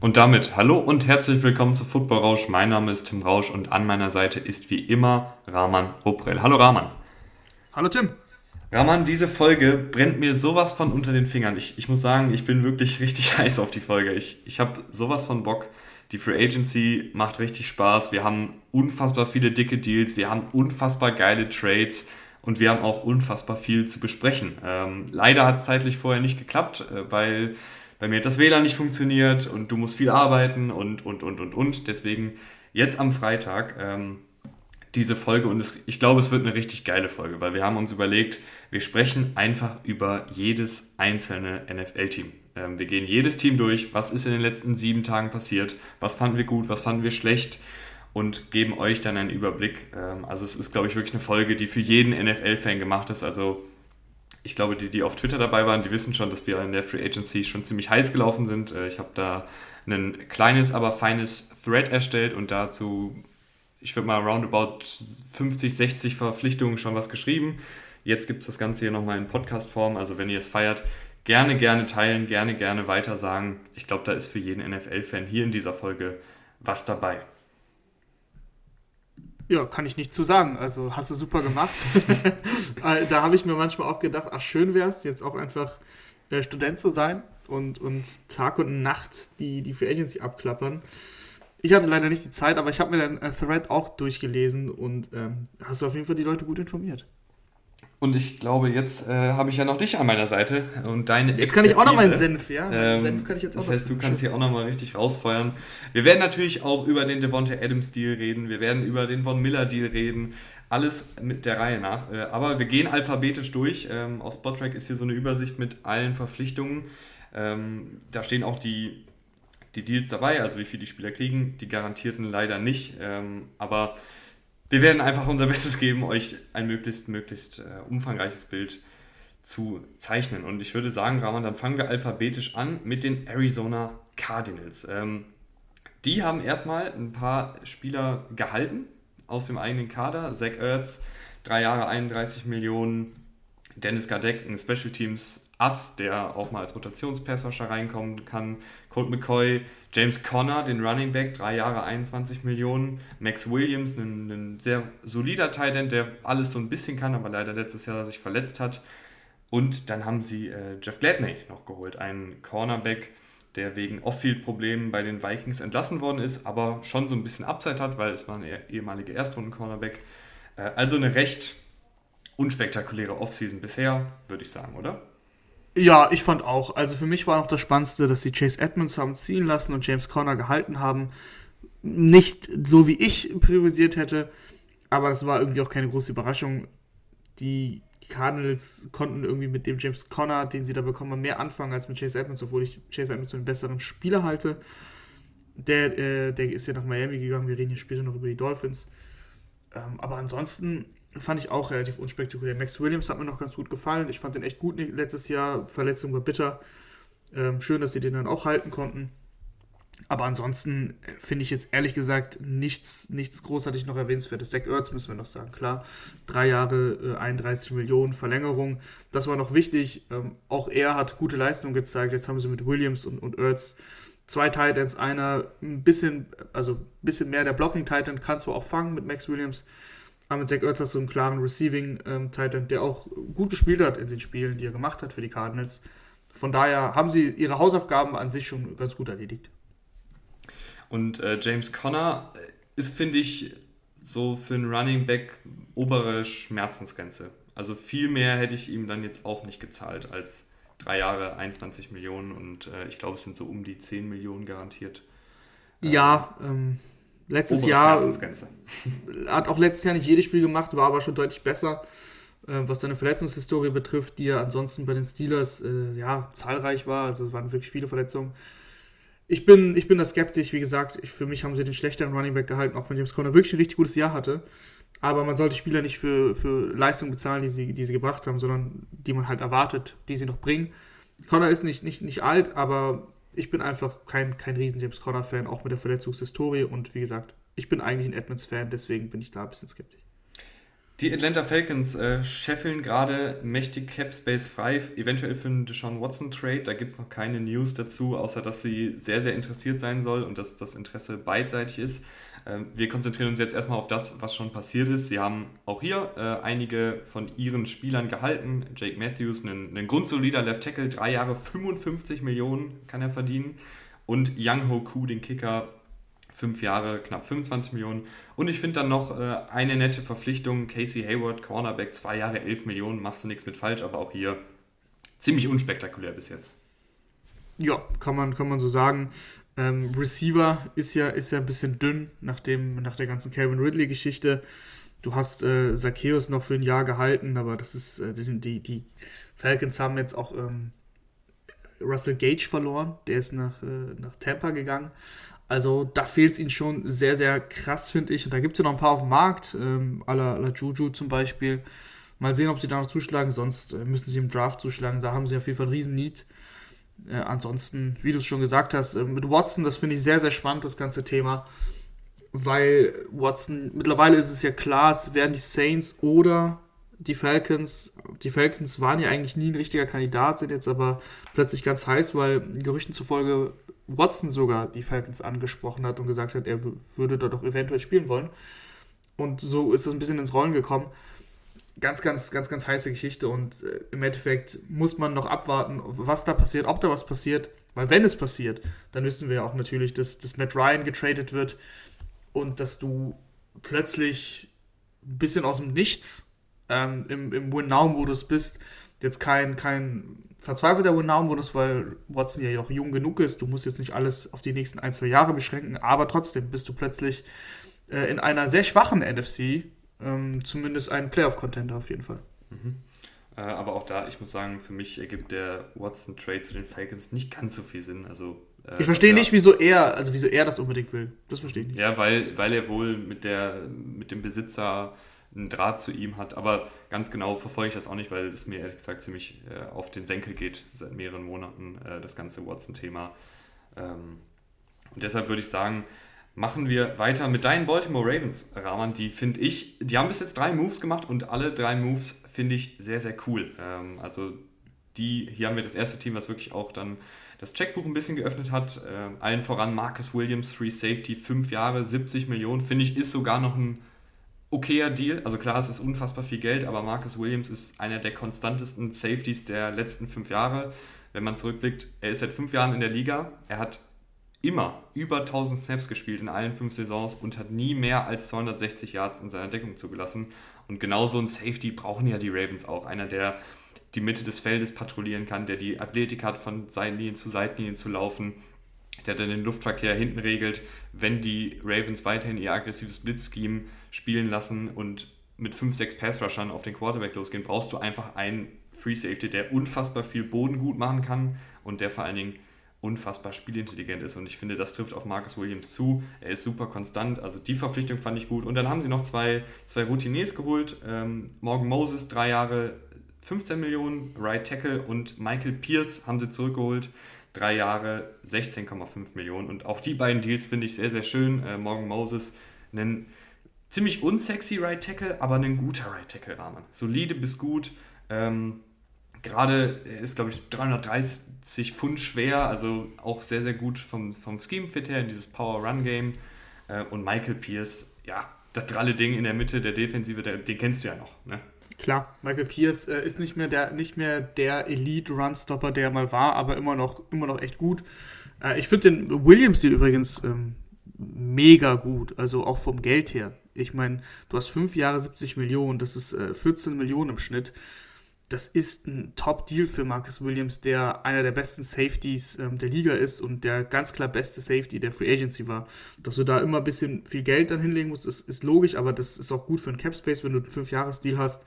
Und damit hallo und herzlich willkommen zu Football Rausch. Mein Name ist Tim Rausch und an meiner Seite ist wie immer Rahman Ruprell. Hallo Rahman. Hallo Tim. Rahman, diese Folge brennt mir sowas von unter den Fingern. Ich, ich muss sagen, ich bin wirklich richtig heiß auf die Folge. Ich, ich habe sowas von Bock. Die Free Agency macht richtig Spaß. Wir haben unfassbar viele dicke Deals. Wir haben unfassbar geile Trades. Und wir haben auch unfassbar viel zu besprechen. Ähm, leider hat es zeitlich vorher nicht geklappt, äh, weil bei mir hat das WLAN nicht funktioniert und du musst viel arbeiten und, und, und, und, und. Deswegen jetzt am Freitag ähm, diese Folge und es, ich glaube, es wird eine richtig geile Folge, weil wir haben uns überlegt, wir sprechen einfach über jedes einzelne NFL-Team. Ähm, wir gehen jedes Team durch, was ist in den letzten sieben Tagen passiert, was fanden wir gut, was fanden wir schlecht und geben euch dann einen Überblick. Ähm, also es ist, glaube ich, wirklich eine Folge, die für jeden NFL-Fan gemacht ist. Also ich glaube, die, die auf Twitter dabei waren, die wissen schon, dass wir in der Free Agency schon ziemlich heiß gelaufen sind. Äh, ich habe da ein kleines, aber feines Thread erstellt und dazu, ich würde mal roundabout 50, 60 Verpflichtungen schon was geschrieben. Jetzt gibt es das Ganze hier nochmal in Podcast-Form, also wenn ihr es feiert, gerne, gerne teilen, gerne, gerne weiter sagen. Ich glaube, da ist für jeden NFL-Fan hier in dieser Folge was dabei. Ja, kann ich nicht zu sagen. Also hast du super gemacht. Äh, da habe ich mir manchmal auch gedacht, ach schön wäre es, jetzt auch einfach äh, Student zu sein und, und Tag und Nacht die, die Free Agency abklappern. Ich hatte leider nicht die Zeit, aber ich habe mir den äh, Thread auch durchgelesen und ähm, hast du auf jeden Fall die Leute gut informiert. Und ich glaube, jetzt äh, habe ich ja noch dich an meiner Seite und deine Jetzt kann ich auch noch meinen Senf, ja. Ähm, Senf kann ich jetzt auch Das heißt, du kannst hier auch noch mal richtig rausfeuern. Wir werden natürlich auch über den Devonta Adams Deal reden. Wir werden über den Von Miller Deal reden. Alles mit der Reihe nach. Äh, aber wir gehen alphabetisch durch. Ähm, auf Spottrack ist hier so eine Übersicht mit allen Verpflichtungen. Ähm, da stehen auch die, die Deals dabei, also wie viel die Spieler kriegen. Die garantierten leider nicht. Ähm, aber wir werden einfach unser Bestes geben, euch ein möglichst, möglichst äh, umfangreiches Bild zu zeichnen. Und ich würde sagen, Rahman, dann fangen wir alphabetisch an mit den Arizona Cardinals. Ähm, die haben erstmal ein paar Spieler gehalten aus dem eigenen Kader. Zach Ertz, drei Jahre 31 Millionen. Dennis Gardeck, ein Special Teams Ass, der auch mal als Rotationspasswasher reinkommen kann. Colt McCoy, James Conner, den Running Back, drei Jahre 21 Millionen. Max Williams, ein, ein sehr solider Titan, der alles so ein bisschen kann, aber leider letztes Jahr sich verletzt hat. Und dann haben sie äh, Jeff Gladney noch geholt, einen Cornerback, der wegen Off-Field-Problemen bei den Vikings entlassen worden ist, aber schon so ein bisschen Upside hat, weil es war ein ehemaliger Erstrunden-Cornerback. Äh, also eine recht unspektakuläre Offseason bisher, würde ich sagen, oder? Ja, ich fand auch. Also für mich war noch das Spannendste, dass sie Chase Edmonds haben ziehen lassen und James Conner gehalten haben. Nicht so, wie ich priorisiert hätte, aber das war irgendwie auch keine große Überraschung. Die Cardinals konnten irgendwie mit dem James Conner, den sie da bekommen haben, mehr anfangen als mit Chase Edmonds, obwohl ich Chase Edmonds für einen besseren Spieler halte. Der, äh, der ist ja nach Miami gegangen, wir reden hier später noch über die Dolphins. Ähm, aber ansonsten fand ich auch relativ unspektakulär. Max Williams hat mir noch ganz gut gefallen. Ich fand den echt gut letztes Jahr. Verletzung war bitter. Ähm, schön, dass sie den dann auch halten konnten. Aber ansonsten äh, finde ich jetzt ehrlich gesagt nichts, nichts großartig noch erwähnenswertes. Zach Ertz müssen wir noch sagen, klar. Drei Jahre, äh, 31 Millionen Verlängerung. Das war noch wichtig. Ähm, auch er hat gute Leistung gezeigt. Jetzt haben sie mit Williams und, und Ertz zwei Titans. Einer ein bisschen, also ein bisschen mehr der Blocking-Titan kann zwar auch fangen mit Max Williams. Aber mit Zach Ertz du einen klaren Receiving-Titan, der auch gut gespielt hat in den Spielen, die er gemacht hat für die Cardinals. Von daher haben sie ihre Hausaufgaben an sich schon ganz gut erledigt. Und äh, James Conner ist, finde ich, so für einen Running Back obere Schmerzensgrenze. Also viel mehr hätte ich ihm dann jetzt auch nicht gezahlt als drei Jahre 21 Millionen und äh, ich glaube, es sind so um die 10 Millionen garantiert. Ja, ähm, Letztes Jahr hat auch letztes Jahr nicht jedes Spiel gemacht, war aber schon deutlich besser, äh, was seine Verletzungshistorie betrifft, die ja ansonsten bei den Steelers äh, ja zahlreich war. Also es waren wirklich viele Verletzungen. Ich bin, ich bin da skeptisch, wie gesagt, ich, für mich haben sie den schlechteren Running Back gehalten, auch wenn James Conner wirklich ein richtig gutes Jahr hatte. Aber man sollte Spieler nicht für, für Leistung bezahlen, die sie, die sie gebracht haben, sondern die man halt erwartet, die sie noch bringen. Conner ist nicht, nicht, nicht alt, aber ich bin einfach kein, kein riesen James Conner-Fan, auch mit der Verletzungshistorie. Und wie gesagt, ich bin eigentlich ein Edmonds-Fan, deswegen bin ich da ein bisschen skeptisch. Die Atlanta Falcons äh, scheffeln gerade mächtig Cap Space frei, eventuell für einen Deshaun Watson Trade. Da gibt es noch keine News dazu, außer dass sie sehr, sehr interessiert sein soll und dass das Interesse beidseitig ist. Ähm, wir konzentrieren uns jetzt erstmal auf das, was schon passiert ist. Sie haben auch hier äh, einige von ihren Spielern gehalten. Jake Matthews, ein, ein grundsolider Left Tackle, drei Jahre 55 Millionen kann er verdienen. Und Young Ho Koo, den Kicker, fünf Jahre, knapp 25 Millionen. Und ich finde dann noch äh, eine nette Verpflichtung, Casey Hayward, Cornerback, zwei Jahre, 11 Millionen, machst du nichts mit falsch, aber auch hier ziemlich unspektakulär bis jetzt. Ja, kann man, kann man so sagen. Ähm, Receiver ist ja, ist ja ein bisschen dünn nach, dem, nach der ganzen Calvin Ridley-Geschichte. Du hast äh, Zacchaeus noch für ein Jahr gehalten, aber das ist, äh, die, die Falcons haben jetzt auch ähm, Russell Gage verloren. Der ist nach, äh, nach Tampa gegangen. Also da fehlt es ihnen schon sehr, sehr krass, finde ich. Und da gibt es ja noch ein paar auf dem Markt, ähm, à, la, la Juju zum Beispiel. Mal sehen, ob sie da noch zuschlagen, sonst äh, müssen sie im Draft zuschlagen. Da haben sie auf jeden Fall einen riesen Need. Äh, ansonsten, wie du es schon gesagt hast, äh, mit Watson, das finde ich sehr, sehr spannend, das ganze Thema. Weil Watson, mittlerweile ist es ja klar, es werden die Saints oder die Falcons. Die Falcons waren ja eigentlich nie ein richtiger Kandidat, sind jetzt aber plötzlich ganz heiß, weil Gerüchten zufolge Watson sogar die Falcons angesprochen hat und gesagt hat, er würde dort doch eventuell spielen wollen. Und so ist es ein bisschen ins Rollen gekommen. Ganz, ganz, ganz, ganz heiße Geschichte und äh, im Endeffekt muss man noch abwarten, was da passiert, ob da was passiert. Weil wenn es passiert, dann wissen wir ja auch natürlich, dass, dass Matt Ryan getradet wird und dass du plötzlich ein bisschen aus dem Nichts ähm, im, im Win-Now-Modus bist. Jetzt kein, kein verzweifelter Win-Now-Modus, weil Watson ja auch jung genug ist. Du musst jetzt nicht alles auf die nächsten ein, zwei Jahre beschränken, aber trotzdem bist du plötzlich äh, in einer sehr schwachen NFC ähm, zumindest ein Playoff-Contender auf jeden Fall. Mhm. Äh, aber auch da, ich muss sagen, für mich ergibt der Watson-Trade zu den Falcons nicht ganz so viel Sinn. Also, äh, ich verstehe nicht, wieso er, also wieso er das unbedingt will. Das verstehe ich nicht. Ja, weil, weil er wohl mit, der, mit dem Besitzer einen Draht zu ihm hat. Aber ganz genau verfolge ich das auch nicht, weil es mir ehrlich gesagt ziemlich äh, auf den Senkel geht seit mehreren Monaten, äh, das ganze Watson-Thema. Ähm, und deshalb würde ich sagen, machen wir weiter mit deinen Baltimore Ravens, Rahman. Die finde ich, die haben bis jetzt drei Moves gemacht und alle drei Moves finde ich sehr, sehr cool. Ähm, also die, hier haben wir das erste Team, was wirklich auch dann das Checkbuch ein bisschen geöffnet hat. Äh, allen voran Marcus Williams, Free Safety, fünf Jahre, 70 Millionen, finde ich, ist sogar noch ein okayer Deal. Also klar, es ist unfassbar viel Geld, aber Marcus Williams ist einer der konstantesten Safeties der letzten fünf Jahre. Wenn man zurückblickt, er ist seit fünf Jahren in der Liga. Er hat immer über 1000 Snaps gespielt in allen fünf Saisons und hat nie mehr als 260 Yards in seiner Deckung zugelassen. Und genau so ein Safety brauchen ja die Ravens auch. Einer, der die Mitte des Feldes patrouillieren kann, der die Athletik hat, von Seitenlinien zu Seitenlinien zu laufen, der dann den Luftverkehr hinten regelt, wenn die Ravens weiterhin ihr aggressives Blitzscheme spielen lassen und mit 5, 6 Pass-Rushern auf den Quarterback losgehen, brauchst du einfach einen Free Safety, der unfassbar viel Boden gut machen kann und der vor allen Dingen unfassbar spielintelligent ist. Und ich finde, das trifft auf Marcus Williams zu. Er ist super konstant. Also die Verpflichtung fand ich gut. Und dann haben sie noch zwei, zwei Routiniers geholt. Ähm, Morgan Moses, drei Jahre, 15 Millionen. Right Tackle und Michael Pierce haben sie zurückgeholt drei Jahre 16,5 Millionen. Und auch die beiden Deals finde ich sehr, sehr schön. Äh, Morgan Moses, einen ziemlich unsexy Right Tackle, aber ein guter Right Tackle Rahmen. Solide bis gut. Ähm, Gerade ist, glaube ich, 330 Pfund schwer, also auch sehr, sehr gut vom, vom Scheme-Fit her in dieses Power-Run-Game. Äh, und Michael Pierce, ja, das dralle Ding in der Mitte der Defensive, der, den kennst du ja noch. Ne? Klar, Michael Pierce äh, ist nicht mehr der, nicht mehr der Elite-Runstopper, der er mal war, aber immer noch, immer noch echt gut. Äh, ich finde den Williams-Deal übrigens ähm, mega gut, also auch vom Geld her. Ich meine, du hast fünf Jahre 70 Millionen, das ist äh, 14 Millionen im Schnitt das ist ein Top-Deal für Marcus Williams, der einer der besten Safeties ähm, der Liga ist und der ganz klar beste Safety der Free Agency war. Dass du da immer ein bisschen viel Geld dann hinlegen musst, ist, ist logisch, aber das ist auch gut für einen Cap-Space, wenn du einen 5-Jahres-Deal hast.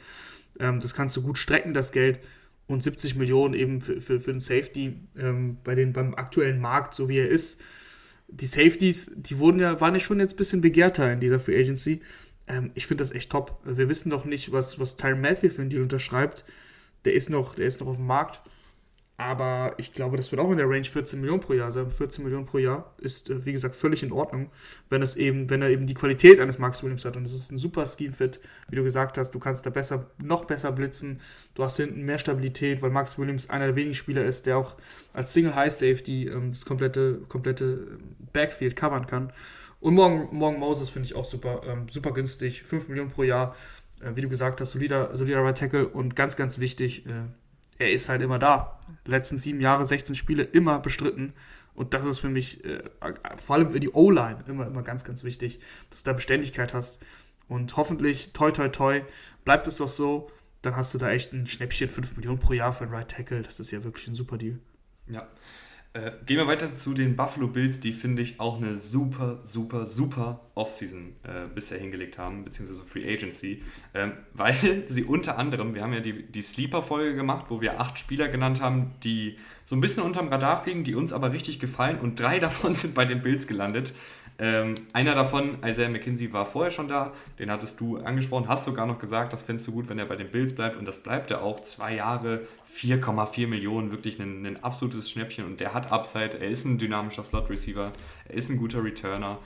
Ähm, das kannst du gut strecken, das Geld. Und 70 Millionen eben für, für, für einen Safety ähm, bei den, beim aktuellen Markt, so wie er ist. Die Safeties, die wurden ja, waren ja schon jetzt ein bisschen begehrter in dieser Free Agency. Ähm, ich finde das echt top. Wir wissen doch nicht, was, was Tyron Matthew für einen Deal unterschreibt der ist noch, der ist noch auf dem Markt. Aber ich glaube, das wird auch in der Range 14 Millionen pro Jahr sein. 14 Millionen pro Jahr ist, äh, wie gesagt, völlig in Ordnung, wenn es eben, wenn er eben die Qualität eines Max Williams hat. Und es ist ein super Scheme-Fit, wie du gesagt hast. Du kannst da besser, noch besser blitzen. Du hast hinten mehr Stabilität, weil Max Williams einer der wenigen Spieler ist, der auch als Single High Safety ähm, das komplette, komplette Backfield covern kann. Und morgen, morgen Moses finde ich auch super, ähm, super günstig. 5 Millionen pro Jahr. Äh, wie du gesagt hast, solider, solider Right Tackle und ganz, ganz wichtig, äh, er ist halt immer da. Die letzten sieben Jahre, 16 Spiele immer bestritten. Und das ist für mich, äh, vor allem für die O-Line, immer, immer ganz, ganz wichtig, dass du da Beständigkeit hast. Und hoffentlich, toi, toi, toi, bleibt es doch so. Dann hast du da echt ein Schnäppchen, 5 Millionen pro Jahr für einen Right Tackle. Das ist ja wirklich ein super Deal. Ja. Äh, gehen wir weiter zu den Buffalo Bills, die finde ich auch eine super, super, super Offseason äh, bisher hingelegt haben, beziehungsweise Free Agency, ähm, weil sie unter anderem, wir haben ja die, die Sleeper-Folge gemacht, wo wir acht Spieler genannt haben, die so ein bisschen unterm Radar fliegen, die uns aber richtig gefallen und drei davon sind bei den Bills gelandet. Ähm, einer davon, Isaiah McKinsey, war vorher schon da, den hattest du angesprochen, hast sogar noch gesagt, das fändest du gut, wenn er bei den Bills bleibt und das bleibt er auch. Zwei Jahre, 4,4 Millionen, wirklich ein, ein absolutes Schnäppchen und der hat Upside, er ist ein dynamischer Slot-Receiver, er ist ein guter Returner,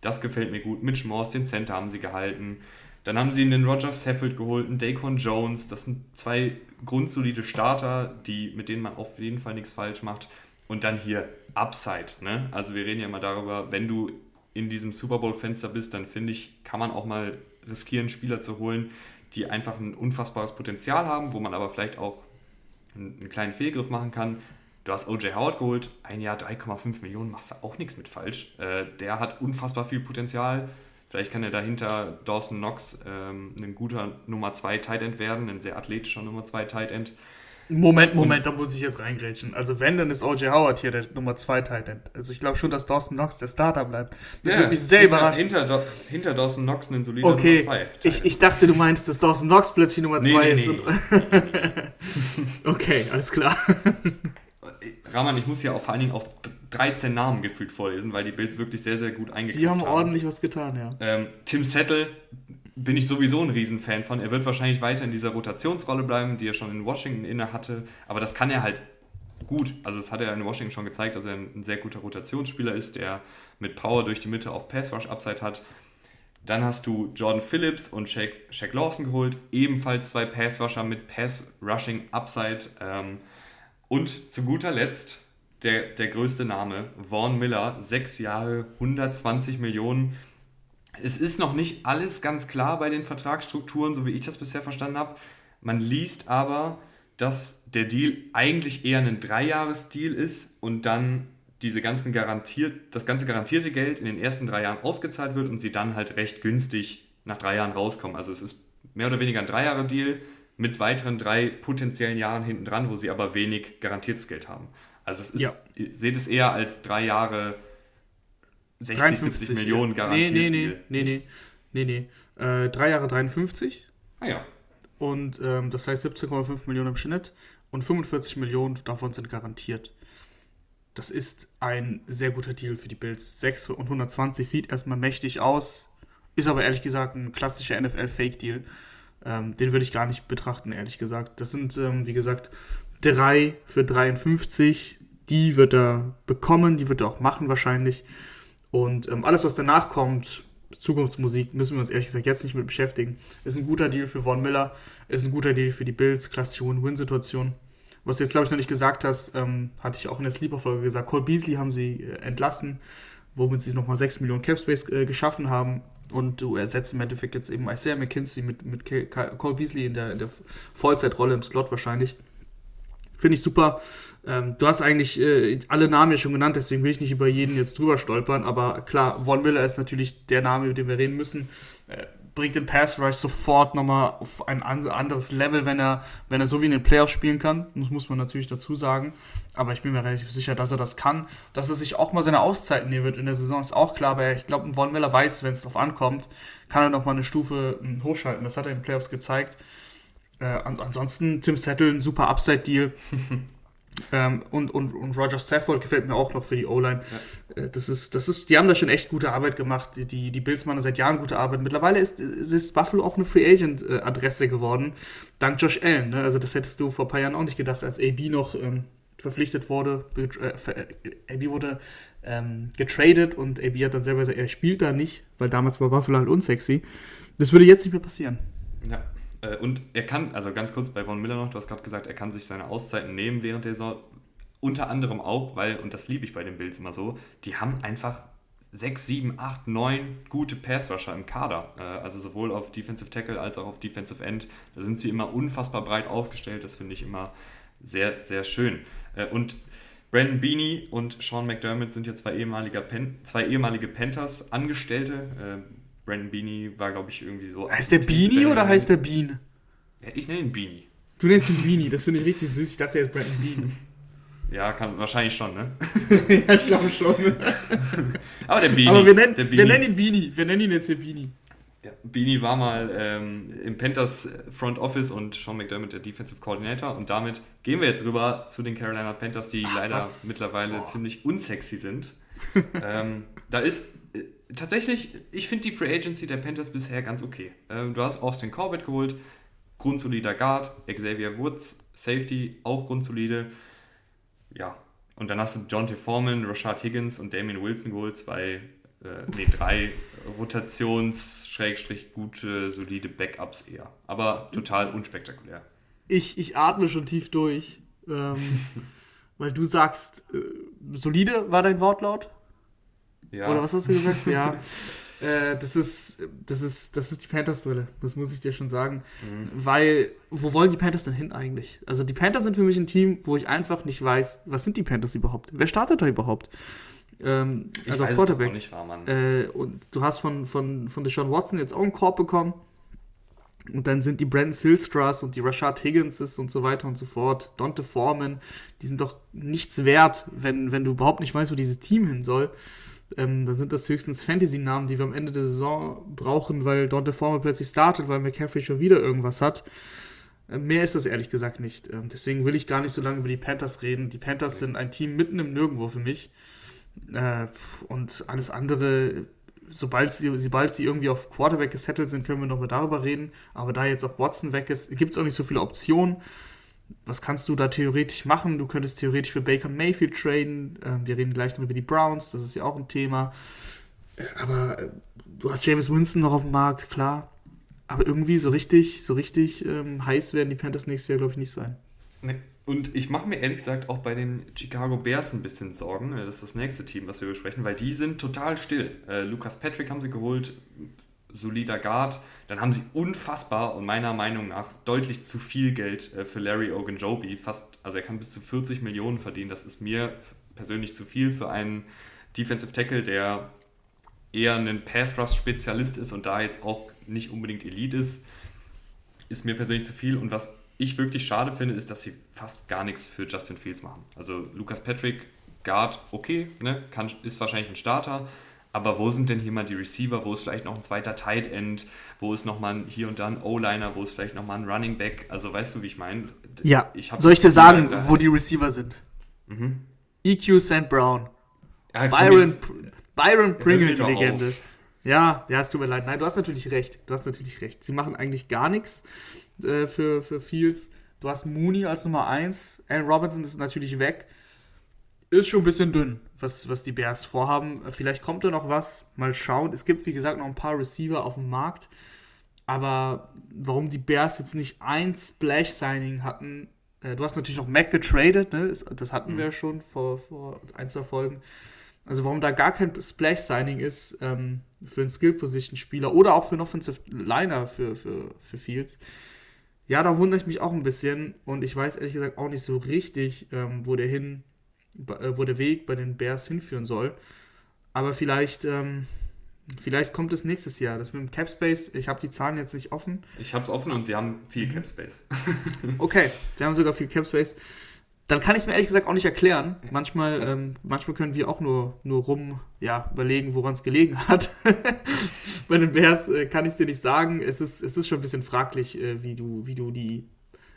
das gefällt mir gut. Mitch Morse, den Center haben sie gehalten. Dann haben sie einen Roger Saffold geholt, einen Daquan Jones. Das sind zwei grundsolide Starter, die, mit denen man auf jeden Fall nichts falsch macht. Und dann hier Upside. Ne? Also wir reden ja immer darüber, wenn du in diesem Super Bowl-Fenster bist, dann finde ich, kann man auch mal riskieren, Spieler zu holen, die einfach ein unfassbares Potenzial haben, wo man aber vielleicht auch einen kleinen Fehlgriff machen kann. Du hast OJ Howard geholt, ein Jahr 3,5 Millionen, machst du auch nichts mit falsch. Äh, der hat unfassbar viel Potenzial. Vielleicht kann er dahinter Dawson Knox ähm, ein guter Nummer 2 Tight End werden, ein sehr athletischer Nummer 2 Tight End. Moment, Moment, da muss ich jetzt reingrätschen. Also wenn, dann ist O.J. Howard hier der Nummer 2 Titan. Also ich glaube schon, dass Dawson Knox der Starter bleibt. Das ja, würde mich sehr hinter, überraschen. Hinter, hinter Dawson Knox einen solider okay. Nummer 2. Ich, ich dachte, du meinst, dass Dawson Knox plötzlich Nummer 2 nee, ist. nee. okay, alles klar. Raman, ich muss ja auch vor allen Dingen auch 13 Namen gefühlt vorlesen, weil die Bills wirklich sehr, sehr gut eingekauft Die haben ordentlich was getan, ja. Ähm, Tim Settle bin ich sowieso ein Riesenfan von. Er wird wahrscheinlich weiter in dieser Rotationsrolle bleiben, die er schon in Washington inne hatte. Aber das kann er halt gut. Also das hat er in Washington schon gezeigt, dass er ein sehr guter Rotationsspieler ist, der mit Power durch die Mitte auch Pass-Rush-Upside hat. Dann hast du Jordan Phillips und Shaq, Shaq Lawson geholt, ebenfalls zwei Pass-Rusher mit Pass-Rushing-Upside. Ähm, und zu guter Letzt der, der größte Name, Vaughn Miller, sechs Jahre, 120 Millionen es ist noch nicht alles ganz klar bei den Vertragsstrukturen, so wie ich das bisher verstanden habe. Man liest aber, dass der Deal eigentlich eher ein Dreijahres-Deal ist und dann diese ganzen garantiert, das ganze garantierte Geld in den ersten drei Jahren ausgezahlt wird und sie dann halt recht günstig nach drei Jahren rauskommen. Also es ist mehr oder weniger ein Dreijahre-Deal mit weiteren drei potenziellen Jahren hinten dran, wo sie aber wenig garantiertes Geld haben. Also es ist, ja. seht es eher als drei Jahre 60, 53, 70 Millionen garantiert. Nee, nee, nee, nee, nee, nee, nee. Äh, drei Jahre 53. Ah ja. Und ähm, das heißt 17,5 Millionen im Schnitt und 45 Millionen davon sind garantiert. Das ist ein sehr guter Deal für die Bills. 6 und 120 sieht erstmal mächtig aus, ist aber ehrlich gesagt ein klassischer NFL-Fake-Deal. Ähm, den würde ich gar nicht betrachten, ehrlich gesagt. Das sind, ähm, wie gesagt, drei für 53. Die wird er bekommen, die wird er auch machen wahrscheinlich. Und ähm, alles, was danach kommt, Zukunftsmusik, müssen wir uns ehrlich gesagt jetzt nicht mit beschäftigen. Ist ein guter Deal für Von Miller, ist ein guter Deal für die Bills, klassische Win-Win-Situation. Was du jetzt, glaube ich, noch nicht gesagt hast, ähm, hatte ich auch in der Sleeper-Folge gesagt. Cole Beasley haben sie äh, entlassen, womit sie nochmal 6 Millionen Capspace äh, geschaffen haben. Und du ersetzt im Endeffekt jetzt eben Isaiah McKinsey mit, mit Cole Beasley in der, in der Vollzeitrolle im Slot wahrscheinlich. Finde ich super. Ähm, du hast eigentlich äh, alle Namen ja schon genannt, deswegen will ich nicht über jeden jetzt drüber stolpern. Aber klar, Von Miller ist natürlich der Name, über den wir reden müssen. Äh, bringt den Pass Rush sofort nochmal auf ein anderes Level, wenn er, wenn er so wie in den Playoffs spielen kann. Das muss man natürlich dazu sagen. Aber ich bin mir relativ sicher, dass er das kann. Dass er sich auch mal seine Auszeiten nehmen wird in der Saison, ist auch klar. Aber ich glaube, Von Miller weiß, wenn es drauf ankommt, kann er nochmal eine Stufe hm, hochschalten. Das hat er in den Playoffs gezeigt. Äh, ansonsten Tim Settle, ein super Upside-Deal. ähm, und, und, und Roger Saffold gefällt mir auch noch für die O-Line. Ja. Äh, das ist, das ist, die haben da schon echt gute Arbeit gemacht. Die, die Bills machen seit Jahren gute Arbeit. Mittlerweile ist, ist Buffalo auch eine Free Agent-Adresse geworden, dank Josh Allen. Ne? Also, das hättest du vor ein paar Jahren auch nicht gedacht, als AB noch ähm, verpflichtet wurde, äh, AB wurde ähm, getradet und AB hat dann selber gesagt, er spielt da nicht, weil damals war Buffalo halt unsexy. Das würde jetzt nicht mehr passieren. Ja, äh, und er kann, also ganz kurz bei Von Miller noch, du hast gerade gesagt, er kann sich seine Auszeiten nehmen während der Saison. Unter anderem auch, weil, und das liebe ich bei den Bills immer so, die haben einfach 6, 7, 8, 9 gute Passrusher im Kader. Äh, also sowohl auf Defensive Tackle als auch auf Defensive End. Da sind sie immer unfassbar breit aufgestellt. Das finde ich immer sehr, sehr schön. Äh, und Brandon Beanie und Sean McDermott sind ja zwei, ehemalige, Pen zwei ehemalige Panthers-Angestellte. Brandon Beanie war, glaube ich, irgendwie so. Heißt der Beanie oder heißt der Bean? Ja, ich nenne ihn Beanie. Du nennst ihn Beanie, das finde ich richtig süß. Ich dachte, er ist Brandon Bean. Ja, kann, wahrscheinlich schon, ne? ja, ich glaube schon. Aber der Beanie. Aber wir nennen, Beanie. wir nennen ihn Beanie. Wir nennen ihn jetzt hier Beanie. Ja, Beanie war mal ähm, im Panthers Front Office und Sean McDermott der Defensive Coordinator. Und damit gehen wir jetzt rüber zu den Carolina Panthers, die Ach, leider was? mittlerweile oh. ziemlich unsexy sind. ähm, da ist tatsächlich, ich finde die Free Agency der Panthers bisher ganz okay. Ähm, du hast Austin Corbett geholt, grundsolider Guard, Xavier Woods, Safety, auch grundsolide ja, und dann hast du John T. Foreman, Rashad Higgins und Damian Wilson geholt, zwei, äh, nee, drei Rotations-gute, solide Backups eher. Aber total unspektakulär. Ich, ich atme schon tief durch, ähm, weil du sagst, äh, solide war dein Wortlaut? Ja. Oder was hast du gesagt? ja. Äh, das, ist, das, ist, das ist die Panthers-Brille, das muss ich dir schon sagen. Mhm. Weil, wo wollen die Panthers denn hin eigentlich? Also die Panthers sind für mich ein Team, wo ich einfach nicht weiß, was sind die Panthers überhaupt? Wer startet da überhaupt? Ähm, also ich weiß Quarterback. Nicht. Äh, und du hast von, von, von Deshaun Watson jetzt auch einen Korb bekommen. Und dann sind die Brandon Silstras und die Rashad Higginses und so weiter und so fort, Dante Foreman, die sind doch nichts wert, wenn, wenn du überhaupt nicht weißt, wo dieses Team hin soll ähm, dann sind das höchstens Fantasy-Namen, die wir am Ende der Saison brauchen, weil Dante Former plötzlich startet, weil McCaffrey schon wieder irgendwas hat. Äh, mehr ist das ehrlich gesagt nicht. Ähm, deswegen will ich gar nicht so lange über die Panthers reden. Die Panthers sind ein Team mitten im Nirgendwo für mich. Äh, und alles andere, sobald sie, sobald sie irgendwie auf Quarterback gesettelt sind, können wir nochmal darüber reden. Aber da jetzt auch Watson weg ist, gibt es auch nicht so viele Optionen was kannst du da theoretisch machen? Du könntest theoretisch für Baker Mayfield traden. Ähm, wir reden gleich noch über die Browns, das ist ja auch ein Thema. Aber äh, du hast James Winston noch auf dem Markt, klar. Aber irgendwie so richtig, so richtig ähm, heiß werden die Panthers nächstes Jahr, glaube ich, nicht sein. Nee. Und ich mache mir ehrlich gesagt auch bei den Chicago Bears ein bisschen Sorgen. Das ist das nächste Team, was wir besprechen, weil die sind total still. Äh, Lukas Patrick haben sie geholt, solider Guard. Dann haben sie unfassbar und meiner Meinung nach deutlich zu viel Geld äh, für Larry Ogunjobi. Fast, also er kann bis zu 40 Millionen verdienen. Das ist mir persönlich zu viel für einen Defensive Tackle, der eher ein Pass-Rush-Spezialist ist und da jetzt auch nicht unbedingt Elite ist. Ist mir persönlich zu viel. Und was ich wirklich schade finde, ist, dass sie fast gar nichts für Justin Fields machen. Also Lucas Patrick, Guard, okay, ne, kann, ist wahrscheinlich ein Starter, aber wo sind denn hier mal die Receiver? Wo ist vielleicht noch ein zweiter Tight End? Wo ist noch mal hier und da ein O-Liner? Wo ist vielleicht noch mal ein Running Back? Also weißt du, wie ich meine? Ja. Ich Soll ich dir sagen, wo die Receiver sind? Mhm. EQ St. Brown. Ja, Byron, Byron Pringle, die Legende. Auf. Ja, ja, es tut mir leid. Nein, du hast natürlich recht. Du hast natürlich recht. Sie machen eigentlich gar nichts äh, für, für Fields. Du hast Mooney als Nummer 1. Aaron Robinson ist natürlich weg ist schon ein bisschen dünn, was, was die Bears vorhaben. Vielleicht kommt da noch was. Mal schauen. Es gibt, wie gesagt, noch ein paar Receiver auf dem Markt. Aber warum die Bears jetzt nicht ein Splash-Signing hatten, äh, du hast natürlich noch Mac getradet, ne? das hatten mhm. wir ja schon vor, vor ein, zwei Folgen. Also warum da gar kein Splash-Signing ist ähm, für einen Skill-Position-Spieler oder auch für einen Offensive Liner für, für, für Fields. Ja, da wundere ich mich auch ein bisschen und ich weiß ehrlich gesagt auch nicht so richtig, ähm, wo der hin wo der Weg bei den Bears hinführen soll. Aber vielleicht, ähm, vielleicht kommt es nächstes Jahr. Das mit dem Cap Space, ich habe die Zahlen jetzt nicht offen. Ich habe es offen und sie haben viel mhm. Cap Space. okay, sie haben sogar viel Cap Space. Dann kann ich es mir ehrlich gesagt auch nicht erklären. Manchmal, ähm, manchmal können wir auch nur, nur rum ja, überlegen, woran es gelegen hat. Bei den Bears äh, kann ich es dir nicht sagen. Es ist, es ist schon ein bisschen fraglich, äh, wie, du, wie du die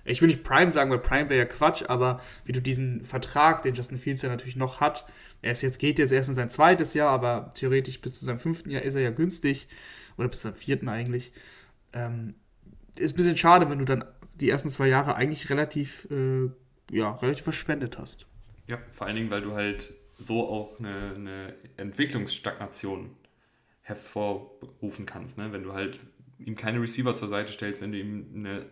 ich will nicht Prime sagen, weil Prime wäre ja Quatsch, aber wie du diesen Vertrag, den Justin Fields ja natürlich noch hat, er ist jetzt, geht jetzt erst in sein zweites Jahr, aber theoretisch bis zu seinem fünften Jahr ist er ja günstig, oder bis zu seinem vierten eigentlich. Ähm, ist ein bisschen schade, wenn du dann die ersten zwei Jahre eigentlich relativ, äh, ja, relativ verschwendet hast. Ja, vor allen Dingen, weil du halt so auch eine, eine Entwicklungsstagnation hervorrufen kannst. Ne? Wenn du halt ihm keine Receiver zur Seite stellst, wenn du ihm eine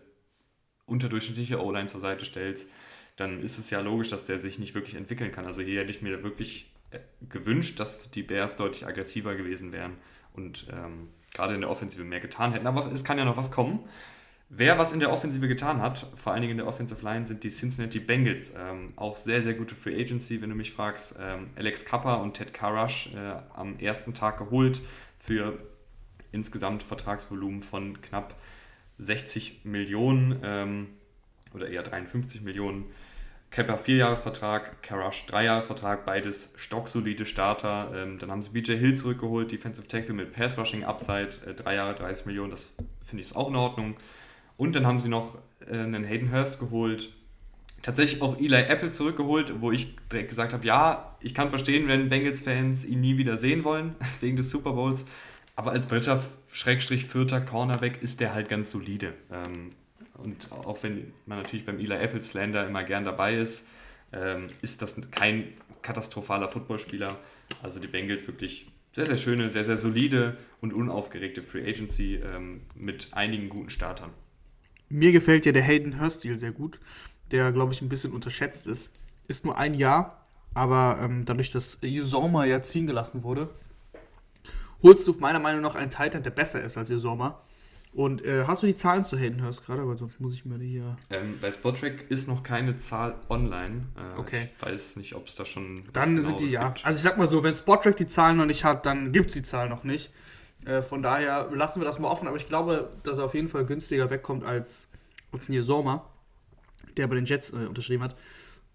unterdurchschnittliche O-Line zur Seite stellst, dann ist es ja logisch, dass der sich nicht wirklich entwickeln kann. Also hier hätte ich mir wirklich äh, gewünscht, dass die Bears deutlich aggressiver gewesen wären und ähm, gerade in der Offensive mehr getan hätten. Aber es kann ja noch was kommen. Wer was in der Offensive getan hat, vor allen Dingen in der Offensive Line, sind die Cincinnati Bengals. Ähm, auch sehr, sehr gute Free Agency, wenn du mich fragst. Ähm, Alex Kappa und Ted Karash äh, am ersten Tag geholt für insgesamt Vertragsvolumen von knapp 60 Millionen ähm, oder eher 53 Millionen. Kepper Vierjahresvertrag, Karash Dreijahresvertrag, beides stocksolide Starter. Ähm, dann haben sie BJ Hill zurückgeholt, Defensive Tackle mit Pass Rushing Upside, äh, drei Jahre 30 Millionen, das finde ich auch in Ordnung. Und dann haben sie noch äh, einen Hayden Hurst geholt. Tatsächlich auch Eli Apple zurückgeholt, wo ich direkt gesagt habe, ja, ich kann verstehen, wenn Bengals-Fans ihn nie wieder sehen wollen, wegen des Super Bowls. Aber als dritter, Schrägstrich vierter Cornerback ist der halt ganz solide. Ähm, und auch wenn man natürlich beim Eli Apple Slander immer gern dabei ist, ähm, ist das kein katastrophaler Footballspieler. Also die Bengals wirklich sehr, sehr schöne, sehr, sehr solide und unaufgeregte Free Agency ähm, mit einigen guten Startern. Mir gefällt ja der Hayden Hurst-Stil sehr gut, der, glaube ich, ein bisschen unterschätzt ist. Ist nur ein Jahr, aber ähm, dadurch, dass Usoma ja ziehen gelassen wurde, holst du meiner Meinung nach einen Titan, der besser ist als Usoma. Und äh, hast du die Zahlen zu Hayden Hurst gerade? Weil sonst muss ich mir die hier. Ähm, bei Spottrack ist noch keine Zahl online. Äh, okay. Ich weiß nicht, ob es da schon. Dann sind die ja. Gibt. Also ich sag mal so, wenn Spottrack die Zahlen noch nicht hat, dann gibt es die Zahlen noch nicht. Äh, von daher lassen wir das mal offen, aber ich glaube, dass er auf jeden Fall günstiger wegkommt als, als Neil Sommer, der bei den Jets äh, unterschrieben hat.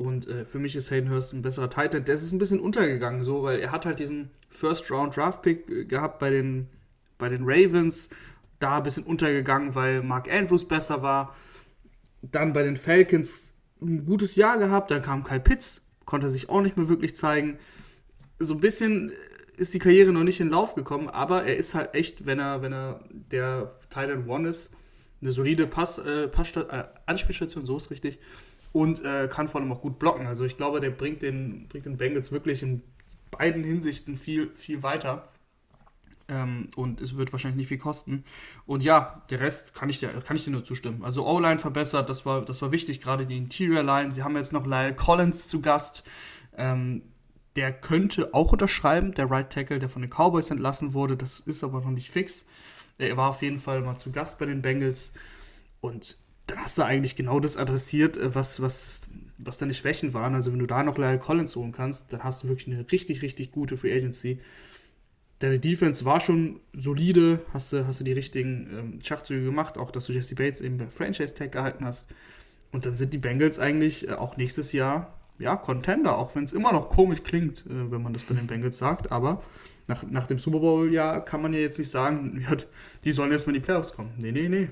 Und äh, für mich ist Hayden Hurst ein besserer Titan. Der ist ein bisschen untergegangen, so, weil er hat halt diesen First-Round-Draft-Pick äh, gehabt bei den, bei den Ravens. Da ein bisschen untergegangen, weil Mark Andrews besser war. Dann bei den Falcons ein gutes Jahr gehabt. Dann kam Kyle Pitts, konnte sich auch nicht mehr wirklich zeigen. So ein bisschen ist die Karriere noch nicht in Lauf gekommen, aber er ist halt echt, wenn er, wenn er der Titan One ist, eine solide Pass, äh, Pass äh, Anspielstation, so ist richtig, und äh, kann vor allem auch gut blocken. Also ich glaube, der bringt den, bringt den Bengals wirklich in beiden Hinsichten viel, viel weiter. Ähm, und es wird wahrscheinlich nicht viel kosten. Und ja, der Rest kann ich dir, kann ich dir nur zustimmen. Also O-Line verbessert, das war, das war wichtig, gerade die Interior Line. Sie haben jetzt noch Lyle Collins zu Gast. Ähm, der könnte auch unterschreiben, der Right Tackle, der von den Cowboys entlassen wurde. Das ist aber noch nicht fix. Er war auf jeden Fall mal zu Gast bei den Bengals. Und dann hast du eigentlich genau das adressiert, äh, was, was, was deine Schwächen waren. Also wenn du da noch Lyle Collins holen kannst, dann hast du wirklich eine richtig, richtig gute Free Agency. Deine Defense war schon solide, hast du, hast du die richtigen ähm, Schachzüge gemacht, auch dass du Jesse Bates eben bei Franchise Tag gehalten hast. Und dann sind die Bengals eigentlich äh, auch nächstes Jahr ja, Contender, auch wenn es immer noch komisch klingt, äh, wenn man das bei den Bengals sagt, aber nach, nach dem Super Bowl-Jahr kann man ja jetzt nicht sagen, ja, die sollen erstmal in die Playoffs kommen. Nee, nee, nee.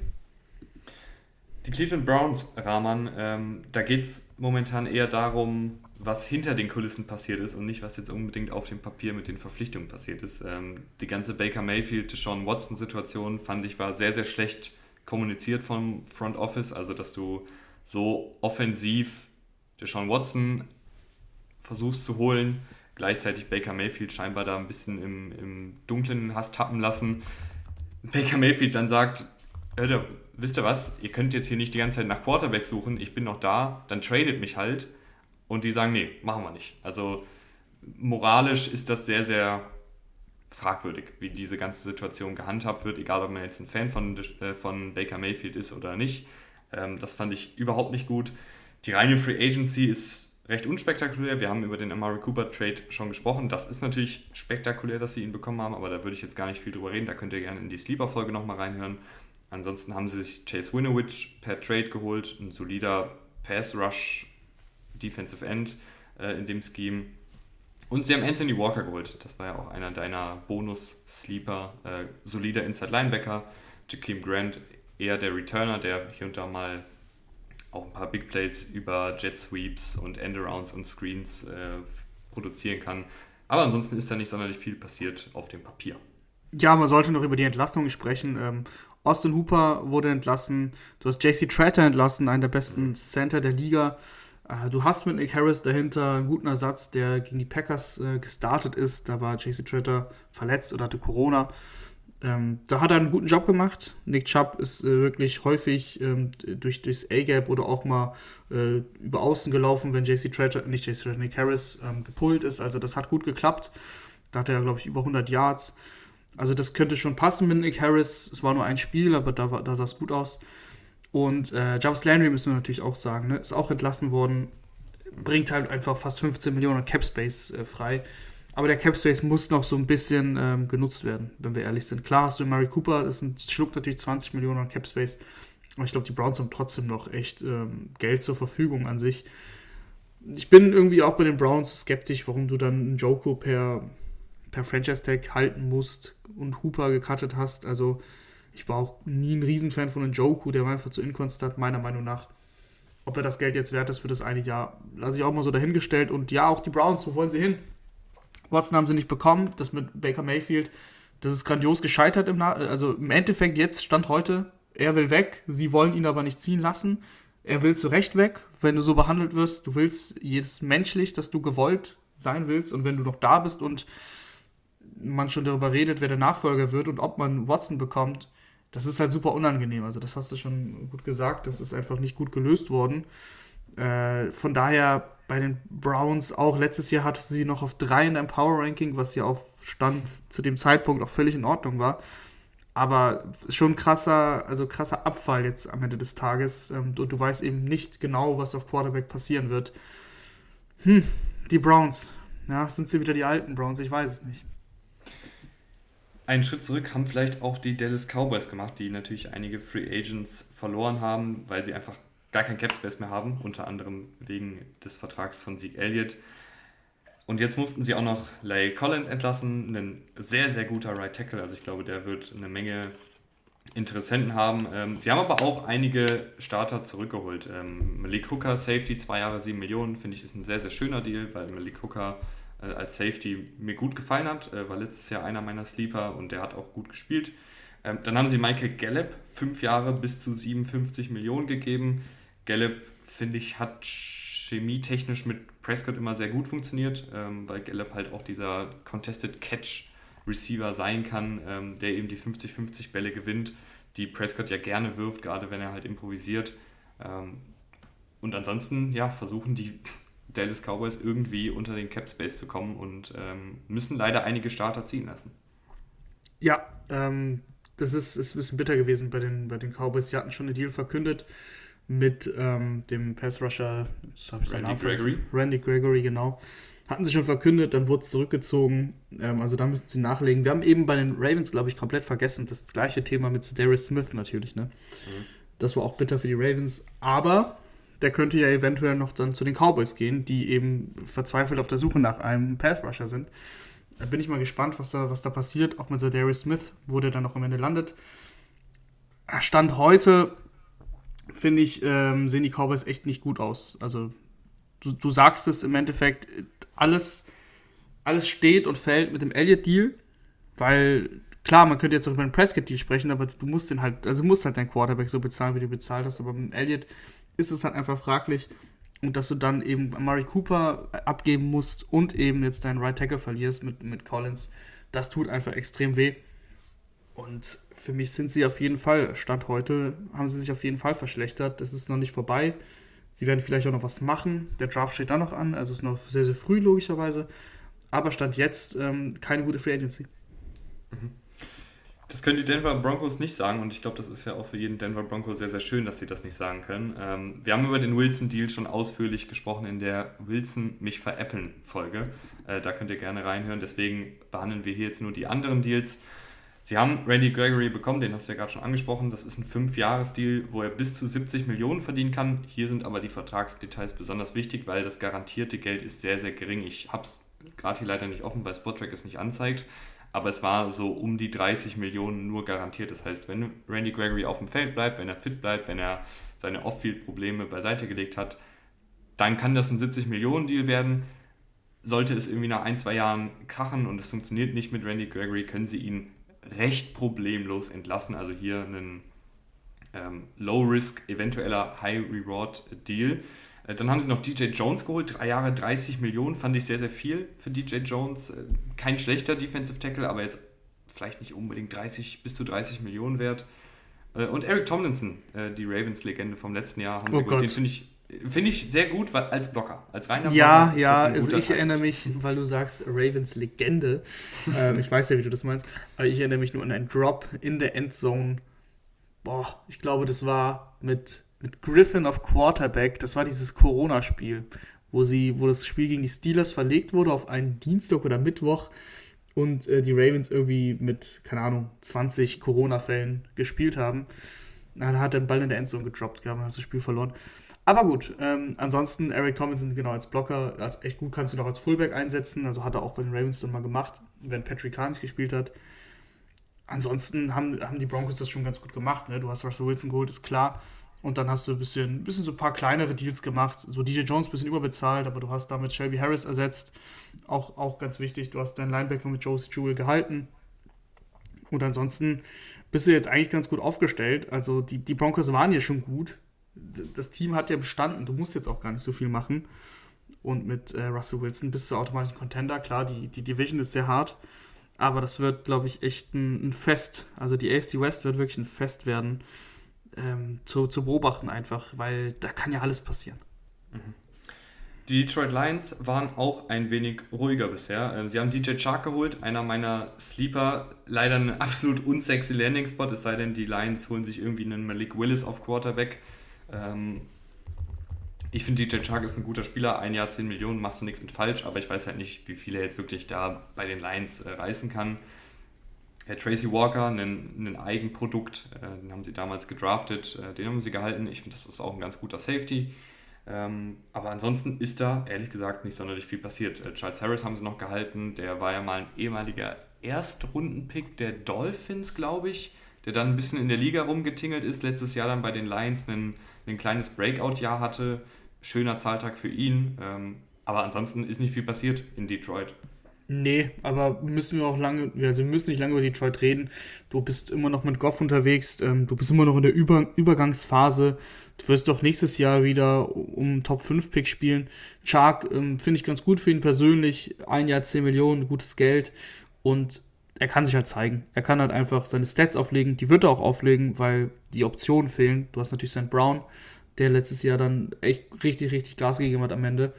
Die Cleveland Browns, Rahman, ähm, da geht es momentan eher darum, was hinter den Kulissen passiert ist und nicht, was jetzt unbedingt auf dem Papier mit den Verpflichtungen passiert ist. Ähm, die ganze Baker Mayfield, Deshaun Watson-Situation fand ich war sehr, sehr schlecht kommuniziert vom Front Office, also dass du so offensiv der Sean Watson versuchst zu holen, gleichzeitig Baker Mayfield scheinbar da ein bisschen im, im Dunklen hast tappen lassen. Baker Mayfield dann sagt, wisst ihr was, ihr könnt jetzt hier nicht die ganze Zeit nach Quarterback suchen, ich bin noch da, dann tradet mich halt. Und die sagen, nee, machen wir nicht. Also moralisch ist das sehr, sehr fragwürdig, wie diese ganze Situation gehandhabt wird, egal ob man jetzt ein Fan von, äh, von Baker Mayfield ist oder nicht. Ähm, das fand ich überhaupt nicht gut. Die reine Free Agency ist recht unspektakulär. Wir haben über den Amari Cooper Trade schon gesprochen. Das ist natürlich spektakulär, dass sie ihn bekommen haben, aber da würde ich jetzt gar nicht viel drüber reden. Da könnt ihr gerne in die Sleeper-Folge nochmal reinhören. Ansonsten haben sie sich Chase Winovich per Trade geholt, ein solider Pass-Rush Defensive End äh, in dem Scheme. Und sie haben Anthony Walker geholt. Das war ja auch einer deiner Bonus-Sleeper. Äh, solider Inside-Linebacker. Jakeem Grant eher der Returner, der hier und da mal auch ein paar Big Plays über Jet Sweeps und Endarounds und Screens äh, produzieren kann. Aber ansonsten ist da nicht sonderlich viel passiert auf dem Papier. Ja, man sollte noch über die Entlassung sprechen. Ähm, Austin Hooper wurde entlassen, du hast JC Tretter entlassen, einen der besten Center der Liga. Äh, du hast mit Nick Harris dahinter einen guten Ersatz, der gegen die Packers äh, gestartet ist. Da war JC Tretter verletzt oder hatte Corona. Ähm, da hat er einen guten Job gemacht. Nick Chubb ist äh, wirklich häufig ähm, durch, durchs A-Gap oder auch mal äh, über Außen gelaufen, wenn JC Tretter, nicht JC Tretter, Nick Harris ähm, gepult ist. Also das hat gut geklappt. Da hat er, glaube ich, über 100 Yards. Also das könnte schon passen mit Nick Harris. Es war nur ein Spiel, aber da, da sah es gut aus. Und äh, Jarvis Landry müssen wir natürlich auch sagen, ne? ist auch entlassen worden. Bringt halt einfach fast 15 Millionen Cap Space äh, frei. Aber der Cap Space muss noch so ein bisschen ähm, genutzt werden, wenn wir ehrlich sind. Klar hast du Murray Cooper, das schluckt natürlich 20 Millionen Cap Space. Aber ich glaube, die Browns haben trotzdem noch echt ähm, Geld zur Verfügung an sich. Ich bin irgendwie auch bei den Browns skeptisch, warum du dann einen Joko per, per Franchise-Tag halten musst und Hooper gecuttet hast. Also, ich war auch nie ein Riesenfan von einem Joku, der war einfach zu inkonstant, meiner Meinung nach. Ob er das Geld jetzt wert ist für das eine Jahr, lasse ich auch mal so dahingestellt. Und ja, auch die Browns, wo wollen sie hin? Watson haben sie nicht bekommen. Das mit Baker Mayfield, das ist grandios gescheitert. Im also im Endeffekt jetzt, Stand heute, er will weg. Sie wollen ihn aber nicht ziehen lassen. Er will zu Recht weg, wenn du so behandelt wirst. Du willst jedes menschlich, dass du gewollt sein willst. Und wenn du noch da bist und man schon darüber redet, wer der Nachfolger wird und ob man Watson bekommt, das ist halt super unangenehm. Also das hast du schon gut gesagt. Das ist einfach nicht gut gelöst worden. Äh, von daher bei den Browns auch letztes Jahr hattest du sie noch auf 3 in deinem Power Ranking, was ja auf Stand zu dem Zeitpunkt auch völlig in Ordnung war. Aber schon krasser, also krasser Abfall jetzt am Ende des Tages. Ähm, und du weißt eben nicht genau, was auf Quarterback passieren wird. Hm, die Browns. Ja, sind sie wieder die alten Browns? Ich weiß es nicht. Einen Schritt zurück haben vielleicht auch die Dallas Cowboys gemacht, die natürlich einige Free Agents verloren haben, weil sie einfach gar kein Cap Space mehr haben, unter anderem wegen des Vertrags von Zeke Elliott. Und jetzt mussten sie auch noch Lay Collins entlassen, ein sehr, sehr guter Right Tackle. Also ich glaube, der wird eine Menge Interessenten haben. Ähm, sie haben aber auch einige Starter zurückgeholt. Ähm, Malik Hooker, Safety, zwei Jahre, sieben Millionen, finde ich, ist ein sehr, sehr schöner Deal, weil Malik Hooker äh, als Safety mir gut gefallen hat. Äh, war letztes Jahr einer meiner Sleeper und der hat auch gut gespielt. Ähm, dann haben sie Michael Gallup, fünf Jahre bis zu 57 Millionen gegeben. Gallup, finde ich, hat chemietechnisch mit Prescott immer sehr gut funktioniert, ähm, weil Gallup halt auch dieser Contested Catch Receiver sein kann, ähm, der eben die 50-50 Bälle gewinnt, die Prescott ja gerne wirft, gerade wenn er halt improvisiert. Ähm, und ansonsten, ja, versuchen die Dallas Cowboys irgendwie unter den Cap Space zu kommen und ähm, müssen leider einige Starter ziehen lassen. Ja, ähm, das ist, ist ein bisschen bitter gewesen bei den, bei den Cowboys. Sie hatten schon einen Deal verkündet mit ähm, dem Pass-Rusher, Randy Gregory. Randy Gregory, genau. Hatten sie schon verkündet, dann wurde es zurückgezogen. Ähm, also da müssen sie nachlegen. Wir haben eben bei den Ravens, glaube ich, komplett vergessen. Das gleiche Thema mit Darius Smith natürlich. Ne? Mhm. Das war auch bitter für die Ravens. Aber der könnte ja eventuell noch dann zu den Cowboys gehen, die eben verzweifelt auf der Suche nach einem Pass-Rusher sind. Da bin ich mal gespannt, was da, was da passiert, auch mit Darius Smith, wo der dann noch am Ende landet. Stand heute finde ich, ähm, sehen die Cowboys echt nicht gut aus. Also, du, du sagst es im Endeffekt, alles, alles steht und fällt mit dem Elliott-Deal, weil klar, man könnte jetzt auch über den Prescott-Deal sprechen, aber du musst den halt, also musst halt deinen Quarterback so bezahlen, wie du bezahlt hast, aber mit Elliott ist es halt einfach fraglich. Und dass du dann eben Murray Cooper abgeben musst und eben jetzt deinen Right Tackle verlierst mit, mit Collins, das tut einfach extrem weh. Und für mich sind sie auf jeden Fall, Stand heute, haben sie sich auf jeden Fall verschlechtert. Das ist noch nicht vorbei. Sie werden vielleicht auch noch was machen. Der Draft steht da noch an, also ist noch sehr, sehr früh, logischerweise. Aber Stand jetzt ähm, keine gute Free Agency. Mhm. Das können die Denver Broncos nicht sagen und ich glaube, das ist ja auch für jeden Denver Bronco sehr, sehr schön, dass sie das nicht sagen können. Ähm, wir haben über den Wilson-Deal schon ausführlich gesprochen in der Wilson mich veräppeln-Folge. Äh, da könnt ihr gerne reinhören. Deswegen behandeln wir hier jetzt nur die anderen Deals. Sie haben Randy Gregory bekommen, den hast du ja gerade schon angesprochen. Das ist ein 5-Jahres-Deal, wo er bis zu 70 Millionen verdienen kann. Hier sind aber die Vertragsdetails besonders wichtig, weil das garantierte Geld ist sehr, sehr gering. Ich habe es gerade hier leider nicht offen, weil Spottrack es nicht anzeigt. Aber es war so um die 30 Millionen nur garantiert. Das heißt, wenn Randy Gregory auf dem Feld bleibt, wenn er fit bleibt, wenn er seine Off-Field-Probleme beiseite gelegt hat, dann kann das ein 70 Millionen Deal werden. Sollte es irgendwie nach ein, zwei Jahren krachen und es funktioniert nicht mit Randy Gregory, können sie ihn recht problemlos entlassen. Also hier ein ähm, Low-Risk, eventueller High-Reward-Deal. Äh, dann haben sie noch DJ Jones geholt, drei Jahre 30 Millionen, fand ich sehr, sehr viel für DJ Jones. Äh, kein schlechter Defensive Tackle, aber jetzt vielleicht nicht unbedingt 30 bis zu 30 Millionen wert. Äh, und Eric Tomlinson, die Ravens-Legende vom letzten Jahr, haben sie oh geholt. Den finde ich, find ich sehr gut weil, als Blocker, als reiner ja, Blocker. Ja, ja, also ich Tag. erinnere mich, weil du sagst Ravens-Legende, äh, ich weiß ja, wie du das meinst, aber ich erinnere mich nur an einen Drop in der Endzone. Boah, ich glaube, das war mit mit Griffin auf Quarterback, das war dieses Corona-Spiel, wo sie, wo das Spiel gegen die Steelers verlegt wurde auf einen Dienstag oder Mittwoch und äh, die Ravens irgendwie mit, keine Ahnung, 20 Corona-Fällen gespielt haben. Dann hat er den Ball in der Endzone gedroppt gehabt und hat das Spiel verloren. Aber gut, ähm, ansonsten Eric Tomlinson genau als Blocker, als echt gut kannst du noch als Fullback einsetzen. Also hat er auch bei den Ravens dann mal gemacht, wenn Patrick Kahn nicht gespielt hat. Ansonsten haben, haben die Broncos das schon ganz gut gemacht. Ne? Du hast Russell Wilson geholt, ist klar. Und dann hast du ein bisschen, bisschen so ein paar kleinere Deals gemacht. So DJ Jones ein bisschen überbezahlt, aber du hast damit Shelby Harris ersetzt. Auch, auch ganz wichtig, du hast deinen Linebacker mit Josie Jewell gehalten. Und ansonsten bist du jetzt eigentlich ganz gut aufgestellt. Also die, die Broncos waren ja schon gut. Das Team hat ja bestanden. Du musst jetzt auch gar nicht so viel machen. Und mit äh, Russell Wilson bist du automatisch ein Contender. Klar, die, die Division ist sehr hart. Aber das wird, glaube ich, echt ein, ein Fest. Also die AFC West wird wirklich ein Fest werden ähm, zu, zu beobachten einfach, weil da kann ja alles passieren. Mhm. Die Detroit Lions waren auch ein wenig ruhiger bisher. Ähm, sie haben DJ Chark geholt, einer meiner Sleeper. Leider ein absolut unsexy Landing-Spot, es sei denn, die Lions holen sich irgendwie einen Malik Willis auf Quarterback. Ähm, ich finde, DJ Chark ist ein guter Spieler. Ein Jahr 10 Millionen, machst du nichts mit falsch, aber ich weiß halt nicht, wie viel er jetzt wirklich da bei den Lions äh, reißen kann. Herr Tracy Walker, ein, Eigenprodukt, äh, den haben sie damals gedraftet, äh, den haben sie gehalten. Ich finde, das ist auch ein ganz guter Safety. Ähm, aber ansonsten ist da ehrlich gesagt nicht sonderlich viel passiert. Äh, Charles Harris haben sie noch gehalten, der war ja mal ein ehemaliger Erstrundenpick der Dolphins, glaube ich, der dann ein bisschen in der Liga rumgetingelt ist, letztes Jahr dann bei den Lions ein, ein kleines Breakout-Jahr hatte. Schöner Zahltag für ihn. Ähm, aber ansonsten ist nicht viel passiert in Detroit. Nee, aber müssen wir auch lange, also wir müssen nicht lange über Detroit reden. Du bist immer noch mit Goff unterwegs, ähm, du bist immer noch in der über Übergangsphase. Du wirst doch nächstes Jahr wieder um Top 5 Pick spielen. Chark ähm, finde ich ganz gut für ihn persönlich. Ein Jahr 10 Millionen, gutes Geld. Und er kann sich halt zeigen. Er kann halt einfach seine Stats auflegen. Die wird er auch auflegen, weil die Optionen fehlen. Du hast natürlich St. Brown, der letztes Jahr dann echt richtig, richtig Gas gegeben hat am Ende.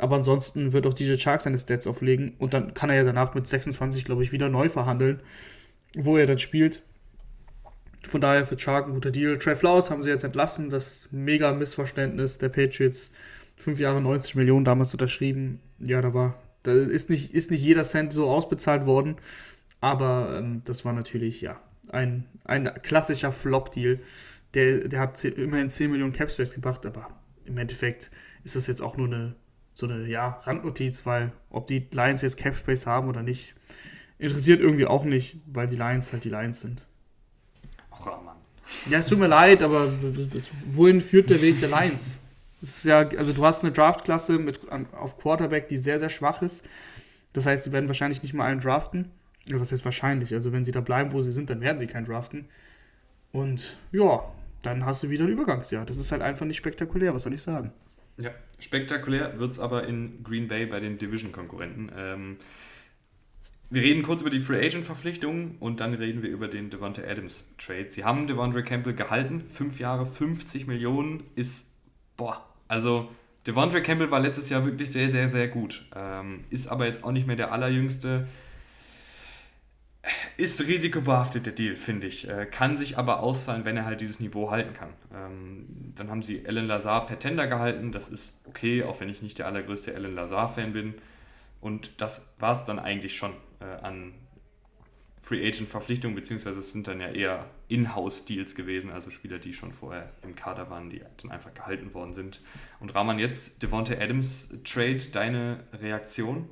Aber ansonsten wird auch DJ Chark seine Stats auflegen und dann kann er ja danach mit 26, glaube ich, wieder neu verhandeln, wo er dann spielt. Von daher für Chark ein guter Deal. Trey Flowers haben sie jetzt entlassen, das mega Missverständnis der Patriots. Fünf Jahre 90 Millionen damals unterschrieben. Ja, da war, da ist nicht, ist nicht jeder Cent so ausbezahlt worden. Aber ähm, das war natürlich, ja, ein, ein klassischer Flop-Deal. Der, der hat immerhin 10 Millionen Capspace gebracht, aber im Endeffekt ist das jetzt auch nur eine so eine ja, Randnotiz, weil ob die Lions jetzt Cap Space haben oder nicht, interessiert irgendwie auch nicht, weil die Lions halt die Lions sind. Ach, Mann. Ja, es tut mir leid, aber wohin führt der Weg der Lions? Es ist ja, also du hast eine Draftklasse mit, auf Quarterback, die sehr, sehr schwach ist. Das heißt, sie werden wahrscheinlich nicht mal einen draften. Oder was heißt wahrscheinlich? Also wenn sie da bleiben, wo sie sind, dann werden sie keinen draften. Und ja, dann hast du wieder ein Übergangsjahr. Das ist halt einfach nicht spektakulär, was soll ich sagen? Ja, spektakulär wird es aber in Green Bay bei den Division-Konkurrenten. Ähm, wir reden kurz über die Free Agent-Verpflichtungen und dann reden wir über den Devonta Adams-Trade. Sie haben Devondre Campbell gehalten, fünf Jahre, 50 Millionen ist, boah, also Devondre Campbell war letztes Jahr wirklich sehr, sehr, sehr gut. Ähm, ist aber jetzt auch nicht mehr der allerjüngste ist risikobehaftet der Deal, finde ich. Äh, kann sich aber auszahlen, wenn er halt dieses Niveau halten kann. Ähm, dann haben sie Alan Lazar per Tender gehalten. Das ist okay, auch wenn ich nicht der allergrößte Alan Lazar-Fan bin. Und das war es dann eigentlich schon äh, an Free Agent-Verpflichtungen, beziehungsweise es sind dann ja eher In-House-Deals gewesen, also Spieler, die schon vorher im Kader waren, die dann einfach gehalten worden sind. Und Rahman, jetzt Devonta Adams Trade, deine Reaktion?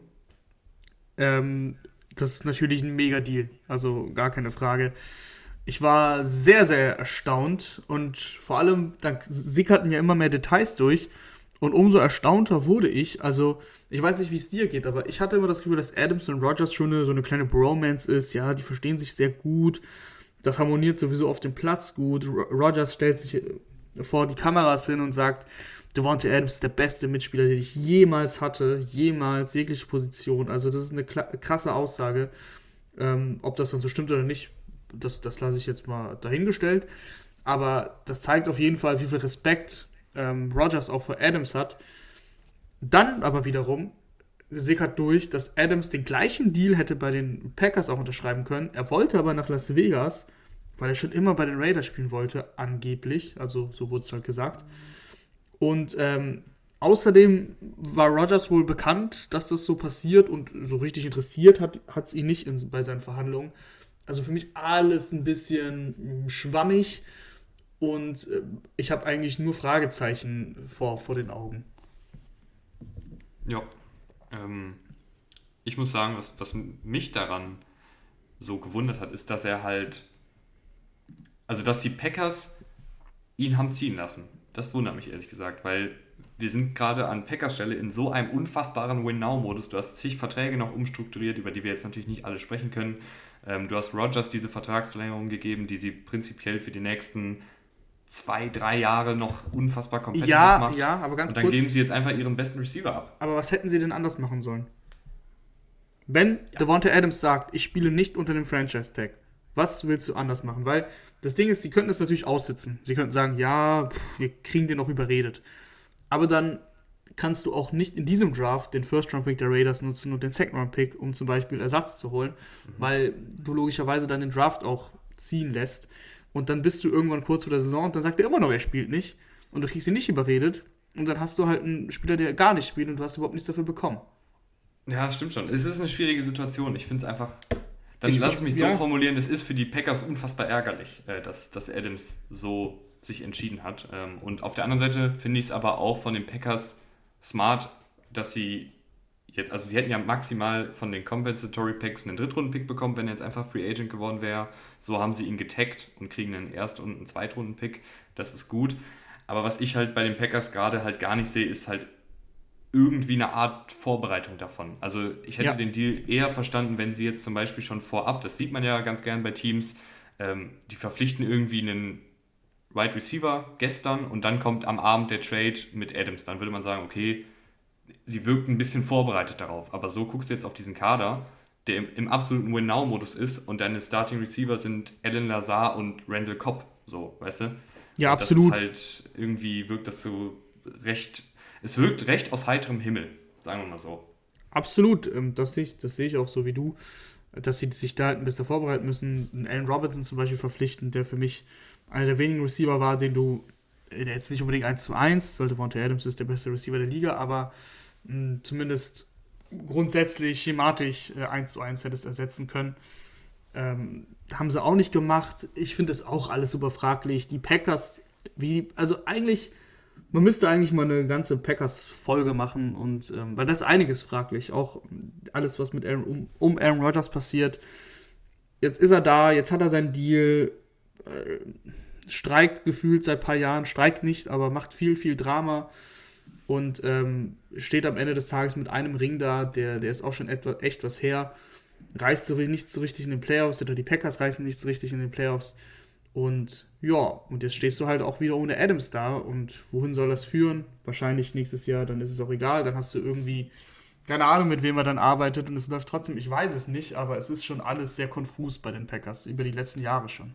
Ähm, das ist natürlich ein Mega-Deal. Also gar keine Frage. Ich war sehr, sehr erstaunt und vor allem, da sickerten ja immer mehr Details durch. Und umso erstaunter wurde ich. Also, ich weiß nicht, wie es dir geht, aber ich hatte immer das Gefühl, dass Adams und Rogers schon eine, so eine kleine Bromance ist. Ja, die verstehen sich sehr gut. Das harmoniert sowieso auf dem Platz gut. Rogers stellt sich vor die Kameras hin und sagt, Devontae Adams ist der beste Mitspieler, den ich jemals hatte, jemals, jegliche Position. Also das ist eine krasse Aussage. Ähm, ob das dann so stimmt oder nicht, das, das lasse ich jetzt mal dahingestellt. Aber das zeigt auf jeden Fall, wie viel Respekt ähm, Rogers auch für Adams hat. Dann aber wiederum sickert durch, dass Adams den gleichen Deal hätte bei den Packers auch unterschreiben können. Er wollte aber nach Las Vegas, weil er schon immer bei den Raiders spielen wollte, angeblich. Also so wurde es halt gesagt. Und ähm, außerdem war Rogers wohl bekannt, dass das so passiert und so richtig interessiert hat es ihn nicht in, bei seinen Verhandlungen. Also für mich alles ein bisschen hm, schwammig und äh, ich habe eigentlich nur Fragezeichen vor, vor den Augen. Ja, ähm, ich muss sagen, was, was mich daran so gewundert hat, ist, dass er halt, also dass die Packers ihn haben ziehen lassen. Das wundert mich ehrlich gesagt, weil wir sind gerade an Packers Stelle in so einem unfassbaren Win-Now-Modus. Du hast zig Verträge noch umstrukturiert, über die wir jetzt natürlich nicht alle sprechen können. Ähm, du hast Rogers diese Vertragsverlängerung gegeben, die sie prinzipiell für die nächsten zwei, drei Jahre noch unfassbar kompetitiv ja, macht. Ja, aber ganz Und dann kurz, geben sie jetzt einfach ihren besten Receiver ab. Aber was hätten sie denn anders machen sollen? Wenn ja. Devonta Adams sagt, ich spiele nicht unter dem Franchise-Tag, was willst du anders machen? Weil das Ding ist, sie könnten es natürlich aussitzen. Sie könnten sagen, ja, wir kriegen den auch überredet. Aber dann kannst du auch nicht in diesem Draft den First-Round-Pick der Raiders nutzen und den Second-Round-Pick, um zum Beispiel Ersatz zu holen, mhm. weil du logischerweise dann den Draft auch ziehen lässt. Und dann bist du irgendwann kurz vor der Saison und dann sagt er immer noch, er spielt nicht. Und du kriegst ihn nicht überredet. Und dann hast du halt einen Spieler, der gar nicht spielt und du hast überhaupt nichts dafür bekommen. Ja, das stimmt schon. Es ist eine schwierige Situation. Ich finde es einfach. Dann ich, lass es mich ja. so formulieren, es ist für die Packers unfassbar ärgerlich, äh, dass, dass Adams so sich entschieden hat. Ähm, und auf der anderen Seite finde ich es aber auch von den Packers smart, dass sie jetzt, also sie hätten ja maximal von den Compensatory Picks einen Drittrunden-Pick bekommen, wenn er jetzt einfach Free Agent geworden wäre. So haben sie ihn getaggt und kriegen einen Erst- und einen Zweitrunden-Pick. Das ist gut. Aber was ich halt bei den Packers gerade halt gar nicht sehe, ist halt irgendwie eine Art Vorbereitung davon. Also ich hätte ja. den Deal eher verstanden, wenn sie jetzt zum Beispiel schon vorab, das sieht man ja ganz gern bei Teams, ähm, die verpflichten irgendwie einen Wide Receiver gestern und dann kommt am Abend der Trade mit Adams. Dann würde man sagen, okay, sie wirkt ein bisschen vorbereitet darauf. Aber so guckst du jetzt auf diesen Kader, der im, im absoluten Win-Now-Modus ist und deine Starting Receiver sind Alan Lazar und Randall Cobb, so, weißt du? Ja, und absolut. Das ist halt, irgendwie wirkt das so recht, es wirkt recht aus heiterem Himmel, sagen wir mal so. Absolut, ähm, das sehe ich, das sehe ich auch so wie du, dass sie sich da ein bisschen vorbereiten müssen. Einen Alan Robinson zum Beispiel verpflichten, der für mich einer der wenigen Receiver war, den du, der jetzt nicht unbedingt 1 zu 1, sollte Monte Adams ist der beste Receiver der Liga, aber mh, hm, zumindest grundsätzlich schematisch äh, 1 zu 1 hättest ersetzen können. Ähm, haben sie auch nicht gemacht. Ich finde das auch alles super fraglich. Die Packers, wie, also eigentlich, man müsste eigentlich mal eine ganze Packers-Folge machen und ähm, weil das ist einiges fraglich. Auch alles, was mit Aaron, um, um Aaron Rodgers passiert. Jetzt ist er da, jetzt hat er seinen Deal äh, streikt gefühlt seit ein paar Jahren, streikt nicht, aber macht viel, viel Drama und ähm, steht am Ende des Tages mit einem Ring da, der, der ist auch schon etwa, echt was her. Reißt so nichts so richtig in den Playoffs, oder die Packers reißen nichts so richtig in den Playoffs. Und ja, und jetzt stehst du halt auch wieder ohne Adams da. Und wohin soll das führen? Wahrscheinlich nächstes Jahr, dann ist es auch egal. Dann hast du irgendwie, keine Ahnung, mit wem er dann arbeitet und es läuft trotzdem. Ich weiß es nicht, aber es ist schon alles sehr konfus bei den Packers, über die letzten Jahre schon.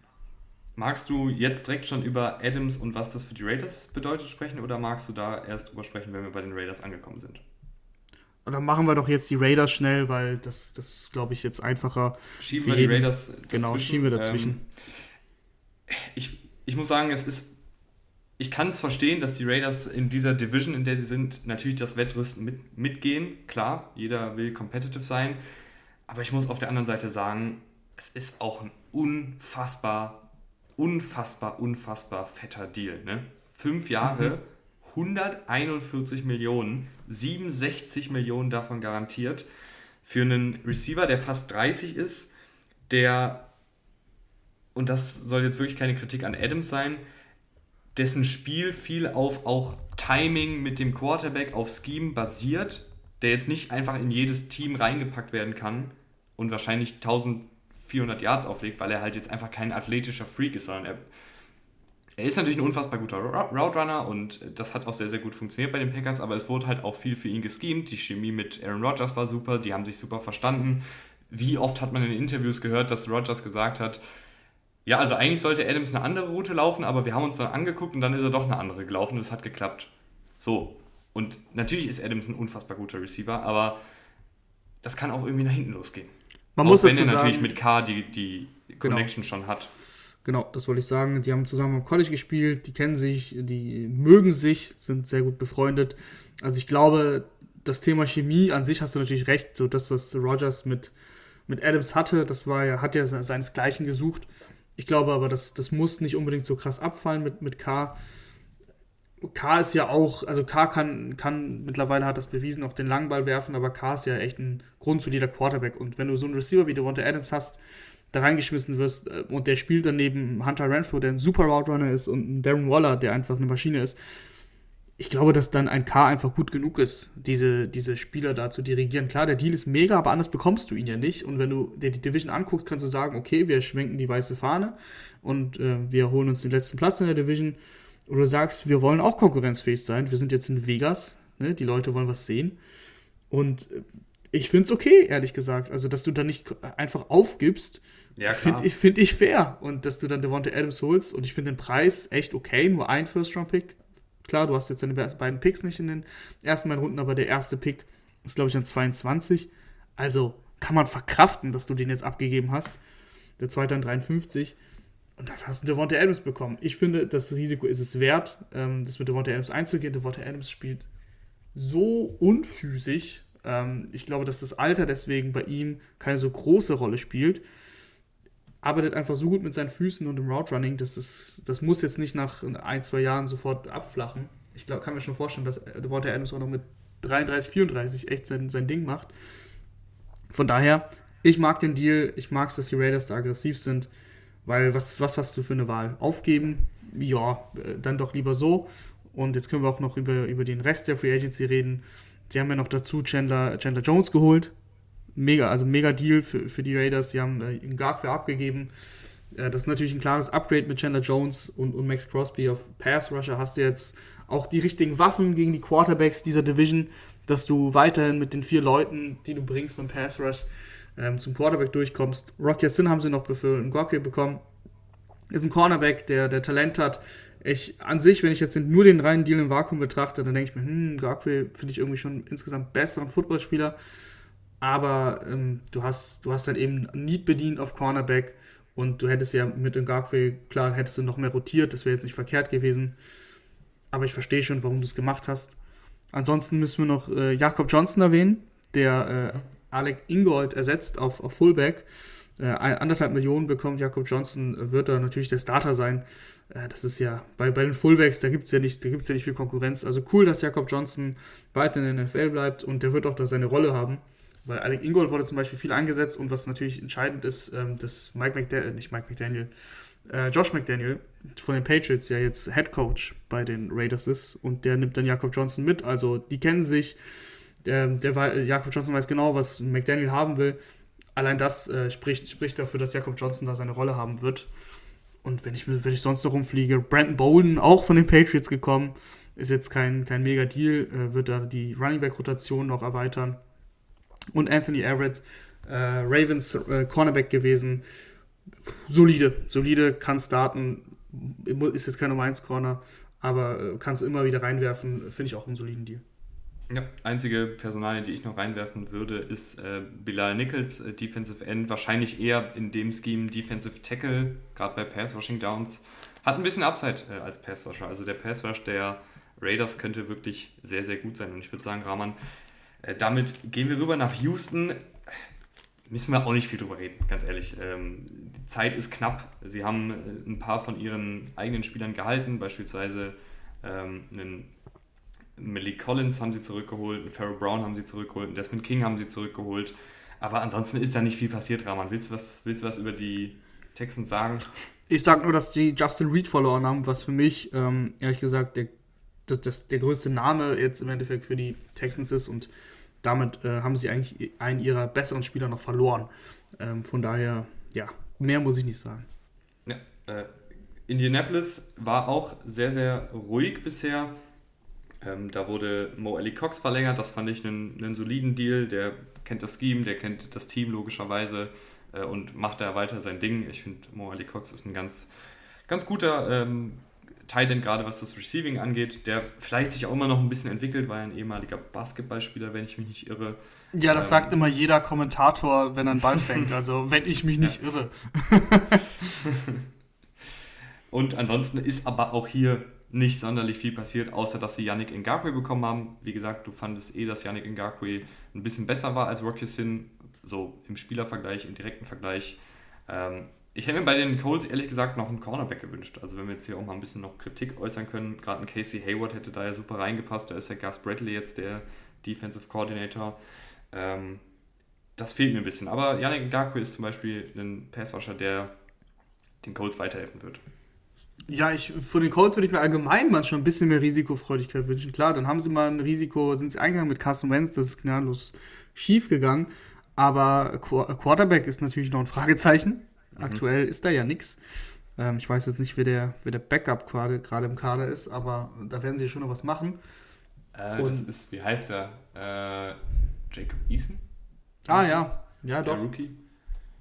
Magst du jetzt direkt schon über Adams und was das für die Raiders bedeutet sprechen oder magst du da erst drüber sprechen, wenn wir bei den Raiders angekommen sind? Dann machen wir doch jetzt die Raiders schnell, weil das, das ist, glaube ich, jetzt einfacher. Schieben wir die Raiders dazwischen. Genau, schieben wir dazwischen. Ähm, ich, ich muss sagen, es ist. Ich kann es verstehen, dass die Raiders in dieser Division, in der sie sind, natürlich das Wettrüsten mit, mitgehen. Klar, jeder will competitive sein. Aber ich muss auf der anderen Seite sagen, es ist auch ein unfassbar unfassbar, unfassbar fetter Deal. Ne? Fünf Jahre, mhm. 141 Millionen, 67 Millionen davon garantiert. Für einen Receiver, der fast 30 ist, der, und das soll jetzt wirklich keine Kritik an Adams sein, dessen Spiel viel auf auch Timing mit dem Quarterback, auf Scheme basiert, der jetzt nicht einfach in jedes Team reingepackt werden kann und wahrscheinlich 1000 400 Yards auflegt, weil er halt jetzt einfach kein athletischer Freak ist, sondern er, er ist natürlich ein unfassbar guter Route Runner und das hat auch sehr, sehr gut funktioniert bei den Packers, aber es wurde halt auch viel für ihn geschemt. Die Chemie mit Aaron Rodgers war super, die haben sich super verstanden. Wie oft hat man in Interviews gehört, dass Rodgers gesagt hat, ja, also eigentlich sollte Adams eine andere Route laufen, aber wir haben uns dann angeguckt und dann ist er doch eine andere gelaufen und es hat geklappt. So. Und natürlich ist Adams ein unfassbar guter Receiver, aber das kann auch irgendwie nach hinten losgehen. Man auch muss wenn er natürlich mit K die, die genau. Connection genau. schon hat. Genau, das wollte ich sagen. Die haben zusammen am College gespielt, die kennen sich, die mögen sich, sind sehr gut befreundet. Also ich glaube, das Thema Chemie an sich hast du natürlich recht. So das, was Rogers mit, mit Adams hatte, das war ja, hat ja seinesgleichen gesucht. Ich glaube aber, das, das muss nicht unbedingt so krass abfallen mit, mit K. K ist ja auch, also K kann, kann mittlerweile hat das bewiesen, auch den Langball werfen, aber K ist ja echt ein grundsolider Quarterback. Und wenn du so einen Receiver wie Devonta Adams hast, da reingeschmissen wirst äh, und der spielt daneben Hunter Renfro, der ein super Route Runner ist und Darren Waller, der einfach eine Maschine ist. Ich glaube, dass dann ein K einfach gut genug ist, diese, diese Spieler da zu dirigieren. Klar, der Deal ist mega, aber anders bekommst du ihn ja nicht. Und wenn du dir die Division anguckst, kannst du sagen, okay, wir schwenken die weiße Fahne und äh, wir holen uns den letzten Platz in der Division. Oder du sagst, wir wollen auch konkurrenzfähig sein. Wir sind jetzt in Vegas, ne? die Leute wollen was sehen. Und äh, ich finde es okay, ehrlich gesagt. Also, dass du da nicht einfach aufgibst ja, Finde ich, find ich fair. Und dass du dann Devonta Adams holst und ich finde den Preis echt okay, nur ein First-Round-Pick. Klar, du hast jetzt deine beiden Picks nicht in den ersten beiden Runden, aber der erste Pick ist, glaube ich, dann 22. Also kann man verkraften, dass du den jetzt abgegeben hast. Der zweite dann 53. Und dafür hast du Devonta Adams bekommen. Ich finde, das Risiko ist es wert, ähm, das mit Devonta Adams einzugehen. Devonta Adams spielt so unphysisch. Ähm, ich glaube, dass das Alter deswegen bei ihm keine so große Rolle spielt arbeitet einfach so gut mit seinen Füßen und im Route Running, dass es, das muss jetzt nicht nach ein, zwei Jahren sofort abflachen. Ich glaub, kann mir schon vorstellen, dass Devonta Adams auch noch mit 33, 34 echt sein, sein Ding macht. Von daher, ich mag den Deal, ich mag es, dass die Raiders da aggressiv sind, weil was, was hast du für eine Wahl? Aufgeben? Ja, äh, dann doch lieber so. Und jetzt können wir auch noch über, über den Rest der Free Agency reden. Sie haben ja noch dazu Chandler, Chandler Jones geholt, mega, also mega Deal für, für die Raiders. Sie haben äh, Ngakwe abgegeben. Äh, das ist natürlich ein klares Upgrade mit Chandler Jones und, und Max Crosby auf Pass Rusher. Hast du jetzt auch die richtigen Waffen gegen die Quarterbacks dieser Division, dass du weiterhin mit den vier Leuten, die du bringst beim Pass Rush, ähm, zum Quarterback durchkommst. Rocky Sin haben sie noch für Ngakwe bekommen. Ist ein Cornerback, der, der Talent hat. Ich, an sich, wenn ich jetzt nur den reinen Deal im Vakuum betrachte, dann denke ich mir, hm, Ngakwe finde ich irgendwie schon insgesamt besseren Footballspieler aber ähm, du, hast, du hast halt eben Need bedient auf Cornerback und du hättest ja mit dem Garfield, klar, hättest du noch mehr rotiert, das wäre jetzt nicht verkehrt gewesen. Aber ich verstehe schon, warum du es gemacht hast. Ansonsten müssen wir noch äh, Jakob Johnson erwähnen, der äh, Alec Ingold ersetzt auf, auf Fullback. Äh, anderthalb Millionen bekommt Jakob Johnson, wird da natürlich der Starter sein. Äh, das ist ja, bei, bei den Fullbacks, da gibt es ja, nicht, ja nicht viel Konkurrenz. Also cool, dass Jakob Johnson weiter in der NFL bleibt und der wird auch da seine Rolle haben. Weil Alec Ingold wurde zum Beispiel viel eingesetzt und was natürlich entscheidend ist, ähm, dass Mike McDaniel, nicht Mike McDaniel, äh, Josh McDaniel von den Patriots ja jetzt Head Coach bei den Raiders ist und der nimmt dann Jakob Johnson mit. Also die kennen sich. Ähm, der Jakob Johnson weiß genau, was McDaniel haben will. Allein das äh, spricht, spricht dafür, dass Jakob Johnson da seine Rolle haben wird. Und wenn ich, wenn ich sonst noch rumfliege, Brandon Bolden, auch von den Patriots gekommen, ist jetzt kein, kein mega Deal, äh, wird da die Running Back Rotation noch erweitern und Anthony Everett, äh, Ravens äh, Cornerback gewesen. Solide, solide, kann starten, ist jetzt kein Nummer 1 Corner, aber äh, kannst immer wieder reinwerfen, finde ich auch einen soliden Deal. Ja, einzige Personalie, die ich noch reinwerfen würde, ist äh, Bilal Nichols, äh, Defensive End, wahrscheinlich eher in dem Scheme Defensive Tackle, gerade bei Pass Rushing Downs. Hat ein bisschen Upside äh, als Pass Rusher. Also der Pass Rush der Raiders könnte wirklich sehr, sehr gut sein. Und ich würde sagen, Rahman, damit gehen wir rüber nach Houston. Müssen wir auch nicht viel drüber reden, ganz ehrlich. Ähm, die Zeit ist knapp. Sie haben äh, ein paar von ihren eigenen Spielern gehalten, beispielsweise ähm, einen Malik Collins haben sie zurückgeholt, einen Pharaoh Brown haben sie zurückgeholt, einen Desmond King haben sie zurückgeholt. Aber ansonsten ist da nicht viel passiert, Rahman. Willst du was, willst du was über die Texans sagen? Ich sag nur, dass die Justin Reed verloren haben, was für mich, ähm, ehrlich gesagt, der, das, das, der größte Name jetzt im Endeffekt für die Texans ist und damit äh, haben sie eigentlich einen ihrer besseren Spieler noch verloren. Ähm, von daher, ja, mehr muss ich nicht sagen. Ja, äh, Indianapolis war auch sehr, sehr ruhig bisher. Ähm, da wurde Mo Ellie Cox verlängert, das fand ich einen, einen soliden Deal. Der kennt das Scheme, der kennt das Team logischerweise äh, und macht da weiter sein Ding. Ich finde, Mo Ali Cox ist ein ganz, ganz guter ähm, Tight gerade was das Receiving angeht, der vielleicht sich auch immer noch ein bisschen entwickelt, weil ein ehemaliger Basketballspieler, wenn ich mich nicht irre. Ja, das ähm, sagt immer jeder Kommentator, wenn er einen Ball fängt. Also, wenn ich mich nicht irre. und ansonsten ist aber auch hier nicht sonderlich viel passiert, außer dass sie Yannick Ngakwe bekommen haben. Wie gesagt, du fandest eh, dass Yannick Ngakwe ein bisschen besser war als Rocky Sin, so im Spielervergleich, im direkten Vergleich. Ähm, ich hätte mir bei den Colts ehrlich gesagt noch einen Cornerback gewünscht. Also wenn wir jetzt hier auch mal ein bisschen noch Kritik äußern können, gerade ein Casey Hayward hätte da ja super reingepasst, da ist ja Gus Bradley jetzt der Defensive Coordinator. Ähm, das fehlt mir ein bisschen. Aber Yannick Ngakwe ist zum Beispiel ein Passwasher, der den Colts weiterhelfen wird. Ja, ich, von den Colts würde ich mir allgemein manchmal ein bisschen mehr Risikofreudigkeit wünschen. Klar, dann haben sie mal ein Risiko, sind sie eingegangen mit Carson Wentz, das ist gnadenlos schief gegangen. Aber Quarterback ist natürlich noch ein Fragezeichen. Mhm. Aktuell ist da ja nichts. Ähm, ich weiß jetzt nicht, wer der, wer der Backup gerade im Kader ist, aber da werden sie schon noch was machen. Äh, das ist, wie heißt der? Äh, Jacob Eason? Ah ja, ja der doch. Rookie?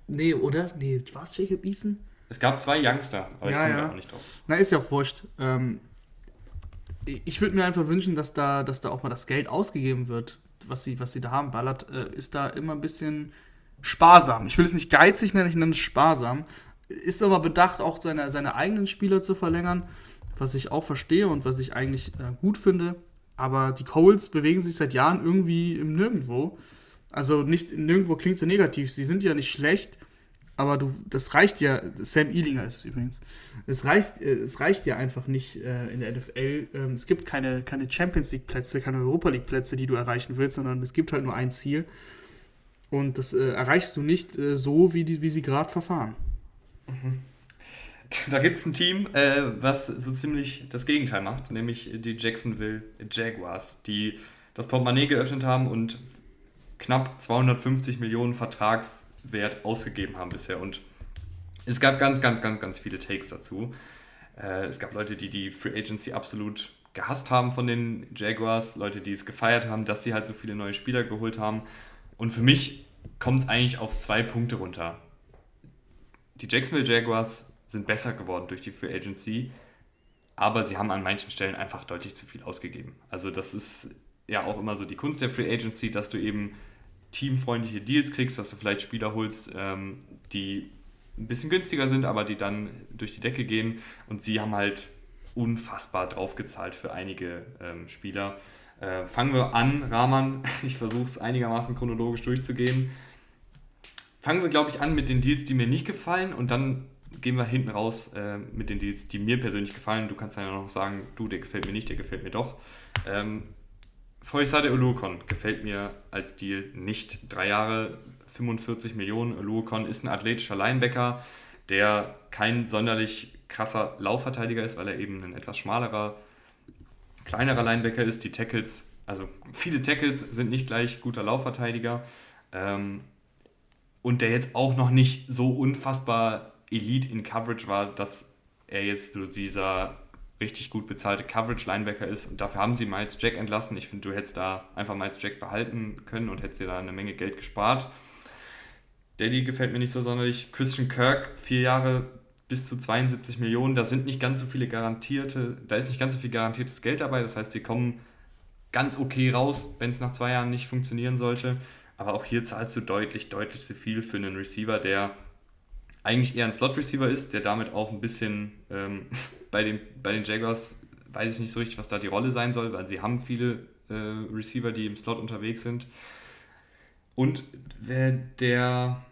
Nee, oder? Nee, war es Jacob Eason? Es gab zwei Youngster, aber ja, ich komme ja. da auch nicht drauf. Na, ist ja auch wurscht. Ähm, ich würde mir einfach wünschen, dass da, dass da auch mal das Geld ausgegeben wird, was sie, was sie da haben. Ballard äh, ist da immer ein bisschen sparsam. Ich will es nicht geizig nennen, ich nenne es sparsam. Ist aber bedacht, auch seine, seine eigenen Spieler zu verlängern, was ich auch verstehe und was ich eigentlich äh, gut finde. Aber die Coles bewegen sich seit Jahren irgendwie im Nirgendwo. Also nicht nirgendwo klingt so negativ. Sie sind ja nicht schlecht, aber du, das reicht ja, Sam Ealinger ist es übrigens, es reicht, äh, es reicht ja einfach nicht äh, in der NFL. Ähm, es gibt keine, keine Champions League Plätze, keine Europa League Plätze, die du erreichen willst, sondern es gibt halt nur ein Ziel. Und das äh, erreichst du nicht äh, so, wie, die, wie sie gerade verfahren. Mhm. Da gibt es ein Team, äh, was so ziemlich das Gegenteil macht, nämlich die Jacksonville Jaguars, die das Portemonnaie geöffnet haben und knapp 250 Millionen Vertrags Wert ausgegeben haben bisher. Und es gab ganz, ganz, ganz, ganz viele Takes dazu. Äh, es gab Leute, die die Free Agency absolut gehasst haben von den Jaguars, Leute, die es gefeiert haben, dass sie halt so viele neue Spieler geholt haben. Und für mich kommt es eigentlich auf zwei Punkte runter. Die Jacksonville Jaguars sind besser geworden durch die Free Agency, aber sie haben an manchen Stellen einfach deutlich zu viel ausgegeben. Also das ist ja auch immer so die Kunst der Free Agency, dass du eben teamfreundliche Deals kriegst, dass du vielleicht Spieler holst, ähm, die ein bisschen günstiger sind, aber die dann durch die Decke gehen. Und sie haben halt unfassbar draufgezahlt für einige ähm, Spieler. Äh, fangen wir an, Rahman. Ich versuche es einigermaßen chronologisch durchzugehen. Fangen wir, glaube ich, an mit den Deals, die mir nicht gefallen und dann gehen wir hinten raus äh, mit den Deals, die mir persönlich gefallen. Du kannst dann ja noch sagen, du, der gefällt mir nicht, der gefällt mir doch. Ähm, Foysade Oluokon gefällt mir als Deal nicht. Drei Jahre, 45 Millionen. Oluokon ist ein athletischer Linebacker, der kein sonderlich krasser Laufverteidiger ist, weil er eben ein etwas schmalerer, kleinerer Linebacker ist. Die Tackles, also viele Tackles sind nicht gleich guter Laufverteidiger. Ähm, und der jetzt auch noch nicht so unfassbar Elite in Coverage war, dass er jetzt so dieser richtig gut bezahlte Coverage-Linebacker ist und dafür haben sie Miles Jack entlassen. Ich finde, du hättest da einfach Miles Jack behalten können und hättest dir da eine Menge Geld gespart. Daddy gefällt mir nicht so sonderlich. Christian Kirk, vier Jahre bis zu 72 Millionen, da sind nicht ganz so viele garantierte, da ist nicht ganz so viel garantiertes Geld dabei. Das heißt, sie kommen ganz okay raus, wenn es nach zwei Jahren nicht funktionieren sollte. Aber auch hier zahlst du deutlich, deutlich zu viel für einen Receiver, der eigentlich eher ein Slot-Receiver ist, der damit auch ein bisschen ähm, bei, den, bei den Jaguars weiß ich nicht so richtig, was da die Rolle sein soll, weil sie haben viele äh, Receiver, die im Slot unterwegs sind. Und wer der.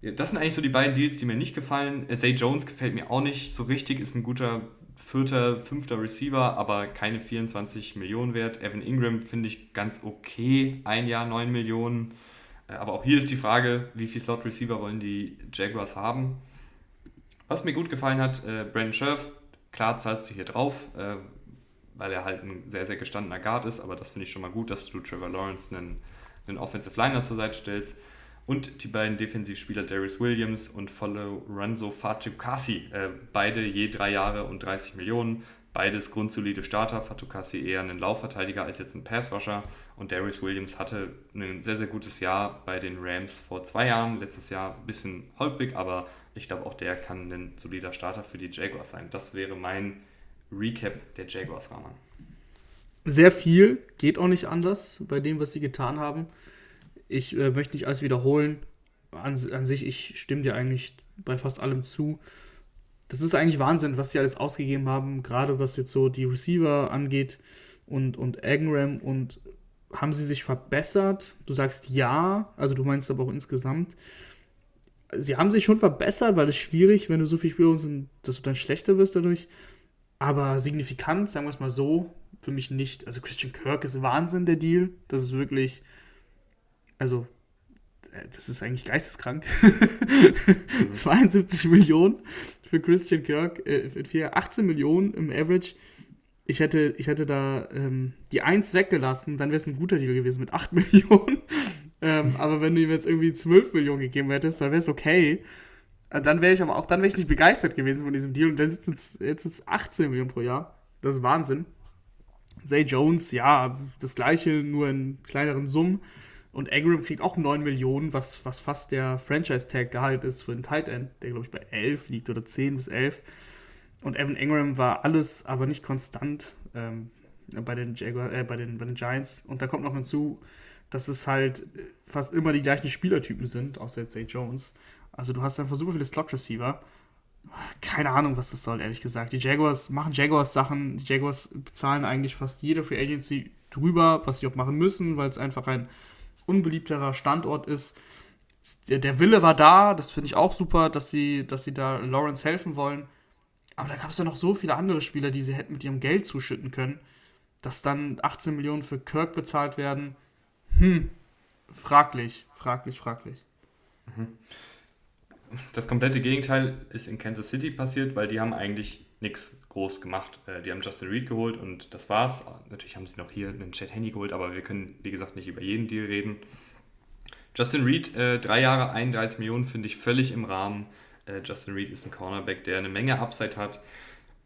Das sind eigentlich so die beiden Deals, die mir nicht gefallen. Zay Jones gefällt mir auch nicht so richtig, ist ein guter vierter, fünfter Receiver, aber keine 24 Millionen wert. Evan Ingram finde ich ganz okay, ein Jahr 9 Millionen. Äh, aber auch hier ist die Frage, wie viel Slot Receiver wollen die Jaguars haben? Was mir gut gefallen hat, äh, Brandon Scherf, klar zahlst du hier drauf, äh, weil er halt ein sehr, sehr gestandener Guard ist, aber das finde ich schon mal gut, dass du Trevor Lawrence einen, einen Offensive Liner zur Seite stellst. Und die beiden Defensivspieler Darius Williams und Lorenzo Fatukasi, äh, beide je drei Jahre und 30 Millionen. Beides grundsolide Starter. Fatukasi eher ein Laufverteidiger als jetzt ein Passrusher. Und Darius Williams hatte ein sehr, sehr gutes Jahr bei den Rams vor zwei Jahren. Letztes Jahr ein bisschen holprig, aber ich glaube, auch der kann ein solider Starter für die Jaguars sein. Das wäre mein Recap der Jaguars, Rahman. Sehr viel, geht auch nicht anders bei dem, was sie getan haben. Ich äh, möchte nicht alles wiederholen. An, an sich, ich stimme dir eigentlich bei fast allem zu. Das ist eigentlich Wahnsinn, was sie alles ausgegeben haben, gerade was jetzt so die Receiver angeht und, und Agram und haben sie sich verbessert? Du sagst ja, also du meinst aber auch insgesamt. Sie haben sich schon verbessert, weil es schwierig, wenn du so viel Spieler sind, dass du dann schlechter wirst dadurch. Aber signifikant, sagen wir es mal so, für mich nicht. Also Christian Kirk ist Wahnsinn, der Deal. Das ist wirklich, also, äh, das ist eigentlich geisteskrank. Mhm. 72 Millionen für Christian Kirk, äh, 18 Millionen im Average. Ich hätte, ich hätte da ähm, die 1 weggelassen, dann wäre es ein guter Deal gewesen mit 8 Millionen. ähm, aber wenn du ihm jetzt irgendwie 12 Millionen gegeben hättest, dann wäre es okay. Äh, dann wäre ich aber auch, dann wäre ich nicht begeistert gewesen von diesem Deal. Und dann sind es jetzt ist 18 Millionen pro Jahr. Das ist Wahnsinn. Zay Jones, ja, das gleiche, nur in kleineren Summen. Und Agram kriegt auch 9 Millionen, was, was fast der Franchise-Tag-Gehalt ist für einen Tight End, der, glaube ich, bei 11 liegt oder 10 bis 11. Und Evan Ingram war alles, aber nicht konstant ähm, bei, den Jaguar, äh, bei, den, bei den Giants. Und da kommt noch hinzu, dass es halt fast immer die gleichen Spielertypen sind, außer jetzt Zay Jones. Also du hast einfach super viele Slot-Receiver keine Ahnung, was das soll, ehrlich gesagt. Die Jaguars machen Jaguars-Sachen. Die Jaguars bezahlen eigentlich fast jede Free Agency drüber, was sie auch machen müssen, weil es einfach ein unbeliebterer Standort ist. Der, Wille war da, das finde ich auch super, dass sie, dass sie da Lawrence helfen wollen. Aber da gab es ja noch so viele andere Spieler, die sie hätten mit ihrem Geld zuschütten können, dass dann 18 Millionen für Kirk bezahlt werden. Hm, fraglich, fraglich, fraglich. Mhm das komplette Gegenteil ist in Kansas City passiert, weil die haben eigentlich nichts groß gemacht. Äh, die haben Justin Reed geholt und das war's. Natürlich haben sie noch hier einen Chad Henney geholt, aber wir können, wie gesagt, nicht über jeden Deal reden. Justin Reed, äh, drei Jahre, 31 Millionen, finde ich völlig im Rahmen. Äh, Justin Reed ist ein Cornerback, der eine Menge Upside hat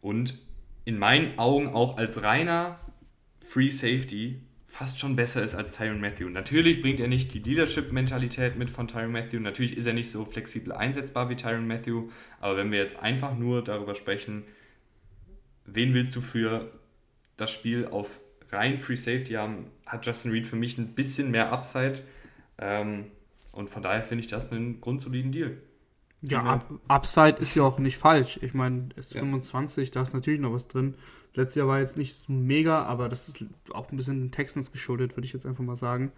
und in meinen Augen auch als reiner Free Safety fast schon besser ist als Tyron Matthew. Natürlich bringt er nicht die Leadership-Mentalität mit von Tyron Matthew. Natürlich ist er nicht so flexibel einsetzbar wie Tyron Matthew. Aber wenn wir jetzt einfach nur darüber sprechen, wen willst du für das Spiel auf rein Free Safety haben, hat Justin Reed für mich ein bisschen mehr Upside. Ähm, und von daher finde ich das einen grundsoliden Deal. Ja, Up Upside ist ja auch nicht falsch. Ich meine, es ist ja. 25, da ist natürlich noch was drin. Letztes Jahr war jetzt nicht so mega, aber das ist auch ein bisschen den Texans geschuldet, würde ich jetzt einfach mal sagen.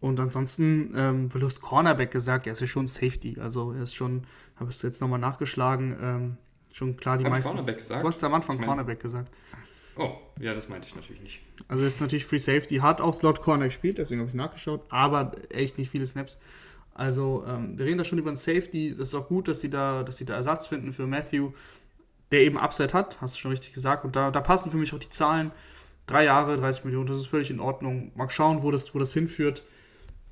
Und ansonsten, ähm, du hast Cornerback gesagt, er ist ja schon Safety. Also er ist schon, habe ich es jetzt nochmal nachgeschlagen, ähm, schon klar die meisten. Cornerback gesagt? Du hast am Anfang ich mein, Cornerback gesagt. Oh, ja, das meinte ich natürlich nicht. Also ist natürlich Free Safety, hat auch Slot Corner gespielt, deswegen habe ich es nachgeschaut, aber echt nicht viele Snaps. Also ähm, wir reden da schon über einen Safety. Das ist auch gut, dass sie da, dass sie da Ersatz finden für Matthew der eben Upside hat, hast du schon richtig gesagt. Und da, da passen für mich auch die Zahlen. Drei Jahre, 30 Millionen, das ist völlig in Ordnung. Mal schauen, wo das, wo das hinführt.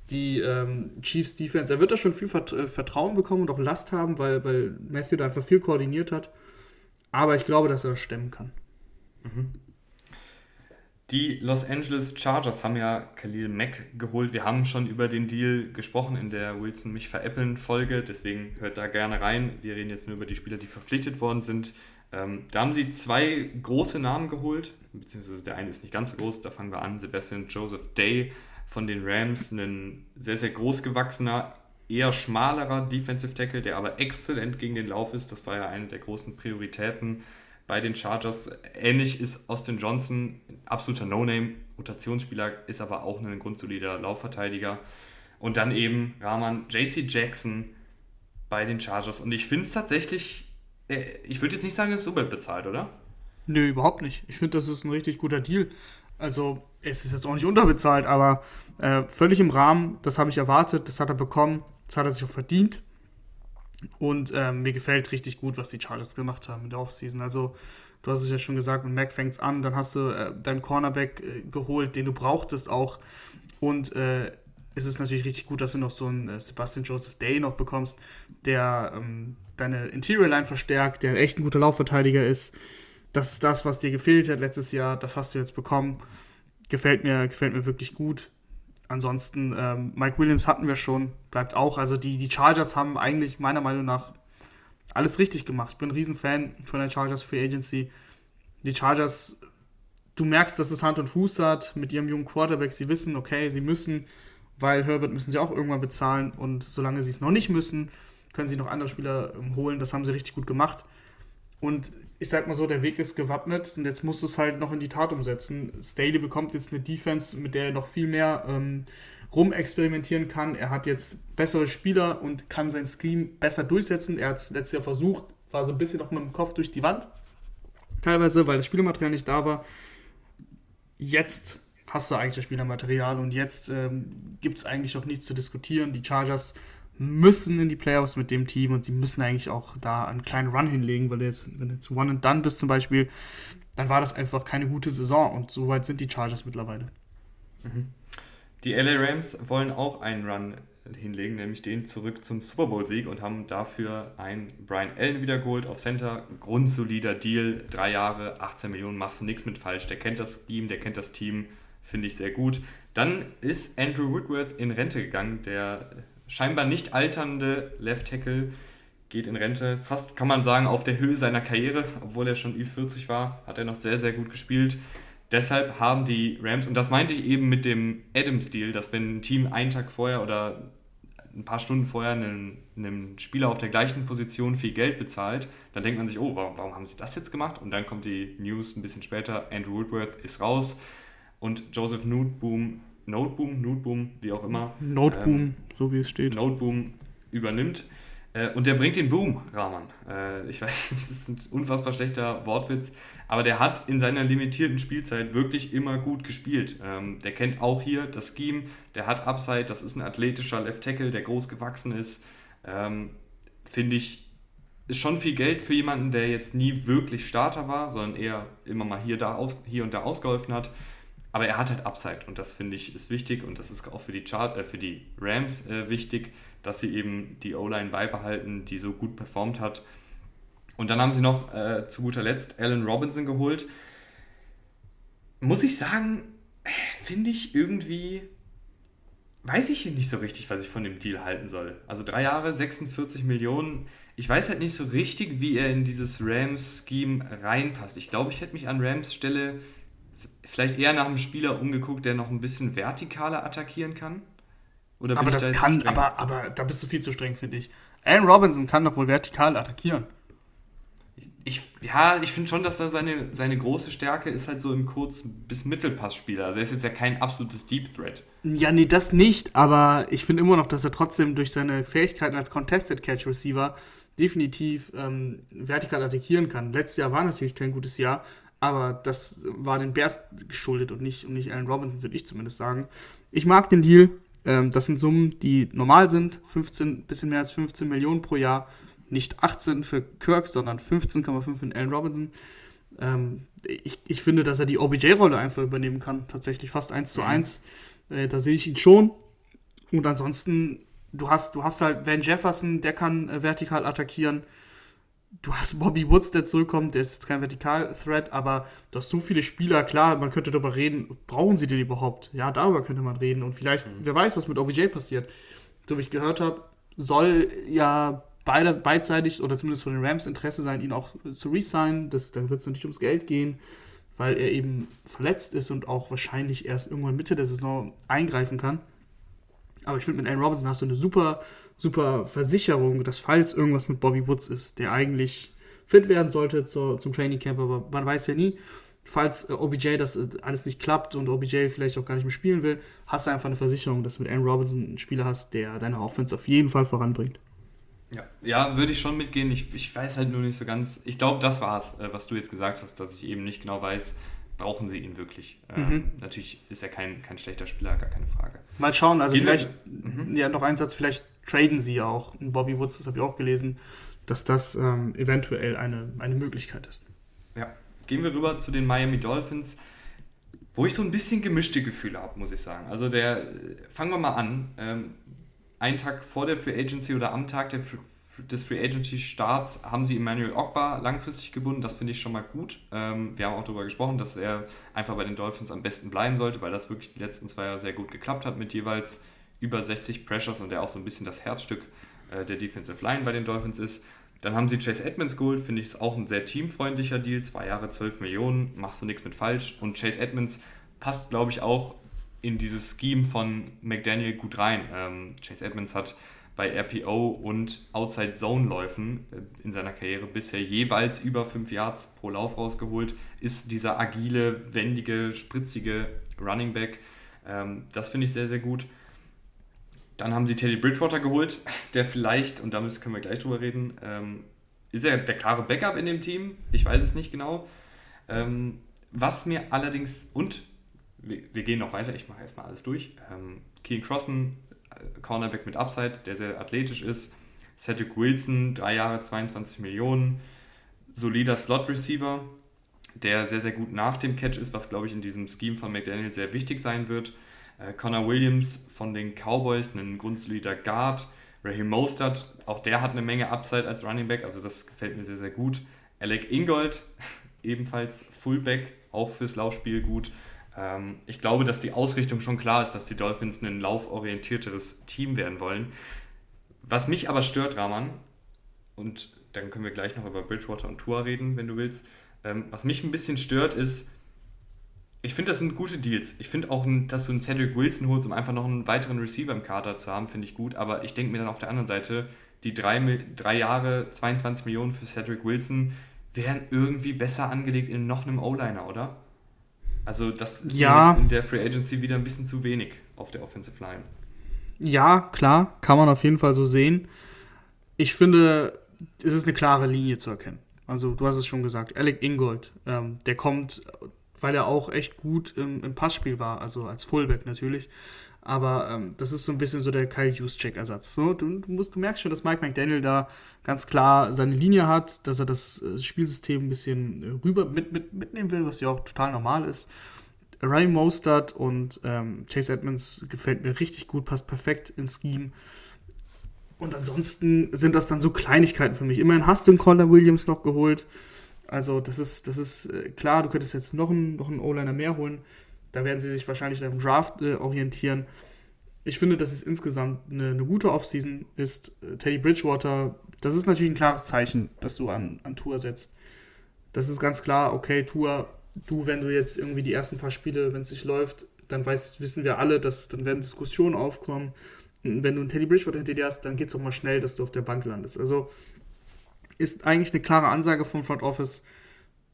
Die ähm, Chiefs Defense, er wird da schon viel äh, Vertrauen bekommen und auch Last haben, weil, weil Matthew da einfach viel koordiniert hat. Aber ich glaube, dass er das stemmen kann. Mhm. Die Los Angeles Chargers haben ja Khalil Mack geholt. Wir haben schon über den Deal gesprochen in der Wilson mich veräppeln Folge, deswegen hört da gerne rein. Wir reden jetzt nur über die Spieler, die verpflichtet worden sind. Ähm, da haben sie zwei große Namen geholt, beziehungsweise der eine ist nicht ganz so groß, da fangen wir an. Sebastian Joseph Day von den Rams, ein sehr, sehr groß gewachsener, eher schmalerer Defensive Tackle, der aber exzellent gegen den Lauf ist. Das war ja eine der großen Prioritäten bei den Chargers. Ähnlich ist Austin Johnson, absoluter No-Name, Rotationsspieler, ist aber auch ein grundsolider Laufverteidiger. Und dann eben Rahman JC Jackson bei den Chargers. Und ich finde es tatsächlich ich würde jetzt nicht sagen, es ist überbezahlt, oder? Nö, überhaupt nicht. Ich finde, das ist ein richtig guter Deal. Also, es ist jetzt auch nicht unterbezahlt, aber äh, völlig im Rahmen. Das habe ich erwartet, das hat er bekommen, das hat er sich auch verdient. Und äh, mir gefällt richtig gut, was die Chargers gemacht haben in der Offseason. Also, du hast es ja schon gesagt, mit Mac fängt es an, dann hast du äh, deinen Cornerback äh, geholt, den du brauchtest auch. Und äh, ist es natürlich richtig gut, dass du noch so einen äh, Sebastian Joseph Day noch bekommst, der ähm, deine Interior Line verstärkt, der echt ein guter Laufverteidiger ist. Das ist das, was dir gefehlt hat letztes Jahr. Das hast du jetzt bekommen. Gefällt mir, gefällt mir wirklich gut. Ansonsten, ähm, Mike Williams hatten wir schon, bleibt auch. Also die, die Chargers haben eigentlich meiner Meinung nach alles richtig gemacht. Ich bin ein Riesenfan von der Chargers Free Agency. Die Chargers, du merkst, dass es Hand und Fuß hat mit ihrem jungen Quarterback. Sie wissen, okay, sie müssen, weil Herbert müssen sie auch irgendwann bezahlen und solange sie es noch nicht müssen, können sie noch andere Spieler ähm, holen. Das haben sie richtig gut gemacht. Und ich sag mal so, der Weg ist gewappnet und jetzt muss es halt noch in die Tat umsetzen. Staley bekommt jetzt eine Defense, mit der er noch viel mehr ähm, rumexperimentieren kann. Er hat jetzt bessere Spieler und kann sein Scheme besser durchsetzen. Er hat es letztes Jahr versucht, war so ein bisschen noch mit dem Kopf durch die Wand. Teilweise, weil das Spielermaterial nicht da war. Jetzt hast du eigentlich das Spielermaterial und jetzt ähm, gibt es eigentlich auch nichts zu diskutieren. Die Chargers müssen in die Playoffs mit dem Team und sie müssen eigentlich auch da einen kleinen Run hinlegen, weil jetzt, wenn du jetzt One and Done bist zum Beispiel, dann war das einfach keine gute Saison und so weit sind die Chargers mittlerweile. Mhm. Die LA Rams wollen auch einen Run hinlegen, nämlich den zurück zum Super Bowl-Sieg und haben dafür einen Brian Allen wiedergeholt auf Center. Grundsolider Deal, drei Jahre, 18 Millionen, machst du nichts mit falsch. Der kennt das Team, der kennt das Team, finde ich sehr gut. Dann ist Andrew Whitworth in Rente gegangen, der scheinbar nicht alternde Left Tackle geht in Rente. Fast kann man sagen, auf der Höhe seiner Karriere, obwohl er schon Ü40 war, hat er noch sehr, sehr gut gespielt. Deshalb haben die Rams, und das meinte ich eben mit dem Adam-Stil, dass wenn ein Team einen Tag vorher oder ein paar Stunden vorher einen, einem Spieler auf der gleichen Position viel Geld bezahlt, dann denkt man sich, oh, warum, warum haben sie das jetzt gemacht? Und dann kommt die News ein bisschen später, Andrew Woodworth ist raus und Joseph Noteboom Noteboom, Noteboom, wie auch immer. Noteboom, ähm, so wie es steht. Noteboom übernimmt. Äh, und der bringt den Boom, Rahman. Äh, ich weiß, das ist ein unfassbar schlechter Wortwitz, aber der hat in seiner limitierten Spielzeit wirklich immer gut gespielt. Ähm, der kennt auch hier das Scheme, der hat Upside, das ist ein athletischer Left Tackle, der groß gewachsen ist. Ähm, Finde ich, ist schon viel Geld für jemanden, der jetzt nie wirklich Starter war, sondern eher immer mal hier, da aus, hier und da ausgeholfen hat. Aber er hat halt Upside und das finde ich ist wichtig und das ist auch für die, Chart, äh, für die Rams äh, wichtig, dass sie eben die O-Line beibehalten, die so gut performt hat. Und dann haben sie noch äh, zu guter Letzt Allen Robinson geholt. Muss ich sagen, finde ich irgendwie, weiß ich nicht so richtig, was ich von dem Deal halten soll. Also drei Jahre, 46 Millionen. Ich weiß halt nicht so richtig, wie er in dieses Rams-Scheme reinpasst. Ich glaube, ich hätte mich an Rams Stelle vielleicht eher nach einem Spieler umgeguckt, der noch ein bisschen vertikaler attackieren kann? Oder aber das da kann, aber, aber da bist du viel zu streng, finde ich. Allen Robinson kann doch wohl vertikal attackieren. Ich, ja, ich finde schon, dass da seine, seine große Stärke ist halt so im Kurz- bis Mittelpassspieler. Also er ist jetzt ja kein absolutes Deep Threat. Ja, nee, das nicht, aber ich finde immer noch, dass er trotzdem durch seine Fähigkeiten als Contested Catch Receiver definitiv ähm, vertikal attackieren kann. Letztes Jahr war natürlich kein gutes Jahr, aber das war den Bears geschuldet und nicht, und nicht Allen Robinson, würde ich zumindest sagen. Ich mag den Deal. Ähm, das sind Summen, die normal sind. 15, bisschen mehr als 15 Millionen pro Jahr. Nicht 18 für Kirk, sondern 15,5 für Allen Robinson. Ähm, ich, ich finde, dass er die OBJ-Rolle einfach übernehmen kann. Tatsächlich fast 1 zu 1. Mhm. Äh, da sehe ich ihn schon. Und ansonsten, du hast, du hast halt Van Jefferson, der kann äh, vertikal attackieren du hast Bobby Woods, der zurückkommt, der ist jetzt kein Vertikal-Threat, aber du hast so viele Spieler, klar, man könnte darüber reden, brauchen sie den überhaupt? Ja, darüber könnte man reden und vielleicht, mhm. wer weiß, was mit OBJ passiert. So wie ich gehört habe, soll ja beider, beidseitig oder zumindest von den Rams Interesse sein, ihn auch zu resignen. Das, dann wird es natürlich ums Geld gehen, weil er eben verletzt ist und auch wahrscheinlich erst irgendwann Mitte der Saison eingreifen kann. Aber ich finde, mit Aaron Robinson hast du eine super super Versicherung, dass falls irgendwas mit Bobby Woods ist, der eigentlich fit werden sollte zur, zum Training Camp, aber man weiß ja nie, falls äh, OBJ das äh, alles nicht klappt und OBJ vielleicht auch gar nicht mehr spielen will, hast du einfach eine Versicherung, dass du mit Aaron Robinson einen Spieler hast, der deine Offense auf jeden Fall voranbringt. Ja, ja würde ich schon mitgehen. Ich, ich weiß halt nur nicht so ganz. Ich glaube, das war's, äh, was du jetzt gesagt hast, dass ich eben nicht genau weiß, brauchen sie ihn wirklich. Ähm, mhm. Ähm, natürlich ist er kein, kein schlechter Spieler, gar keine Frage. Mal schauen, also Gehen vielleicht, mhm. ja, noch ein Satz, vielleicht traden sie auch. Bobby Woods, das habe ich auch gelesen, dass das ähm, eventuell eine, eine Möglichkeit ist. Ja, gehen wir rüber zu den Miami Dolphins. wo ich so ein bisschen gemischte Gefühle habe, muss ich sagen. Also der, fangen wir mal an. Ähm, einen Tag vor der Free Agency oder am Tag der, des Free Agency Starts haben sie Emmanuel Ogba langfristig gebunden. Das finde ich schon mal gut. Ähm, wir haben auch darüber gesprochen, dass er einfach bei den Dolphins am besten bleiben sollte, weil das wirklich die letzten zwei Jahre sehr gut geklappt hat mit jeweils über 60 Pressures und der auch so ein bisschen das Herzstück äh, der Defensive Line bei den Dolphins ist. Dann haben sie Chase Edmonds geholt, finde ich, ist auch ein sehr teamfreundlicher Deal. Zwei Jahre, 12 Millionen, machst du nichts mit falsch. Und Chase Edmonds passt, glaube ich, auch in dieses Scheme von McDaniel gut rein. Ähm, Chase Edmonds hat bei RPO und Outside Zone Läufen äh, in seiner Karriere bisher jeweils über 5 Yards pro Lauf rausgeholt, ist dieser agile, wendige, spritzige Running Back. Ähm, das finde ich sehr, sehr gut. Dann haben sie Teddy Bridgewater geholt, der vielleicht, und da können wir gleich drüber reden, ähm, ist er der klare Backup in dem Team? Ich weiß es nicht genau. Ähm, was mir allerdings, und wir, gehen noch weiter, ich mache erstmal alles durch. Ähm, Keen Crossen, Cornerback mit Upside, der sehr athletisch ist. Cedric Wilson, drei Jahre, 22 Millionen. Solider Slot-Receiver, der sehr, sehr gut nach dem Catch ist, was, glaube ich, in diesem Scheme von McDaniel sehr wichtig sein wird. Äh, Connor Williams von den Cowboys, ein grundsolider Guard. Raheem Mostert, auch der hat eine Menge Upside als Running Back, also das gefällt mir sehr, sehr gut. Alec Ingold, ebenfalls Fullback, auch fürs Laufspiel gut. Ähm, ich glaube, dass die Ausrichtung schon klar ist, dass die Dolphins ein lauforientierteres Team werden wollen. Was mich aber stört, Rahman, und dann können wir gleich noch über Bridgewater und Tour reden, wenn du willst. Ähm, was mich ein bisschen stört, ist, ich finde, das sind gute Deals. Ich finde auch, dass du einen Cedric Wilson holst, um einfach noch einen weiteren Receiver im Kader zu haben, finde ich gut. Aber ich denke mir dann auf der anderen Seite, die drei, drei Jahre, 22 Millionen für Cedric Wilson wären irgendwie besser angelegt in noch einem O-Liner, oder? Also das ist ja. in der Free Agency wieder ein bisschen zu wenig auf der Offensive Line. Ja, klar, kann man auf jeden Fall so sehen. Ich finde, es ist eine klare Linie zu erkennen. Also du hast es schon gesagt, Alec Ingold, ähm, der kommt weil er auch echt gut im, im Passspiel war, also als Fullback natürlich. Aber ähm, das ist so ein bisschen so der Kyle Juszczyk-Ersatz. So, du, du, musst, du merkst schon, dass Mike McDaniel da ganz klar seine Linie hat, dass er das äh, Spielsystem ein bisschen äh, rüber mit, mit, mitnehmen will, was ja auch total normal ist. Ryan Mostert und ähm, Chase Edmonds gefällt mir richtig gut, passt perfekt ins Scheme. Und ansonsten sind das dann so Kleinigkeiten für mich. Immerhin hast du einen Conor Williams noch geholt. Also das ist, das ist äh, klar, du könntest jetzt noch einen, noch einen O-Liner mehr holen. Da werden sie sich wahrscheinlich am Draft äh, orientieren. Ich finde, dass es insgesamt eine, eine gute Offseason ist. Äh, Teddy Bridgewater, das ist natürlich ein klares Zeichen, dass du an, an Tour setzt. Das ist ganz klar, okay, Tour, du, wenn du jetzt irgendwie die ersten paar Spiele, wenn es nicht läuft, dann weiß, wissen wir alle, dass dann werden Diskussionen aufkommen. Und wenn du einen Teddy Bridgewater hinter dir hast, dann geht es auch mal schnell, dass du auf der Bank landest. Also ist eigentlich eine klare Ansage vom Front Office.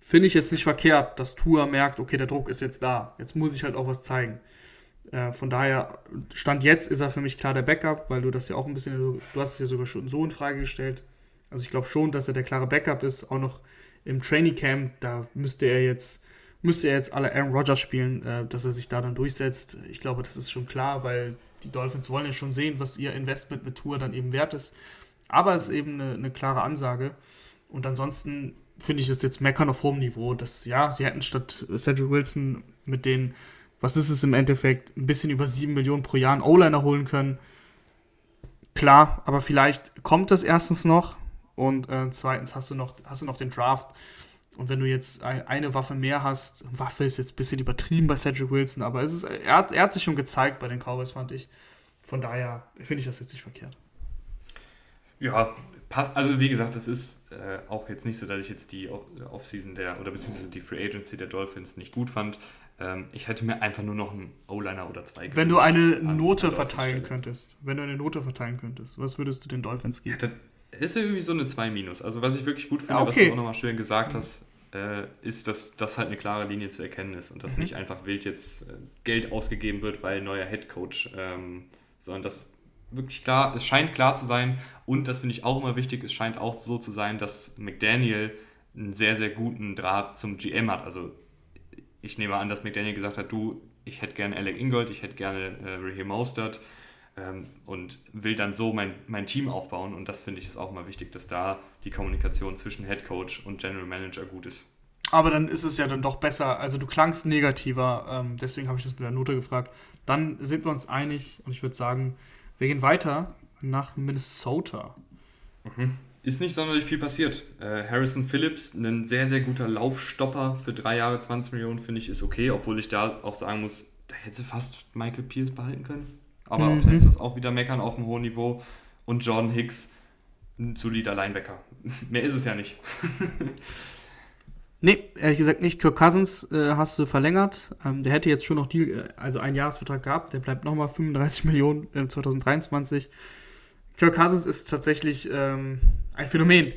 Finde ich jetzt nicht verkehrt, dass Tour merkt, okay, der Druck ist jetzt da. Jetzt muss ich halt auch was zeigen. Äh, von daher, Stand jetzt ist er für mich klar der Backup, weil du das ja auch ein bisschen, du hast es ja sogar schon so in Frage gestellt. Also ich glaube schon, dass er der klare Backup ist, auch noch im Training Camp, da müsste er jetzt, müsste er jetzt alle Aaron Rodgers spielen, äh, dass er sich da dann durchsetzt. Ich glaube, das ist schon klar, weil die Dolphins wollen ja schon sehen, was ihr Investment mit Tour dann eben wert ist. Aber es ist eben eine, eine klare Ansage. Und ansonsten finde ich es jetzt meckern auf hohem Niveau. Dass, ja, sie hätten statt Cedric Wilson mit den, was ist es im Endeffekt, ein bisschen über 7 Millionen pro Jahr einen O-Liner holen können. Klar, aber vielleicht kommt das erstens noch und äh, zweitens hast du, noch, hast du noch den Draft. Und wenn du jetzt ein, eine Waffe mehr hast, Waffe ist jetzt ein bisschen übertrieben bei Cedric Wilson, aber es ist, er, hat, er hat sich schon gezeigt bei den Cowboys, fand ich. Von daher finde ich das jetzt nicht verkehrt. Ja, passt. Also wie gesagt, das ist äh, auch jetzt nicht so, dass ich jetzt die Offseason der oder beziehungsweise die Free Agency der Dolphins nicht gut fand. Ähm, ich hätte mir einfach nur noch einen O-Liner oder zwei. Wenn du eine Note verteilen könntest, wenn du eine Note verteilen könntest, was würdest du den Dolphins geben? Ja, das ist irgendwie so eine 2 minus. Also was ich wirklich gut finde, ja, okay. was du auch nochmal schön gesagt hast, äh, ist, dass das halt eine klare Linie zu erkennen ist und dass mhm. nicht einfach wild jetzt äh, Geld ausgegeben wird, weil neuer Head Coach, ähm, sondern dass wirklich klar, es scheint klar zu sein und das finde ich auch immer wichtig, es scheint auch so zu sein, dass McDaniel einen sehr, sehr guten Draht zum GM hat. Also ich nehme an, dass McDaniel gesagt hat, du, ich hätte gerne Alec Ingold, ich hätte gerne äh, Raheem Mostert ähm, und will dann so mein, mein Team aufbauen und das finde ich ist auch immer wichtig, dass da die Kommunikation zwischen Head Coach und General Manager gut ist. Aber dann ist es ja dann doch besser. Also du klangst negativer, ähm, deswegen habe ich das mit der Note gefragt. Dann sind wir uns einig und ich würde sagen, wir gehen weiter nach Minnesota. Mhm. Ist nicht sonderlich viel passiert. Äh, Harrison Phillips, ein sehr, sehr guter Laufstopper für drei Jahre 20 Millionen, finde ich, ist okay, obwohl ich da auch sagen muss, da hätte sie fast Michael Pierce behalten können. Aber mhm. vielleicht ist das auch wieder meckern auf einem hohen Niveau. Und Jordan Hicks, ein solider Linebacker. Mehr ist es ja nicht. nee, ehrlich gesagt nicht. Kirk Cousins äh, hast du verlängert. Ähm, der hätte jetzt schon noch Deal, äh, also einen Jahresvertrag gehabt. Der bleibt nochmal 35 Millionen äh, 2023. Kirk Cousins ist tatsächlich ähm, ein Phänomen.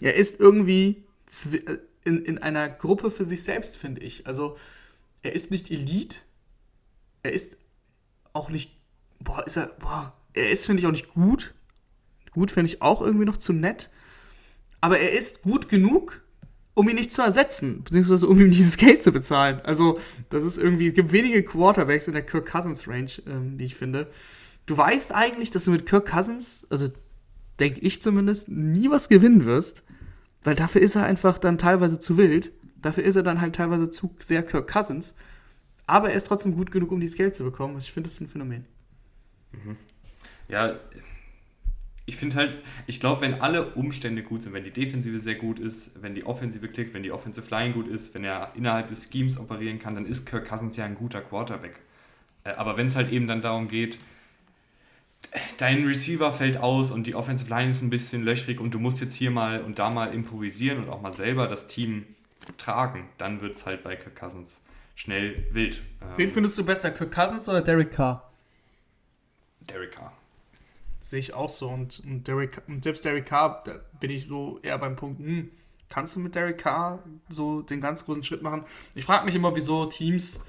Er ist irgendwie äh, in, in einer Gruppe für sich selbst, finde ich. Also, er ist nicht Elite. Er ist auch nicht. Boah, ist er. Boah, er ist, finde ich, auch nicht gut. Gut finde ich auch irgendwie noch zu nett. Aber er ist gut genug, um ihn nicht zu ersetzen, beziehungsweise um ihm dieses Geld zu bezahlen. Also, das ist irgendwie, es gibt wenige Quarterbacks in der Kirk Cousins Range, ähm, wie ich finde. Du weißt eigentlich, dass du mit Kirk Cousins, also denke ich zumindest, nie was gewinnen wirst, weil dafür ist er einfach dann teilweise zu wild. Dafür ist er dann halt teilweise zu sehr Kirk Cousins. Aber er ist trotzdem gut genug, um dieses Geld zu bekommen. Also ich finde, das ist ein Phänomen. Mhm. Ja, ich finde halt, ich glaube, wenn alle Umstände gut sind, wenn die Defensive sehr gut ist, wenn die Offensive klickt, wenn die Offensive Line gut ist, wenn er innerhalb des Schemes operieren kann, dann ist Kirk Cousins ja ein guter Quarterback. Äh, aber wenn es halt eben dann darum geht, dein Receiver fällt aus und die Offensive Line ist ein bisschen löchrig und du musst jetzt hier mal und da mal improvisieren und auch mal selber das Team tragen, dann wird es halt bei Kirk Cousins schnell wild. Wen findest du besser, Kirk Cousins oder Derek Carr? Derek Carr. Sehe ich auch so. Und, und, Derek, und selbst Derek Carr, da bin ich so eher beim Punkt, hm, kannst du mit Derek Carr so den ganz großen Schritt machen? Ich frage mich immer, wieso Teams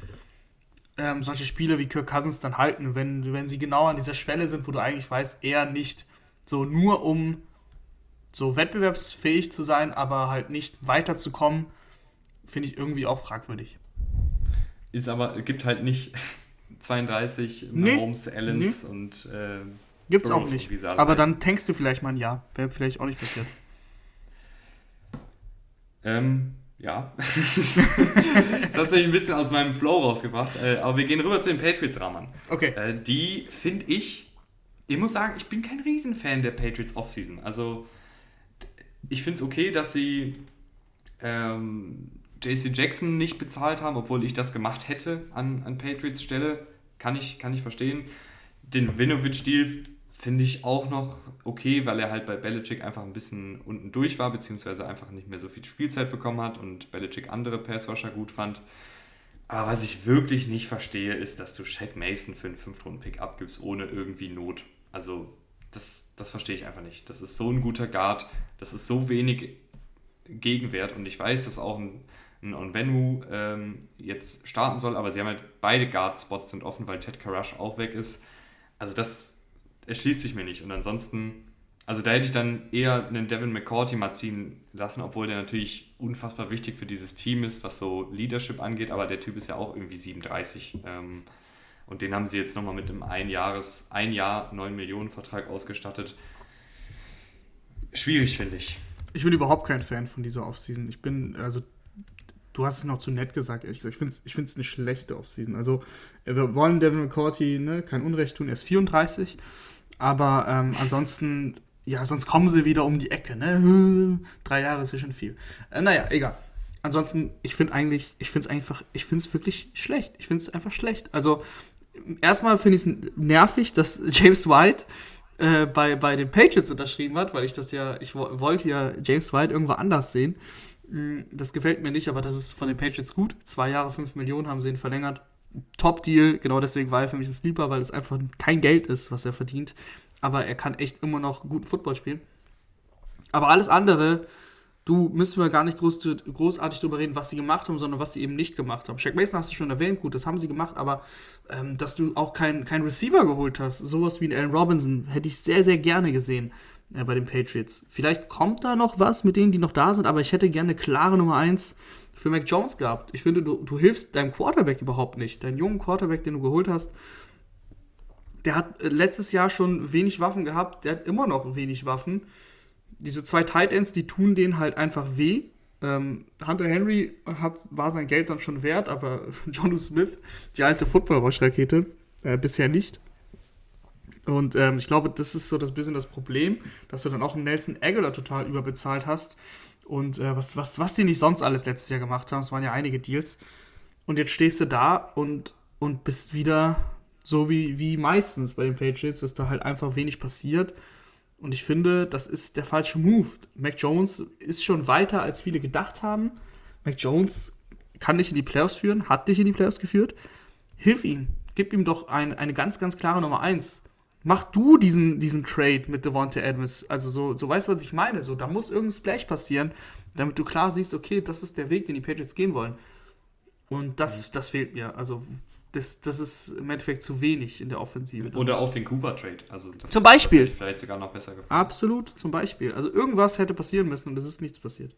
ähm, solche Spiele wie Kirk Cousins dann halten, wenn, wenn sie genau an dieser Schwelle sind, wo du eigentlich weißt, eher nicht so nur um so wettbewerbsfähig zu sein, aber halt nicht weiterzukommen, finde ich irgendwie auch fragwürdig. Ist aber, gibt halt nicht 32 nee, Mahomes, Allens nee. und äh, Gibt's auch nicht. Aber dann tankst du vielleicht mal ein Jahr. Wäre vielleicht auch nicht verkehrt. Ähm, ja. das hat sich ein bisschen aus meinem Flow rausgebracht. Äh, aber wir gehen rüber zu den Patriots-Ramern. Okay. Äh, die finde ich, ich muss sagen, ich bin kein Riesenfan der Patriots Offseason. Also, ich finde es okay, dass sie ähm, JC Jackson nicht bezahlt haben, obwohl ich das gemacht hätte an, an Patriots Stelle. Kann ich, kann ich verstehen. Den Winovich-Deal finde ich auch noch okay, weil er halt bei Belichick einfach ein bisschen unten durch war, beziehungsweise einfach nicht mehr so viel Spielzeit bekommen hat und Belichick andere Passwasher gut fand. Aber was ich wirklich nicht verstehe, ist, dass du Shaq Mason für einen 5-Runden-Pick abgibst, ohne irgendwie Not. Also, das, das verstehe ich einfach nicht. Das ist so ein guter Guard, das ist so wenig Gegenwert und ich weiß, dass auch ein, ein Onvenu ähm, jetzt starten soll, aber sie haben halt beide Guard-Spots sind offen, weil Ted Karash auch weg ist. Also, das erschließt sich mir nicht. Und ansonsten, also da hätte ich dann eher einen Devin McCourty mal ziehen lassen, obwohl der natürlich unfassbar wichtig für dieses Team ist, was so Leadership angeht, aber der Typ ist ja auch irgendwie 37. Ähm, und den haben sie jetzt nochmal mit einem ein Jahres, ein Jahr 9 Millionen Vertrag ausgestattet. Schwierig, finde ich. Ich bin überhaupt kein Fan von dieser Offseason. Ich bin, also du hast es noch zu nett gesagt, ehrlich gesagt. Ich finde es ich eine schlechte Offseason. Also, wir wollen Devin McCourty ne, kein Unrecht tun. Er ist 34. Aber ähm, ansonsten, ja, sonst kommen sie wieder um die Ecke. Ne? Drei Jahre ist ja schon viel. Äh, naja, egal. Ansonsten, ich finde eigentlich, ich finde es einfach, ich finde es wirklich schlecht. Ich finde es einfach schlecht. Also, erstmal finde ich es nervig, dass James White äh, bei, bei den Patriots unterschrieben hat, weil ich das ja, ich wollte ja James White irgendwo anders sehen. Mm, das gefällt mir nicht, aber das ist von den Patriots gut. Zwei Jahre, fünf Millionen haben sie ihn verlängert. Top-Deal, genau deswegen war er für mich ein Sleeper, weil es einfach kein Geld ist, was er verdient. Aber er kann echt immer noch guten Football spielen. Aber alles andere, du müssen wir gar nicht groß, großartig darüber reden, was sie gemacht haben, sondern was sie eben nicht gemacht haben. Shaq Mason hast du schon erwähnt, gut, das haben sie gemacht, aber ähm, dass du auch keinen kein Receiver geholt hast, sowas wie einen Allen Robinson, hätte ich sehr, sehr gerne gesehen äh, bei den Patriots. Vielleicht kommt da noch was mit denen, die noch da sind, aber ich hätte gerne klare Nummer 1 für Mac Jones gehabt. Ich finde, du, du hilfst deinem Quarterback überhaupt nicht. Deinen jungen Quarterback, den du geholt hast, der hat äh, letztes Jahr schon wenig Waffen gehabt, der hat immer noch wenig Waffen. Diese zwei Tight Ends, die tun denen halt einfach weh. Ähm, Hunter Henry hat, war sein Geld dann schon wert, aber Jonu Smith, die alte Football-Rosch-Rakete, äh, bisher nicht. Und ähm, ich glaube, das ist so das bisschen das Problem, dass du dann auch Nelson Aguilar total überbezahlt hast. Und äh, was, was, was die nicht sonst alles letztes Jahr gemacht haben, es waren ja einige Deals. Und jetzt stehst du da und, und bist wieder so wie, wie meistens bei den Patriots, dass da halt einfach wenig passiert. Und ich finde, das ist der falsche Move. Mac Jones ist schon weiter, als viele gedacht haben. Mac Jones kann dich in die Playoffs führen, hat dich in die Playoffs geführt. Hilf ihm. Gib ihm doch ein, eine ganz, ganz klare Nummer 1 mach du diesen, diesen Trade mit Devonta Adams. Also so, so weißt du, was ich meine. So, da muss irgendein Splash passieren, damit du klar siehst, okay, das ist der Weg, den die Patriots gehen wollen. Und das, mhm. das fehlt mir. Also das, das ist im Endeffekt zu wenig in der Offensive. Oder auch den Cooper-Trade. Also zum Beispiel. vielleicht sogar noch besser gefallen. Absolut, zum Beispiel. Also irgendwas hätte passieren müssen und es ist nichts passiert.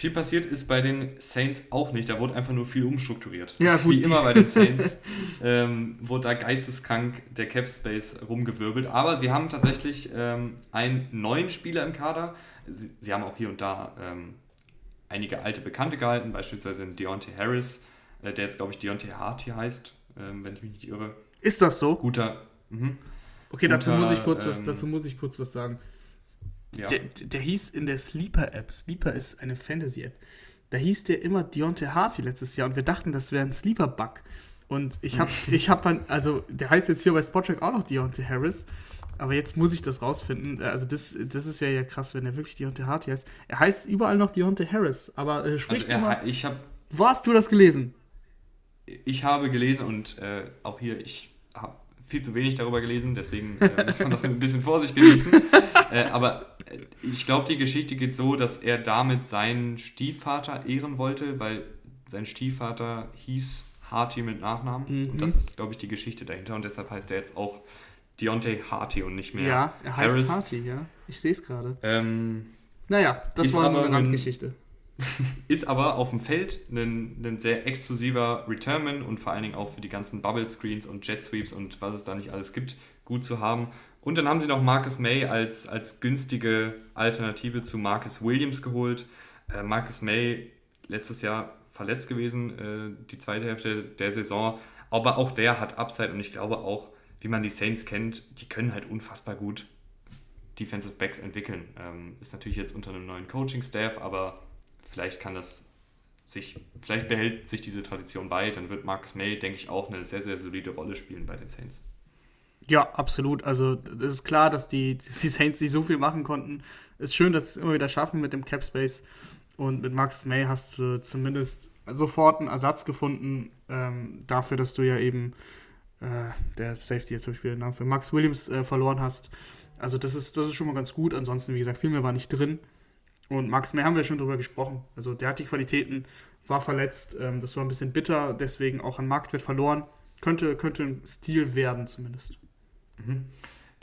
Viel passiert ist bei den Saints auch nicht. Da wurde einfach nur viel umstrukturiert. Ja, gut. Wie immer bei den Saints ähm, wurde da geisteskrank der Cap Space rumgewirbelt. Aber sie haben tatsächlich ähm, einen neuen Spieler im Kader. Sie, sie haben auch hier und da ähm, einige alte Bekannte gehalten, beispielsweise Deontay Harris, äh, der jetzt, glaube ich, Deontay Harty heißt, ähm, wenn ich mich nicht irre. Ist das so? Guter. Mh. Okay, Guter, dazu, muss ich kurz was, ähm, dazu muss ich kurz was sagen. Ja. Der, der hieß in der Sleeper-App, Sleeper ist eine Fantasy-App, da hieß der immer Deontay Harty letztes Jahr und wir dachten, das wäre ein Sleeper-Bug. Und ich habe, ich habe dann, also der heißt jetzt hier bei Spottrack auch noch Deontay Harris, aber jetzt muss ich das rausfinden. Also das, das ist ja, ja krass, wenn er wirklich Deontay Harty heißt. Er heißt überall noch Deontay Harris, aber äh, spricht also er, immer. Ich habe. Wo hast du das gelesen? Ich habe gelesen und äh, auch hier, ich habe viel zu wenig darüber gelesen, deswegen äh, muss man das mit ein bisschen Vorsicht genießen. äh, aber ich glaube, die Geschichte geht so, dass er damit seinen Stiefvater ehren wollte, weil sein Stiefvater hieß Harty mit Nachnamen. Mhm. Und das ist, glaube ich, die Geschichte dahinter. Und deshalb heißt er jetzt auch Deontay Harty und nicht mehr Ja, er heißt Harris. Harty, ja. Ich sehe es gerade. Ähm, naja, das war eine Randgeschichte. Ist aber auf dem Feld ein, ein sehr explosiver Returnman und vor allen Dingen auch für die ganzen Bubble Screens und Jet Sweeps und was es da nicht alles gibt, gut zu haben. Und dann haben sie noch Marcus May als, als günstige Alternative zu Marcus Williams geholt. Äh, Marcus May letztes Jahr verletzt gewesen, äh, die zweite Hälfte der Saison. Aber auch der hat Upside und ich glaube auch, wie man die Saints kennt, die können halt unfassbar gut Defensive Backs entwickeln. Ähm, ist natürlich jetzt unter einem neuen Coaching-Staff, aber vielleicht kann das sich, vielleicht behält sich diese Tradition bei, dann wird Max May, denke ich, auch eine sehr, sehr solide Rolle spielen bei den Saints. Ja, absolut. Also es ist klar, dass die, die Saints nicht so viel machen konnten. Ist schön, dass sie es immer wieder schaffen mit dem Cap Space. Und mit Max May hast du zumindest sofort einen Ersatz gefunden ähm, dafür, dass du ja eben äh, der Safety jetzt ich wieder den Namen für Max Williams äh, verloren hast. Also das ist, das ist schon mal ganz gut. Ansonsten, wie gesagt, viel mehr war nicht drin. Und Max May haben wir schon drüber gesprochen. Also der hat die Qualitäten, war verletzt. Ähm, das war ein bisschen bitter, deswegen auch an Marktwert verloren. Könnte, könnte ein Stil werden zumindest. Mhm.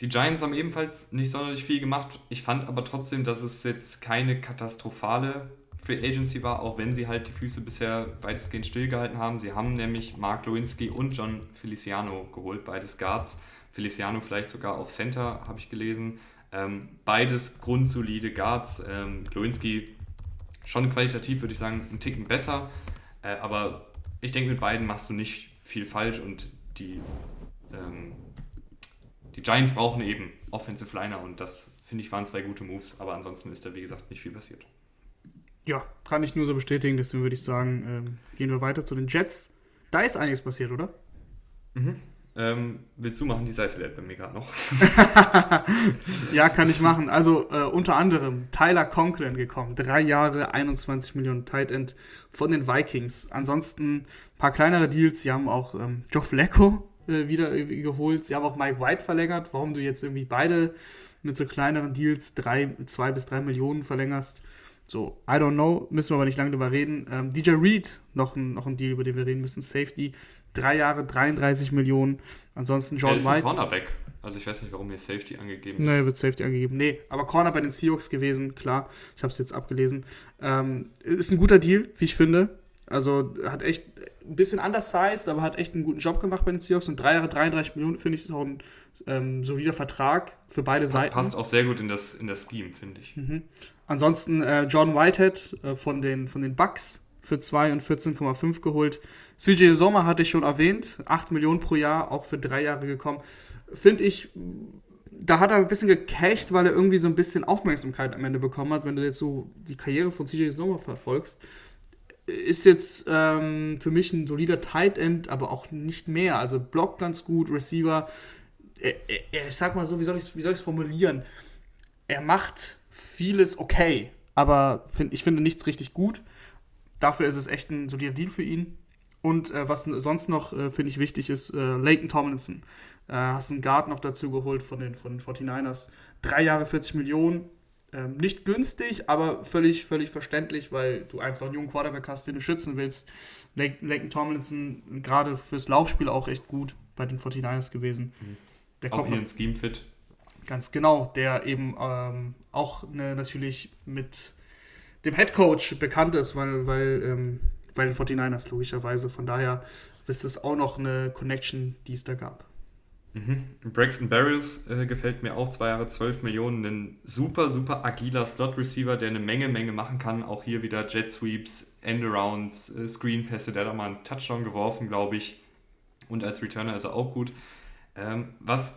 Die Giants haben ebenfalls nicht sonderlich viel gemacht. Ich fand aber trotzdem, dass es jetzt keine katastrophale Free Agency war, auch wenn sie halt die Füße bisher weitestgehend stillgehalten haben. Sie haben nämlich Mark Lewinsky und John Feliciano geholt, beides Guards. Feliciano vielleicht sogar auf Center, habe ich gelesen. Ähm, beides grundsolide Guards. Ähm, Glowinski schon qualitativ, würde ich sagen, einen Ticken besser. Äh, aber ich denke, mit beiden machst du nicht viel falsch und die, ähm, die Giants brauchen eben Offensive Liner und das, finde ich, waren zwei gute Moves. Aber ansonsten ist da, wie gesagt, nicht viel passiert. Ja, kann ich nur so bestätigen. Deswegen würde ich sagen, ähm, gehen wir weiter zu den Jets. Da ist einiges passiert, oder? Mhm. Ähm, willst du machen? Die Seite lädt bei mir gerade noch. ja, kann ich machen. Also äh, unter anderem Tyler Conklin gekommen. Drei Jahre, 21 Millionen Tight End von den Vikings. Ansonsten ein paar kleinere Deals. Sie haben auch ähm, Joe Flacco äh, wieder geholt. Sie haben auch Mike White verlängert. Warum du jetzt irgendwie beide mit so kleineren Deals drei, zwei bis drei Millionen verlängerst. So, I don't know, müssen wir aber nicht lange drüber reden. Ähm, DJ Reed, noch ein, noch ein Deal, über den wir reden müssen. Safety, drei Jahre 33 Millionen. Ansonsten John ist White. Cornerback. Also ich weiß nicht, warum hier Safety angegeben ist. Nee, wird Safety angegeben. Nee, aber Corner bei den Seahawks gewesen, klar. Ich habe es jetzt abgelesen. Ähm, ist ein guter Deal, wie ich finde. Also hat echt ein bisschen undersized, aber hat echt einen guten Job gemacht bei den Seahawks. Und drei Jahre 33 Millionen finde ich ist auch ein ähm, solider Vertrag für beide Seiten. Passt auch sehr gut in das, in das Scheme, finde ich. Mhm. Ansonsten äh, John Whitehead äh, von, den, von den Bucks für 2 und 14,5 geholt. CJ Sommer hatte ich schon erwähnt, 8 Millionen pro Jahr, auch für drei Jahre gekommen. Finde ich, da hat er ein bisschen gecasht, weil er irgendwie so ein bisschen Aufmerksamkeit am Ende bekommen hat, wenn du jetzt so die Karriere von CJ Sommer verfolgst ist jetzt ähm, für mich ein solider Tight End, aber auch nicht mehr. Also blockt ganz gut, Receiver. Er, er, ich sag mal so, wie soll ich es formulieren? Er macht vieles okay, aber find, ich finde nichts richtig gut. Dafür ist es echt ein solider Deal für ihn. Und äh, was sonst noch, äh, finde ich, wichtig ist, äh, Leighton Tomlinson. Äh, hast einen Guard noch dazu geholt von den, von den 49ers. Drei Jahre 40 Millionen ähm, nicht günstig, aber völlig, völlig verständlich, weil du einfach einen jungen Quarterback hast, den du schützen willst. Laken Tomlinson gerade fürs Laufspiel auch echt gut bei den 49ers gewesen. Mhm. Der auch hier ein Scheme fit. Ganz genau, der eben ähm, auch ne, natürlich mit dem Head Coach bekannt ist, weil, weil ähm, bei den 49ers logischerweise. Von daher ist es auch noch eine Connection, die es da gab. Mhm. Braxton Barrios äh, gefällt mir auch, zwei Jahre 12 Millionen, ein super, super agiler Slot-Receiver, der eine Menge, Menge machen kann. Auch hier wieder Jet Sweeps, Endarounds, äh, Screenpässe, der hat auch mal einen Touchdown geworfen, glaube ich. Und als Returner ist er auch gut. Ähm, was,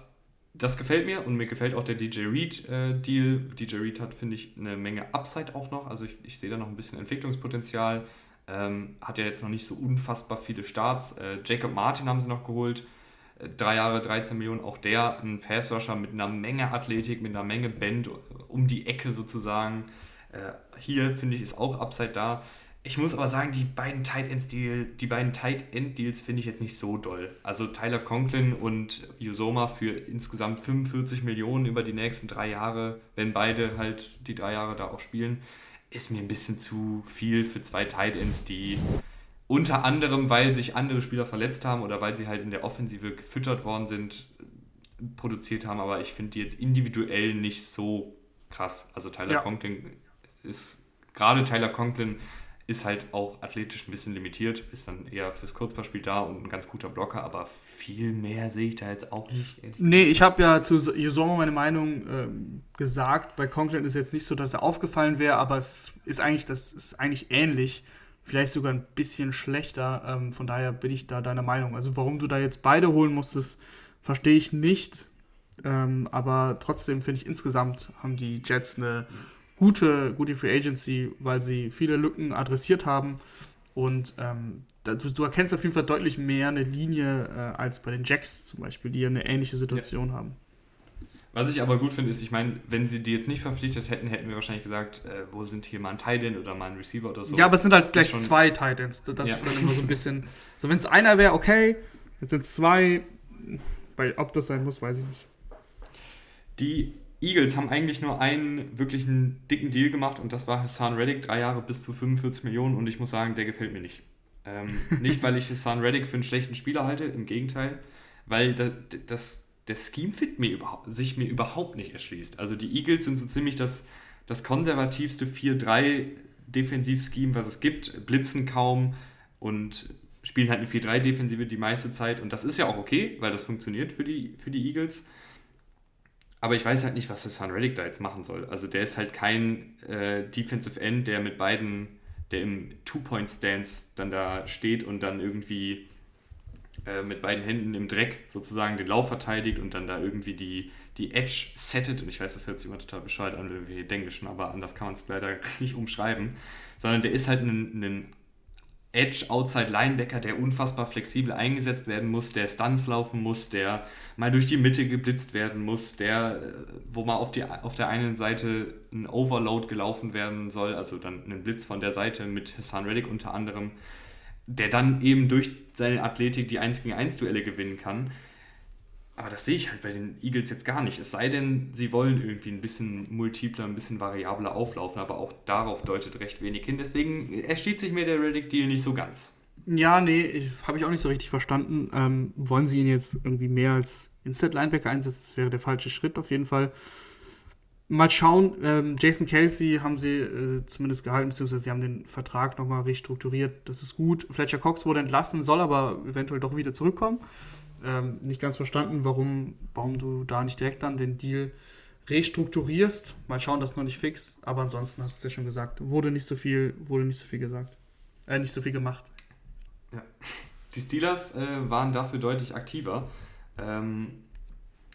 das gefällt mir und mir gefällt auch der DJ Reed-Deal. Äh, DJ Reed hat, finde ich, eine Menge Upside auch noch. Also ich, ich sehe da noch ein bisschen Entwicklungspotenzial. Ähm, hat ja jetzt noch nicht so unfassbar viele Starts. Äh, Jacob Martin haben sie noch geholt drei Jahre, 13 Millionen, auch der ein Passrusher mit einer Menge Athletik, mit einer Menge Band um die Ecke sozusagen. Äh, hier finde ich ist auch Upside da. Ich muss aber sagen, die beiden Tight End Deal, die beiden Tight End Deals finde ich jetzt nicht so doll. Also Tyler Conklin und Yusoma für insgesamt 45 Millionen über die nächsten drei Jahre, wenn beide halt die drei Jahre da auch spielen, ist mir ein bisschen zu viel für zwei Tight Ends, die unter anderem, weil sich andere Spieler verletzt haben oder weil sie halt in der Offensive gefüttert worden sind, produziert haben. Aber ich finde die jetzt individuell nicht so krass. Also Tyler ja. Conklin ist, gerade Tyler Conklin ist halt auch athletisch ein bisschen limitiert, ist dann eher fürs Kurzpassspiel da und ein ganz guter Blocker, aber viel mehr sehe ich da jetzt auch nicht. Nee, ich habe ja zu Sommer meine Meinung äh, gesagt. Bei Conklin ist jetzt nicht so, dass er aufgefallen wäre, aber es ist eigentlich, das ist eigentlich ähnlich vielleicht sogar ein bisschen schlechter. Ähm, von daher bin ich da deiner Meinung. Also warum du da jetzt beide holen musstest, verstehe ich nicht. Ähm, aber trotzdem finde ich insgesamt haben die Jets eine gute, gute Free Agency, weil sie viele Lücken adressiert haben. Und ähm, da, du, du, erkennst auf jeden Fall deutlich mehr eine Linie äh, als bei den Jacks zum Beispiel, die ja eine ähnliche Situation ja. haben. Was ich aber gut finde, ist, ich meine, wenn sie die jetzt nicht verpflichtet hätten, hätten wir wahrscheinlich gesagt, äh, wo sind hier mal ein Tight oder mal ein Receiver oder so. Ja, aber es sind halt gleich schon... zwei Tight Das ja. ist dann immer so ein bisschen. So, wenn es einer wäre, okay. Jetzt sind es zwei. Bei, ob das sein muss, weiß ich nicht. Die Eagles haben eigentlich nur einen wirklichen dicken Deal gemacht und das war Hassan Reddick, drei Jahre bis zu 45 Millionen und ich muss sagen, der gefällt mir nicht. Ähm, nicht, weil ich Hassan Reddick für einen schlechten Spieler halte, im Gegenteil, weil das, das der Scheme-Fit mir sich mir überhaupt nicht erschließt. Also die Eagles sind so ziemlich das, das konservativste 4-3-Defensiv-Scheme, was es gibt, blitzen kaum und spielen halt eine 4-3-Defensive die meiste Zeit. Und das ist ja auch okay, weil das funktioniert für die, für die Eagles. Aber ich weiß halt nicht, was der Sun Reddick da jetzt machen soll. Also der ist halt kein äh, Defensive End, der mit beiden, der im Two-Point-Stance dann da steht und dann irgendwie äh, mit beiden Händen im Dreck sozusagen den Lauf verteidigt und dann da irgendwie die, die Edge settet. Und ich weiß, das hört sich immer total bescheuert an, wenn wir hier Englischen, aber anders kann man es leider nicht umschreiben. Sondern der ist halt ein, ein Edge Outside Linebacker, der unfassbar flexibel eingesetzt werden muss, der Stunts laufen muss, der mal durch die Mitte geblitzt werden muss, der, äh, wo mal auf, die, auf der einen Seite ein Overload gelaufen werden soll, also dann ein Blitz von der Seite mit Hassan Reddick unter anderem der dann eben durch seine Athletik die 1 gegen 1 Duelle gewinnen kann. Aber das sehe ich halt bei den Eagles jetzt gar nicht. Es sei denn, sie wollen irgendwie ein bisschen multipler, ein bisschen variabler auflaufen, aber auch darauf deutet recht wenig hin. Deswegen erschließt sich mir der Reddick-Deal nicht so ganz. Ja, nee, habe ich auch nicht so richtig verstanden. Ähm, wollen sie ihn jetzt irgendwie mehr als Inside-Linebacker einsetzen? Das wäre der falsche Schritt auf jeden Fall. Mal schauen. Ähm, Jason Kelsey haben sie äh, zumindest gehalten, beziehungsweise sie haben den Vertrag nochmal restrukturiert. Das ist gut. Fletcher Cox wurde entlassen, soll aber eventuell doch wieder zurückkommen. Ähm, nicht ganz verstanden, warum, warum du da nicht direkt dann den Deal restrukturierst. Mal schauen, das ist noch nicht fix. Aber ansonsten hast du es ja schon gesagt. Wurde nicht so viel, wurde nicht so viel gesagt. Äh, nicht so viel gemacht. Ja. Die Steelers äh, waren dafür deutlich aktiver. Ähm,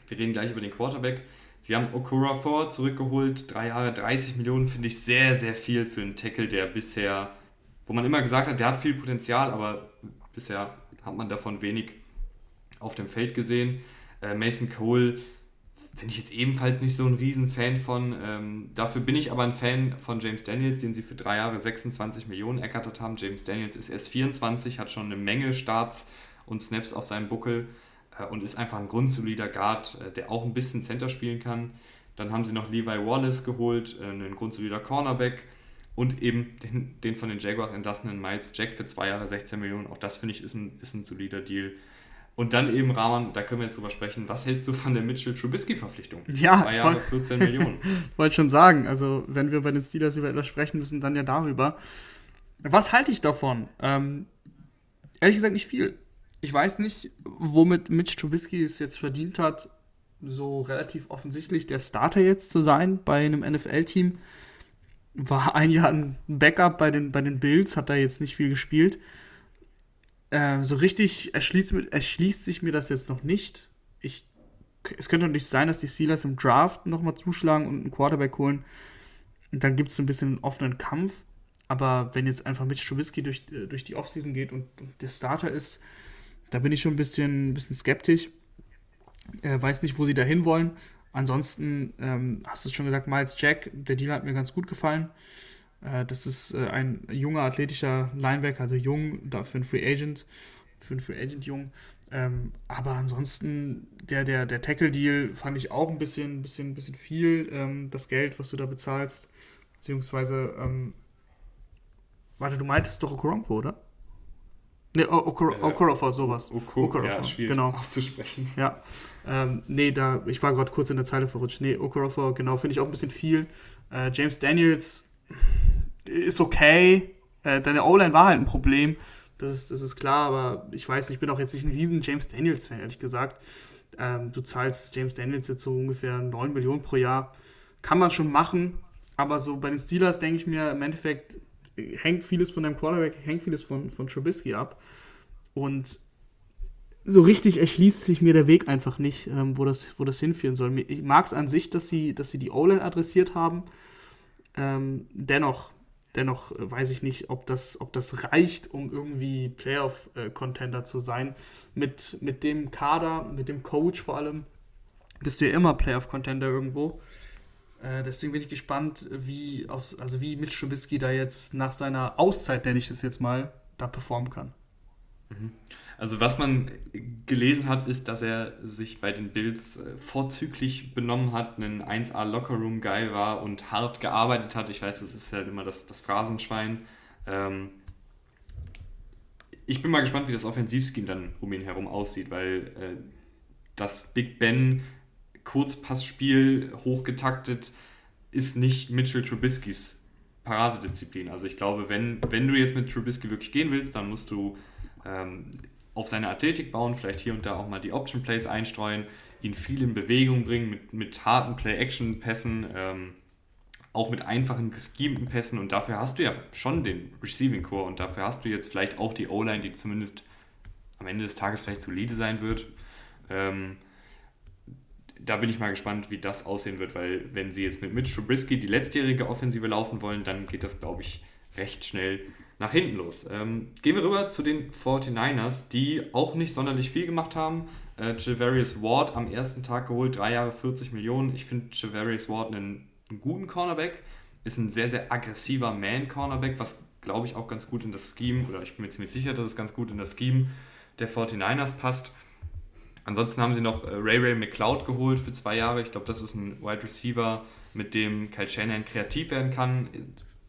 wir reden gleich über den Quarterback. Sie haben Okura vor zurückgeholt, drei Jahre, 30 Millionen finde ich sehr, sehr viel für einen Tackle, der bisher, wo man immer gesagt hat, der hat viel Potenzial, aber bisher hat man davon wenig auf dem Feld gesehen. Äh, Mason Cole bin ich jetzt ebenfalls nicht so ein Riesenfan von. Ähm, dafür bin ich aber ein Fan von James Daniels, den sie für drei Jahre 26 Millionen ergattert haben. James Daniels ist erst 24, hat schon eine Menge Starts und Snaps auf seinem Buckel und ist einfach ein grundsolider Guard, äh, der auch ein bisschen Center spielen kann. Dann haben sie noch Levi Wallace geholt, äh, einen grundsolider Cornerback und eben den, den von den Jaguars entlassenen Miles Jack für zwei Jahre 16 Millionen. Auch das finde ich ist ein, ist ein solider Deal. Und dann eben, Rahman, da können wir jetzt drüber sprechen. Was hältst du von der Mitchell-Trubisky-Verpflichtung? Ja, Zwei Jahre, 14 Millionen. Ich wollte schon sagen, also wenn wir bei den Steelers über etwas sprechen müssen, dann ja darüber. Was halte ich davon? Ähm, ehrlich gesagt nicht viel. Ich weiß nicht, womit Mitch Trubisky es jetzt verdient hat, so relativ offensichtlich der Starter jetzt zu sein bei einem NFL-Team. War ein Jahr ein Backup bei den, bei den Bills, hat da jetzt nicht viel gespielt. Äh, so richtig erschließt, erschließt sich mir das jetzt noch nicht. Ich, es könnte natürlich sein, dass die Steelers im Draft nochmal zuschlagen und einen Quarterback holen. Und dann gibt es ein bisschen einen offenen Kampf. Aber wenn jetzt einfach Mitch Trubisky durch, äh, durch die Offseason geht und, und, der Starter ist, da bin ich schon ein bisschen, bisschen skeptisch. Äh, weiß nicht, wo sie da hinwollen. Ansonsten ähm, hast du es schon gesagt, Miles Jack, der Deal hat mir ganz gut gefallen. Äh, das ist äh, ein junger, athletischer Linebacker, also jung, für einen Free Agent, für einen Free Agent jung. Ähm, aber ansonsten, der, der, der Tackle-Deal fand ich auch ein bisschen, bisschen, bisschen viel, ähm, das Geld, was du da bezahlst. Beziehungsweise, ähm, warte, du meintest doch Okoronkwo, oder? Ne, Okorofor, sowas. Okorofor, ja, schwierig genau. auszusprechen. Ja, ähm, nee, da, ich war gerade kurz in der Zeile verrutscht. Nee, Okorofor, genau, finde ich auch ein bisschen viel. Äh, James Daniels ist okay. Äh, deine O-Line war halt ein Problem. Das ist, das ist klar, aber ich weiß, ich bin auch jetzt nicht ein riesen James Daniels-Fan, ehrlich gesagt. Ähm, du zahlst James Daniels jetzt so ungefähr 9 Millionen pro Jahr. Kann man schon machen, aber so bei den Steelers denke ich mir, im Endeffekt hängt vieles von deinem Quarterback, hängt vieles von, von Trubisky ab. Und so richtig erschließt sich mir der Weg einfach nicht, ähm, wo, das, wo das hinführen soll. Ich mag es an sich, dass sie, dass sie die O-Line adressiert haben. Ähm, dennoch, dennoch weiß ich nicht, ob das, ob das reicht, um irgendwie Playoff-Contender zu sein. Mit, mit dem Kader, mit dem Coach vor allem, bist du ja immer Playoff-Contender irgendwo. Äh, deswegen bin ich gespannt, wie, aus, also wie Mitch Trubisky da jetzt nach seiner Auszeit, nenne ich das jetzt mal, da performen kann. Mhm. Also was man gelesen hat, ist, dass er sich bei den Bills äh, vorzüglich benommen hat, ein 1A Lockerroom Guy war und hart gearbeitet hat. Ich weiß, das ist halt immer das, das Phrasenschwein. Ähm ich bin mal gespannt, wie das Offensivscheme dann um ihn herum aussieht, weil äh, das Big Ben Kurzpassspiel hochgetaktet ist nicht Mitchell Trubiskys Paradedisziplin. Also ich glaube, wenn, wenn du jetzt mit Trubisky wirklich gehen willst, dann musst du ähm, auf seine Athletik bauen, vielleicht hier und da auch mal die Option Plays einstreuen, ihn viel in Bewegung bringen mit, mit harten Play-Action-Pässen, ähm, auch mit einfachen geschemten Pässen und dafür hast du ja schon den Receiving Core und dafür hast du jetzt vielleicht auch die O-Line, die zumindest am Ende des Tages vielleicht solide sein wird. Ähm, da bin ich mal gespannt, wie das aussehen wird, weil wenn sie jetzt mit Mitch Trubisky die letztjährige Offensive laufen wollen, dann geht das, glaube ich, recht schnell nach hinten los. Ähm, gehen wir rüber zu den 49ers, die auch nicht sonderlich viel gemacht haben. Äh, Javarius Ward am ersten Tag geholt, drei Jahre 40 Millionen. Ich finde Javarius Ward einen, einen, guten Cornerback, ist ein sehr, sehr aggressiver Man-Cornerback, was glaube ich auch ganz gut in das Scheme, oder ich bin mir ziemlich sicher, dass es ganz gut in das Scheme der 49ers passt. Ansonsten haben sie noch äh, Ray Ray McLeod geholt für zwei Jahre. Ich glaube, das ist ein Wide Receiver, mit dem Kyle Shanahan kreativ werden kann.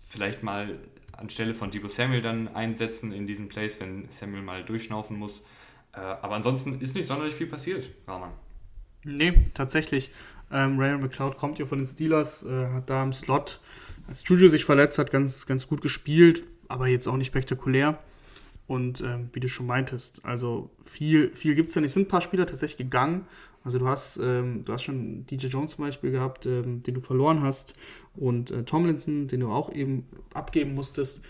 Vielleicht mal anstelle von Debo Samuel dann einsetzen in diesen Plays, wenn Samuel mal durchschnaufen muss. Äh, aber ansonsten ist nicht sonderlich viel passiert, Rahman. Nee, tatsächlich. Ähm, Ryan McLeod kommt ja von den Steelers, äh, hat da im Slot, als Juju sich verletzt hat, ganz, ganz gut gespielt, aber jetzt auch nicht spektakulär. Und ähm, wie du schon meintest, also viel, viel gibt es da nicht. Es sind ein paar Spieler tatsächlich gegangen. Also du hast, ähm, du hast schon DJ Jones zum Beispiel gehabt, ähm, den du verloren hast. Und äh, Tomlinson, den du auch eben abgeben musstest.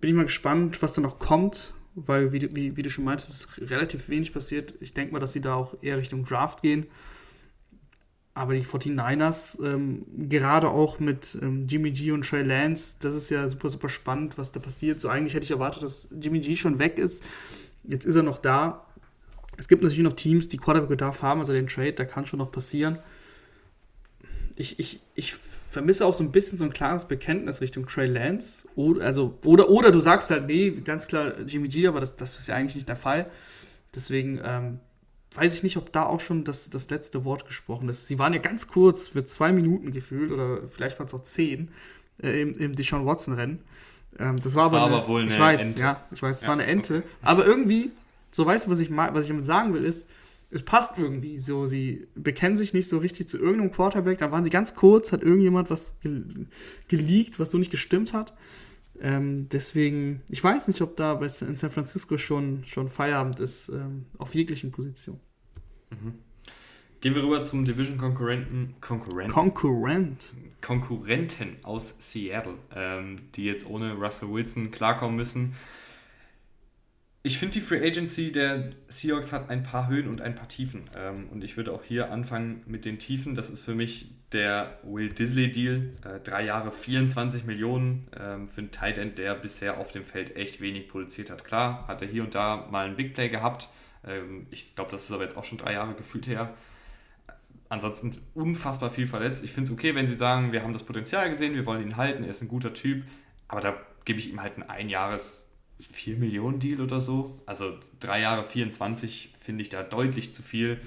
Bin ich mal gespannt, was da noch kommt, weil, wie, wie, wie du schon meintest, ist relativ wenig passiert. Ich denke mal, dass sie da auch eher Richtung Draft gehen. Aber die 49ers, ähm, gerade auch mit ähm, Jimmy G und Trey Lance, das ist ja super, super spannend, was da passiert. So eigentlich hätte ich erwartet, dass Jimmy G schon weg ist. Jetzt ist er noch da. Es gibt natürlich noch Teams, die Quarterback-Bedarf haben, also den Trade, da kann schon noch passieren. Ich, ich, ich vermisse auch so ein bisschen so ein klares Bekenntnis Richtung Trey Lance. Oder, also, oder, oder du sagst halt, nee, ganz klar Jimmy G, aber das, das ist ja eigentlich nicht der Fall. Deswegen ähm, weiß ich nicht, ob da auch schon das, das letzte Wort gesprochen ist. Sie waren ja ganz kurz, für zwei Minuten gefühlt, oder vielleicht waren es auch zehn, äh, im, im Deshaun Watson-Rennen. Ähm, das, das, war, aber, war eine, aber wohl eine ich weiß, Ente. Ja, ich weiß, es ja, war eine Ente. Okay. Aber irgendwie, so weißt du, was ich, was ich sagen will, ist, es passt irgendwie. So, sie bekennen sich nicht so richtig zu irgendeinem Quarterback. Da waren sie ganz kurz, hat irgendjemand was ge geleakt, was so nicht gestimmt hat. Ähm, deswegen, ich weiß nicht, ob da in San Francisco schon, schon Feierabend ist, ähm, auf jeglichen Positionen. Mhm. Gehen wir rüber zum Division-Konkurrenten. Konkurrent. Konkurrent. Konkurrenten aus Seattle, ähm, die jetzt ohne Russell Wilson klarkommen müssen. Ich finde, die Free Agency der Seahawks hat ein paar Höhen und ein paar Tiefen. Ähm, und ich würde auch hier anfangen mit den Tiefen. Das ist für mich der Will Disley-Deal. Äh, drei Jahre 24 Millionen ähm, für einen Tight End, der bisher auf dem Feld echt wenig produziert hat. Klar, hat er hier und da mal einen Big Play gehabt. Ähm, ich glaube, das ist aber jetzt auch schon drei Jahre gefühlt her. Ansonsten unfassbar viel verletzt. Ich finde es okay, wenn sie sagen, wir haben das Potenzial gesehen, wir wollen ihn halten, er ist ein guter Typ. Aber da gebe ich ihm halt einen Einjahres- 4 Millionen Deal oder so. Also drei Jahre 24 finde ich da deutlich zu viel.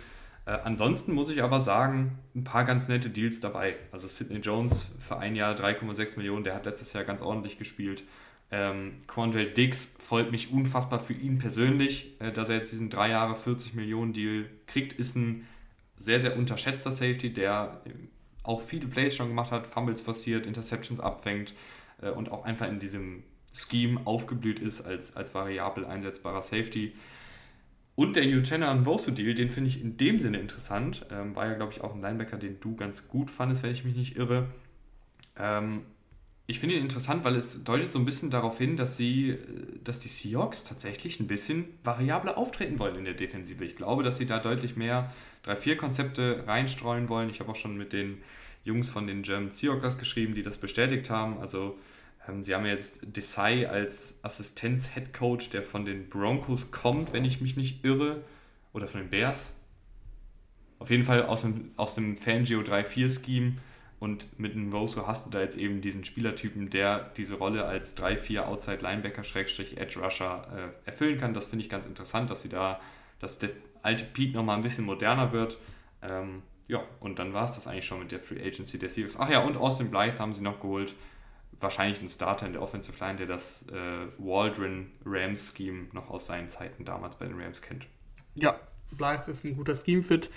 Äh, ansonsten muss ich aber sagen, ein paar ganz nette Deals dabei. Also Sidney Jones für ein Jahr 3,6 Millionen, der hat letztes Jahr ganz ordentlich gespielt. Ähm, Quandre Dix freut mich unfassbar für ihn persönlich, äh, dass er jetzt diesen drei Jahre 40 Millionen Deal kriegt. Ist ein sehr, sehr unterschätzter Safety, der auch viele Plays schon gemacht hat, Fumbles forciert, Interceptions abfängt äh, und auch einfach in diesem Scheme aufgeblüht ist als, als variabel einsetzbarer Safety. Und der Uchenna Nwosu Deal, den finde ich in dem Sinne interessant. Ähm, war ja, glaube ich, auch ein Linebacker, den du ganz gut fandest, wenn ich mich nicht irre. Ähm, ich finde ihn interessant, weil es deutet so ein bisschen darauf hin, dass sie, dass die Seahawks tatsächlich ein bisschen variabler auftreten wollen in der Defensive. Ich glaube, dass sie da deutlich mehr 3-4-Konzepte reinstreuen wollen. Ich habe auch schon mit den Jungs von den German Seahawks geschrieben, die das bestätigt haben. Also ähm, sie haben jetzt Desai als Assistenz-Headcoach, der von den Broncos kommt, wenn ich mich nicht irre. Oder von den Bears. Auf jeden Fall aus dem, aus dem Fangio 3-4-Scheme. Und mit einem Vosu hast du da jetzt eben diesen Spielertypen, der diese Rolle als 3-4 Outside Linebacker Edge Rusher äh, erfüllen kann. Das finde ich ganz interessant, dass sie da, dass der alte Pete nochmal ein bisschen moderner wird. Ähm, ja, und dann war es das eigentlich schon mit der Free Agency der Seahawks. Ach ja, und Austin Blythe haben sie noch geholt wahrscheinlich ein Starter in der Offensive Line, der das äh, Waldron-Rams-Scheme noch aus seinen Zeiten damals bei den Rams kennt. Ja, Blythe ist ein guter Scheme-Fit.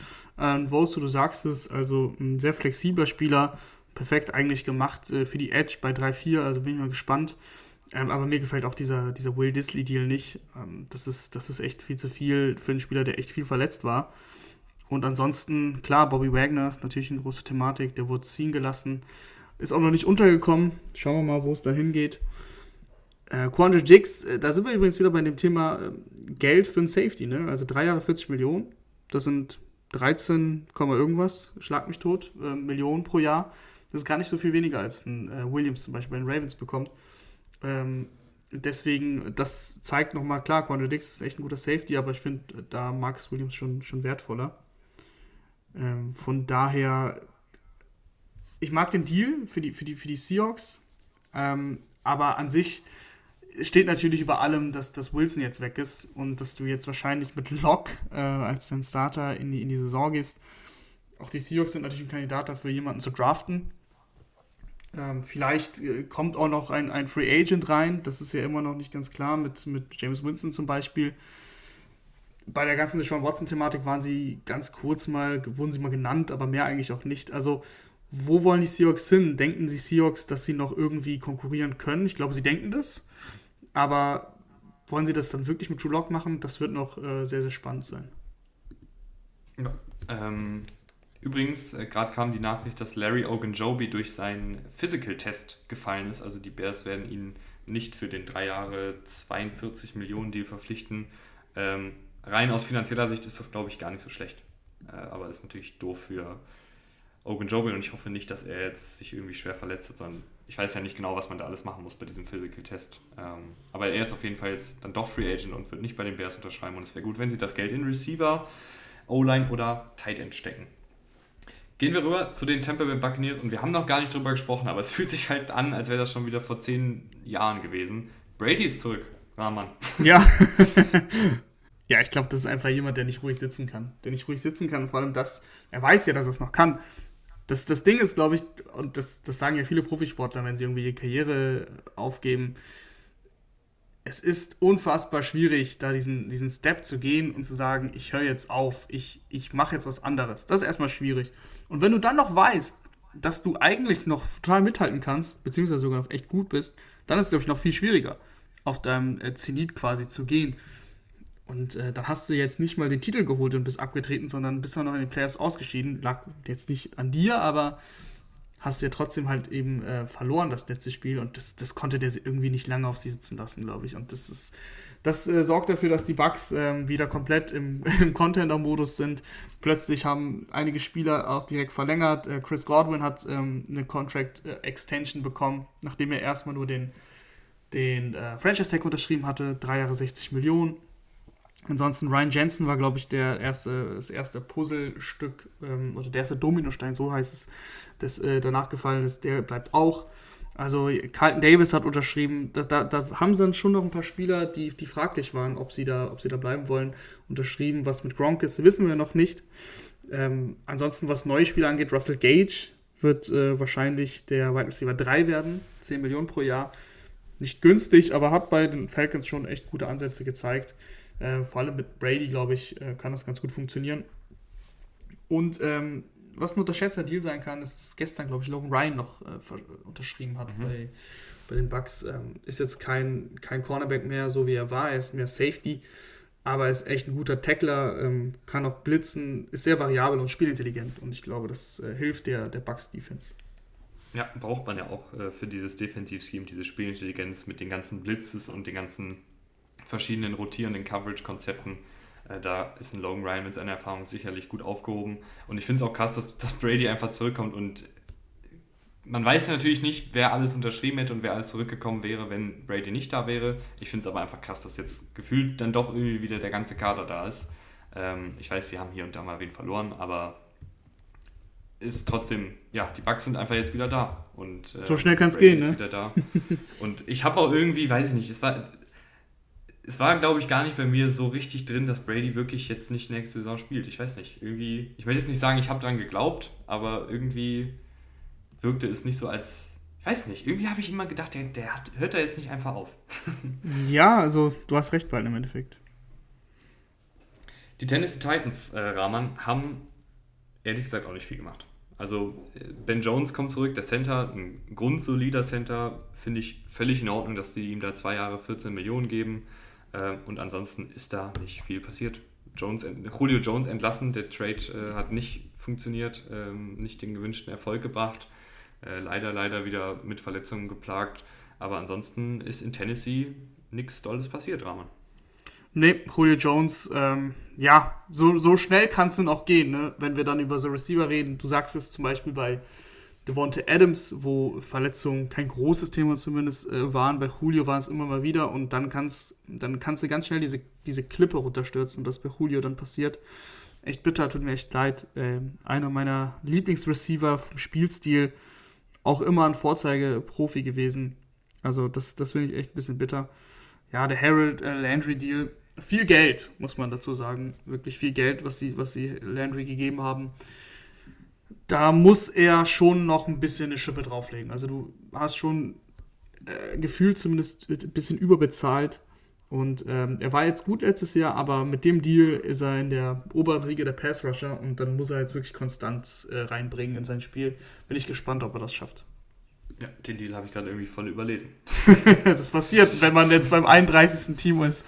Ähm, Wosu, du sagst es, also ein sehr flexibler Spieler, perfekt eigentlich gemacht äh, für die Edge bei 3-4, also bin ich mal gespannt. Ähm, aber mir gefällt auch dieser, dieser Will Disley-Deal nicht. Ähm, das, ist, das ist echt viel zu viel für einen Spieler, der echt viel verletzt war. Und ansonsten, klar, Bobby Wagner ist natürlich eine große Thematik, der wurde ziehen gelassen. Ist auch noch nicht untergekommen. Schauen wir mal, wo es da hingeht. Äh, Quandre Jigs, äh, da sind wir übrigens wieder bei dem Thema äh, Geld für ein Safety. Ne? Also drei Jahre 40 Millionen. Das sind 13, irgendwas, schlag mich tot, äh, Millionen pro Jahr. Das ist gar nicht so viel weniger als ein äh, Williams zum Beispiel bei den Ravens bekommt. Ähm, deswegen, das zeigt nochmal, klar, Quandre Dix ist echt ein guter Safety, aber ich finde da Marcus Williams schon, schon wertvoller. Ähm, von daher ich mag den Deal für die, für die, für die Seahawks, ähm, aber an sich steht natürlich über allem, dass, dass Wilson jetzt weg ist und dass du jetzt wahrscheinlich mit Locke äh, als dein Starter in die, in die Saison gehst. Auch die Seahawks sind natürlich ein Kandidat dafür, jemanden zu draften. Ähm, vielleicht äh, kommt auch noch ein, ein Free Agent rein, das ist ja immer noch nicht ganz klar, mit, mit James Winston zum Beispiel. bei der ganzen Sean Watson-Thematik waren sie ganz kurz mal, wurden sie mal genannt, aber mehr eigentlich auch nicht. Also, wo wollen die Seahawks hin? Denken die Seahawks, dass sie noch irgendwie konkurrieren können? Ich glaube, sie denken das. Aber wollen sie das dann wirklich mit Drew Lock machen? Das wird noch äh, sehr, sehr spannend sein. Ja, ähm, übrigens, äh, gerade kam die Nachricht, dass Larry Ogunjobi durch seinen Physical-Test gefallen ist. Also die Bears werden ihn nicht für den drei Jahre 42 Millionen Deal verpflichten. Ähm, rein aus finanzieller Sicht ist das, glaube ich, gar nicht so schlecht. Äh, aber ist natürlich doof für Ogunjobi und ich hoffe nicht, dass er jetzt sich irgendwie schwer verletzt hat, sondern ich weiß ja nicht genau, was man da alles machen muss bei diesem Physical Test. Ähm, aber er ist auf jeden Fall jetzt dann doch Free Agent und wird nicht bei den Bears unterschreiben und es wäre gut, wenn sie das Geld in Receiver, O-Line oder Tight End stecken. Gehen wir rüber zu den Tampa Bay Buccaneers und wir haben noch gar nicht drüber gesprochen, aber es fühlt sich halt an, als wäre das schon wieder vor zehn Jahren gewesen. Brady ist zurück, Rahman. Ja. ja, ich glaube, das ist einfach jemand, der nicht ruhig sitzen kann. Der nicht ruhig sitzen kann, vor allem das, er weiß ja, dass er es noch kann. Das, das Ding ist, glaube ich, und das, das sagen ja viele Profisportler, wenn sie irgendwie ihre Karriere aufgeben, es ist unfassbar schwierig, da diesen, diesen Step zu gehen und zu sagen, ich höre jetzt auf, ich, ich mache jetzt was anderes. Das ist erstmal schwierig. Und wenn du dann noch weißt, dass du eigentlich noch total mithalten kannst, beziehungsweise sogar noch echt gut bist, dann ist es, glaube ich, noch viel schwieriger, auf deinem äh, Zenit quasi zu gehen. Und äh, dann hast du jetzt nicht mal den Titel geholt und bist abgetreten, sondern bist auch noch in den Playoffs ausgeschieden. Lag jetzt nicht an dir, aber hast ja trotzdem halt eben äh, verloren, das letzte Spiel. Und das, das konnte der irgendwie nicht lange auf sie sitzen lassen, glaube ich. Und das ist, das äh, sorgt dafür, dass die Bugs ähm, wieder komplett im, im Contender-Modus sind. Plötzlich haben einige Spieler auch direkt verlängert. Äh, Chris Godwin hat ähm, eine Contract-Extension bekommen, nachdem er erstmal nur den, den äh, Franchise-Tag unterschrieben hatte. Drei Jahre 60 Millionen. Ansonsten Ryan Jensen war, glaube ich, der erste, das erste Puzzlestück ähm, oder der erste Dominostein, so heißt es, das äh, danach gefallen ist. Der bleibt auch. Also Carlton Davis hat unterschrieben. Da, da, da, haben sie dann schon noch ein paar Spieler, die, die fraglich waren, ob sie, da, ob sie da bleiben wollen, unterschrieben. Was mit Gronk ist, wissen wir noch nicht. Ähm, ansonsten, was neue Spieler angeht, Russell Gage wird äh, wahrscheinlich der Wide Receiver 3 werden. 10 Millionen pro Jahr. Nicht günstig, aber hat bei den Falcons schon echt gute Ansätze gezeigt. Äh, vor allem mit Brady, glaube ich, äh, kann das ganz gut funktionieren. Und ähm, was ein unterschätzter Deal sein kann, ist, dass gestern, glaube ich, Logan Ryan noch äh, unterschrieben hat mhm. bei, bei den Bucks. Ähm, ist jetzt kein, kein Cornerback mehr, so wie er war, er ist mehr Safety, aber ist echt ein guter Tackler, ähm, kann auch blitzen, ist sehr variabel und spielintelligent und ich glaube, das äh, hilft der, der Bucks-Defense. Ja, braucht man ja auch äh, für dieses Defensivscheme, diese Spielintelligenz mit den ganzen Blitzes und den ganzen verschiedenen rotierenden Coverage-Konzepten. Äh, da ist ein Logan Ryan mit seiner Erfahrung sicherlich gut aufgehoben. Und ich finde es auch krass, dass, dass Brady einfach zurückkommt und man weiß natürlich nicht, wer alles unterschrieben hätte und wer alles zurückgekommen wäre, wenn Brady nicht da wäre. Ich finde es aber einfach krass, dass jetzt gefühlt dann doch irgendwie wieder der ganze Kader da ist. Ähm, ich weiß, sie haben hier und da mal wen verloren, aber ist trotzdem, ja, die Bugs sind einfach jetzt wieder da. Und, äh, so schnell kann es gehen, ne? Wieder da. und ich habe auch irgendwie, weiß ich nicht, es war, es war, glaube ich, gar nicht bei mir so richtig drin, dass Brady wirklich jetzt nicht nächste Saison spielt. Ich weiß nicht. Irgendwie, ich will jetzt nicht sagen, ich habe dran geglaubt, aber irgendwie wirkte es nicht so als. Ich weiß nicht, irgendwie habe ich immer gedacht, der, der hat, hört da jetzt nicht einfach auf. ja, also du hast recht bald im Endeffekt. Die Tennessee Titans, äh, Rahman, haben ehrlich gesagt auch nicht viel gemacht. Also äh, Ben Jones kommt zurück, der Center, ein grundsolider Center, finde ich völlig in Ordnung, dass sie ihm da zwei Jahre 14 Millionen geben. Äh, und ansonsten ist da nicht viel passiert. Jones, Julio Jones entlassen, der Trade äh, hat nicht funktioniert, ähm, nicht den gewünschten Erfolg gebracht. Äh, leider, leider wieder mit Verletzungen geplagt. Aber ansonsten ist in Tennessee nichts Dolles passiert, Rahman. Nee, Julio Jones, ähm, ja, so, so schnell kann es dann auch gehen, ne? wenn wir dann über so Receiver reden. Du sagst es zum Beispiel bei Devonte Adams, wo Verletzungen kein großes Thema zumindest äh, waren. Bei Julio war es immer mal wieder und dann kannst, dann kannst du ganz schnell diese, diese Klippe runterstürzen, das bei Julio dann passiert. Echt bitter, tut mir echt leid. Äh, einer meiner Lieblingsreceiver vom Spielstil, auch immer ein Vorzeigeprofi gewesen. Also das, das finde ich echt ein bisschen bitter. Ja, der Harold äh, Landry Deal, viel Geld, muss man dazu sagen. Wirklich viel Geld, was sie, was sie Landry gegeben haben da muss er schon noch ein bisschen eine Schippe drauflegen. Also du hast schon äh, gefühlt zumindest ein bisschen überbezahlt Und ähm, er war jetzt gut letztes Jahr, aber mit dem Deal ist er in der oberen Riege der Pass Rusher und dann muss er jetzt wirklich Konstanz äh, reinbringen in sein Spiel. Bin ich gespannt, ob er das schafft. Ja, den Deal habe ich gerade irgendwie voll überlesen. das passiert, wenn man jetzt beim 31. Team ist.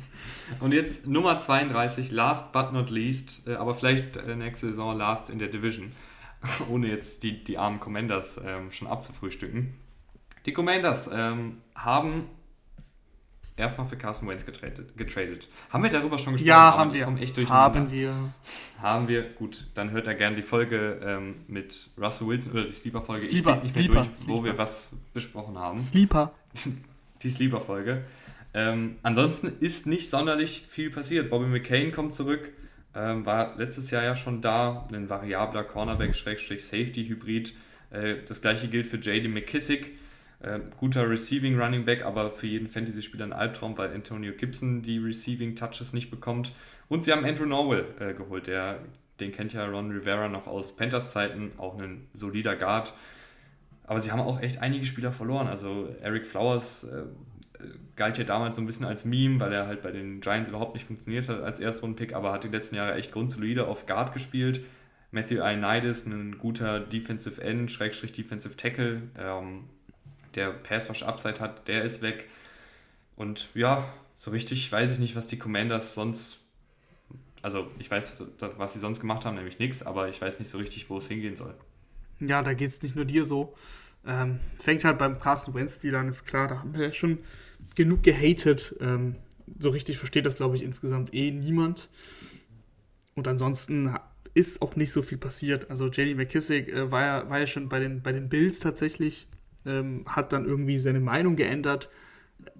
Und jetzt Nummer 32, last but not least, äh, aber vielleicht äh, nächste Saison last in der Division, ohne jetzt die, die armen Commanders ähm, schon abzufrühstücken. Die Commanders ähm, haben erstmal für Carson Wentz getradet, getradet. Haben wir darüber schon gesprochen? Ja, haben wir. Echt haben wir. Haben wir. Gut, dann hört er gerne die Folge ähm, mit Russell Wilson oder die Sleeper-Folge. Sleeper, Sleeper, durch, Sleeper. Wo wir was besprochen haben. Sleeper. die Sleeper-Folge. Ähm, ansonsten ist nicht sonderlich viel passiert. Bobby McCain kommt zurück, ähm, war letztes Jahr ja schon da, ein variabler Cornerback-Safety-Hybrid. Äh, das gleiche gilt für JD McKissick. Äh, guter Receiving Running Back, aber für jeden Fantasy-Spieler ein Albtraum, weil Antonio Gibson die Receiving Touches nicht bekommt. Und sie haben Andrew Norwell äh, geholt, der, den kennt ja Ron Rivera noch aus Panthers Zeiten, auch ein solider Guard. Aber sie haben auch echt einige Spieler verloren. Also Eric Flowers äh, galt ja damals so ein bisschen als Meme, weil er halt bei den Giants überhaupt nicht funktioniert hat als Erstrunden-Pick, aber hat die letzten Jahre echt grundsolide auf Guard gespielt. Matthew Ioannidis, ein guter Defensive End, Schrägstrich Defensive Tackle, ähm, der Passwash Upside hat, der ist weg. Und ja, so richtig weiß ich nicht, was die Commanders sonst. Also, ich weiß, was sie sonst gemacht haben, nämlich nichts, aber ich weiß nicht so richtig, wo es hingehen soll. Ja, da geht es nicht nur dir so. Ähm, fängt halt beim Carsten Wentz, die dann ist klar, da haben wir schon genug gehatet. Ähm, so richtig versteht das, glaube ich, insgesamt eh niemand. Und ansonsten ist auch nicht so viel passiert. Also JD McKissick äh, war, ja, war ja schon bei den, bei den Bills tatsächlich, ähm, hat dann irgendwie seine Meinung geändert.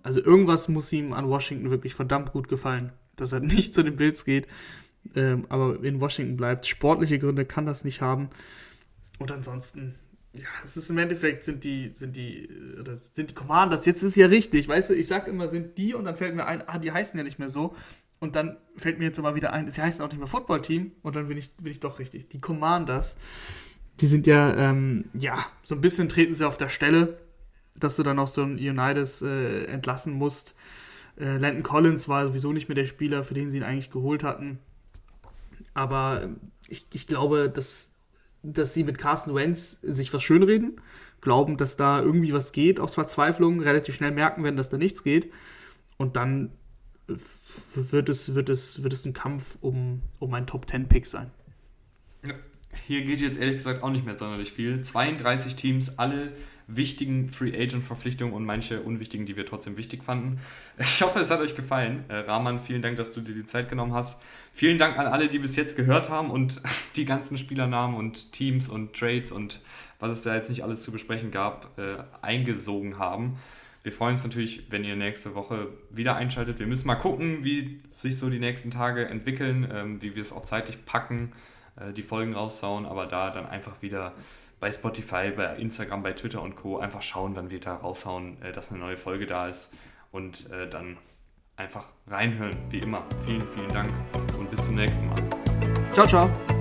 Also irgendwas muss ihm an Washington wirklich verdammt gut gefallen, dass er nicht zu den Bills geht, ähm, aber in Washington bleibt. Sportliche Gründe kann das nicht haben. Und ansonsten ja, es ist im Endeffekt sind die, sind die, oder sind die Commanders, jetzt ist ja richtig, weißt du, ich sag immer, sind die und dann fällt mir ein, ah, die heißen ja nicht mehr so. Und dann fällt mir jetzt aber wieder ein, sie heißen auch nicht mehr Football Team und dann bin ich, bin ich doch richtig. Die Commanders, die sind ja, ähm, ja, so ein bisschen treten sie auf der Stelle, dass du dann auch so ein Unitas äh, entlassen musst. Äh, Landon Collins war sowieso nicht mehr der Spieler, für den sie ihn eigentlich geholt hatten. Aber ich, ich glaube, dass dass sie mit Carsten Wentz sich was schönreden, glauben, dass da irgendwie was geht aus Verzweiflung, relativ schnell merken werden, dass da nichts geht. Und dann wird es, wird es, wird es ein Kampf um, um einen Top-10-Pick sein. Hier geht jetzt ehrlich gesagt auch nicht mehr sonderlich viel. 32 Teams, alle wichtigen Free Agent Verpflichtungen und manche unwichtigen, die wir trotzdem wichtig fanden. Ich hoffe, es hat euch gefallen. Äh, Rahman, vielen Dank, dass du dir die Zeit genommen hast. Vielen Dank an alle, die bis jetzt gehört haben und die ganzen Spielernamen und Teams und Trades und was es da jetzt nicht alles zu besprechen gab, äh, eingesogen haben. Wir freuen uns natürlich, wenn ihr nächste Woche wieder einschaltet. Wir müssen mal gucken, wie sich so die nächsten Tage entwickeln, ähm, wie wir es auch zeitlich packen, äh, die Folgen raussauen, aber da dann einfach wieder bei Spotify, bei Instagram, bei Twitter und Co. einfach schauen, wann wir da raushauen, äh, dass eine neue Folge da ist und äh, dann einfach reinhören, wie immer. Vielen, vielen Dank und bis zum nächsten Mal. Ciao, ciao.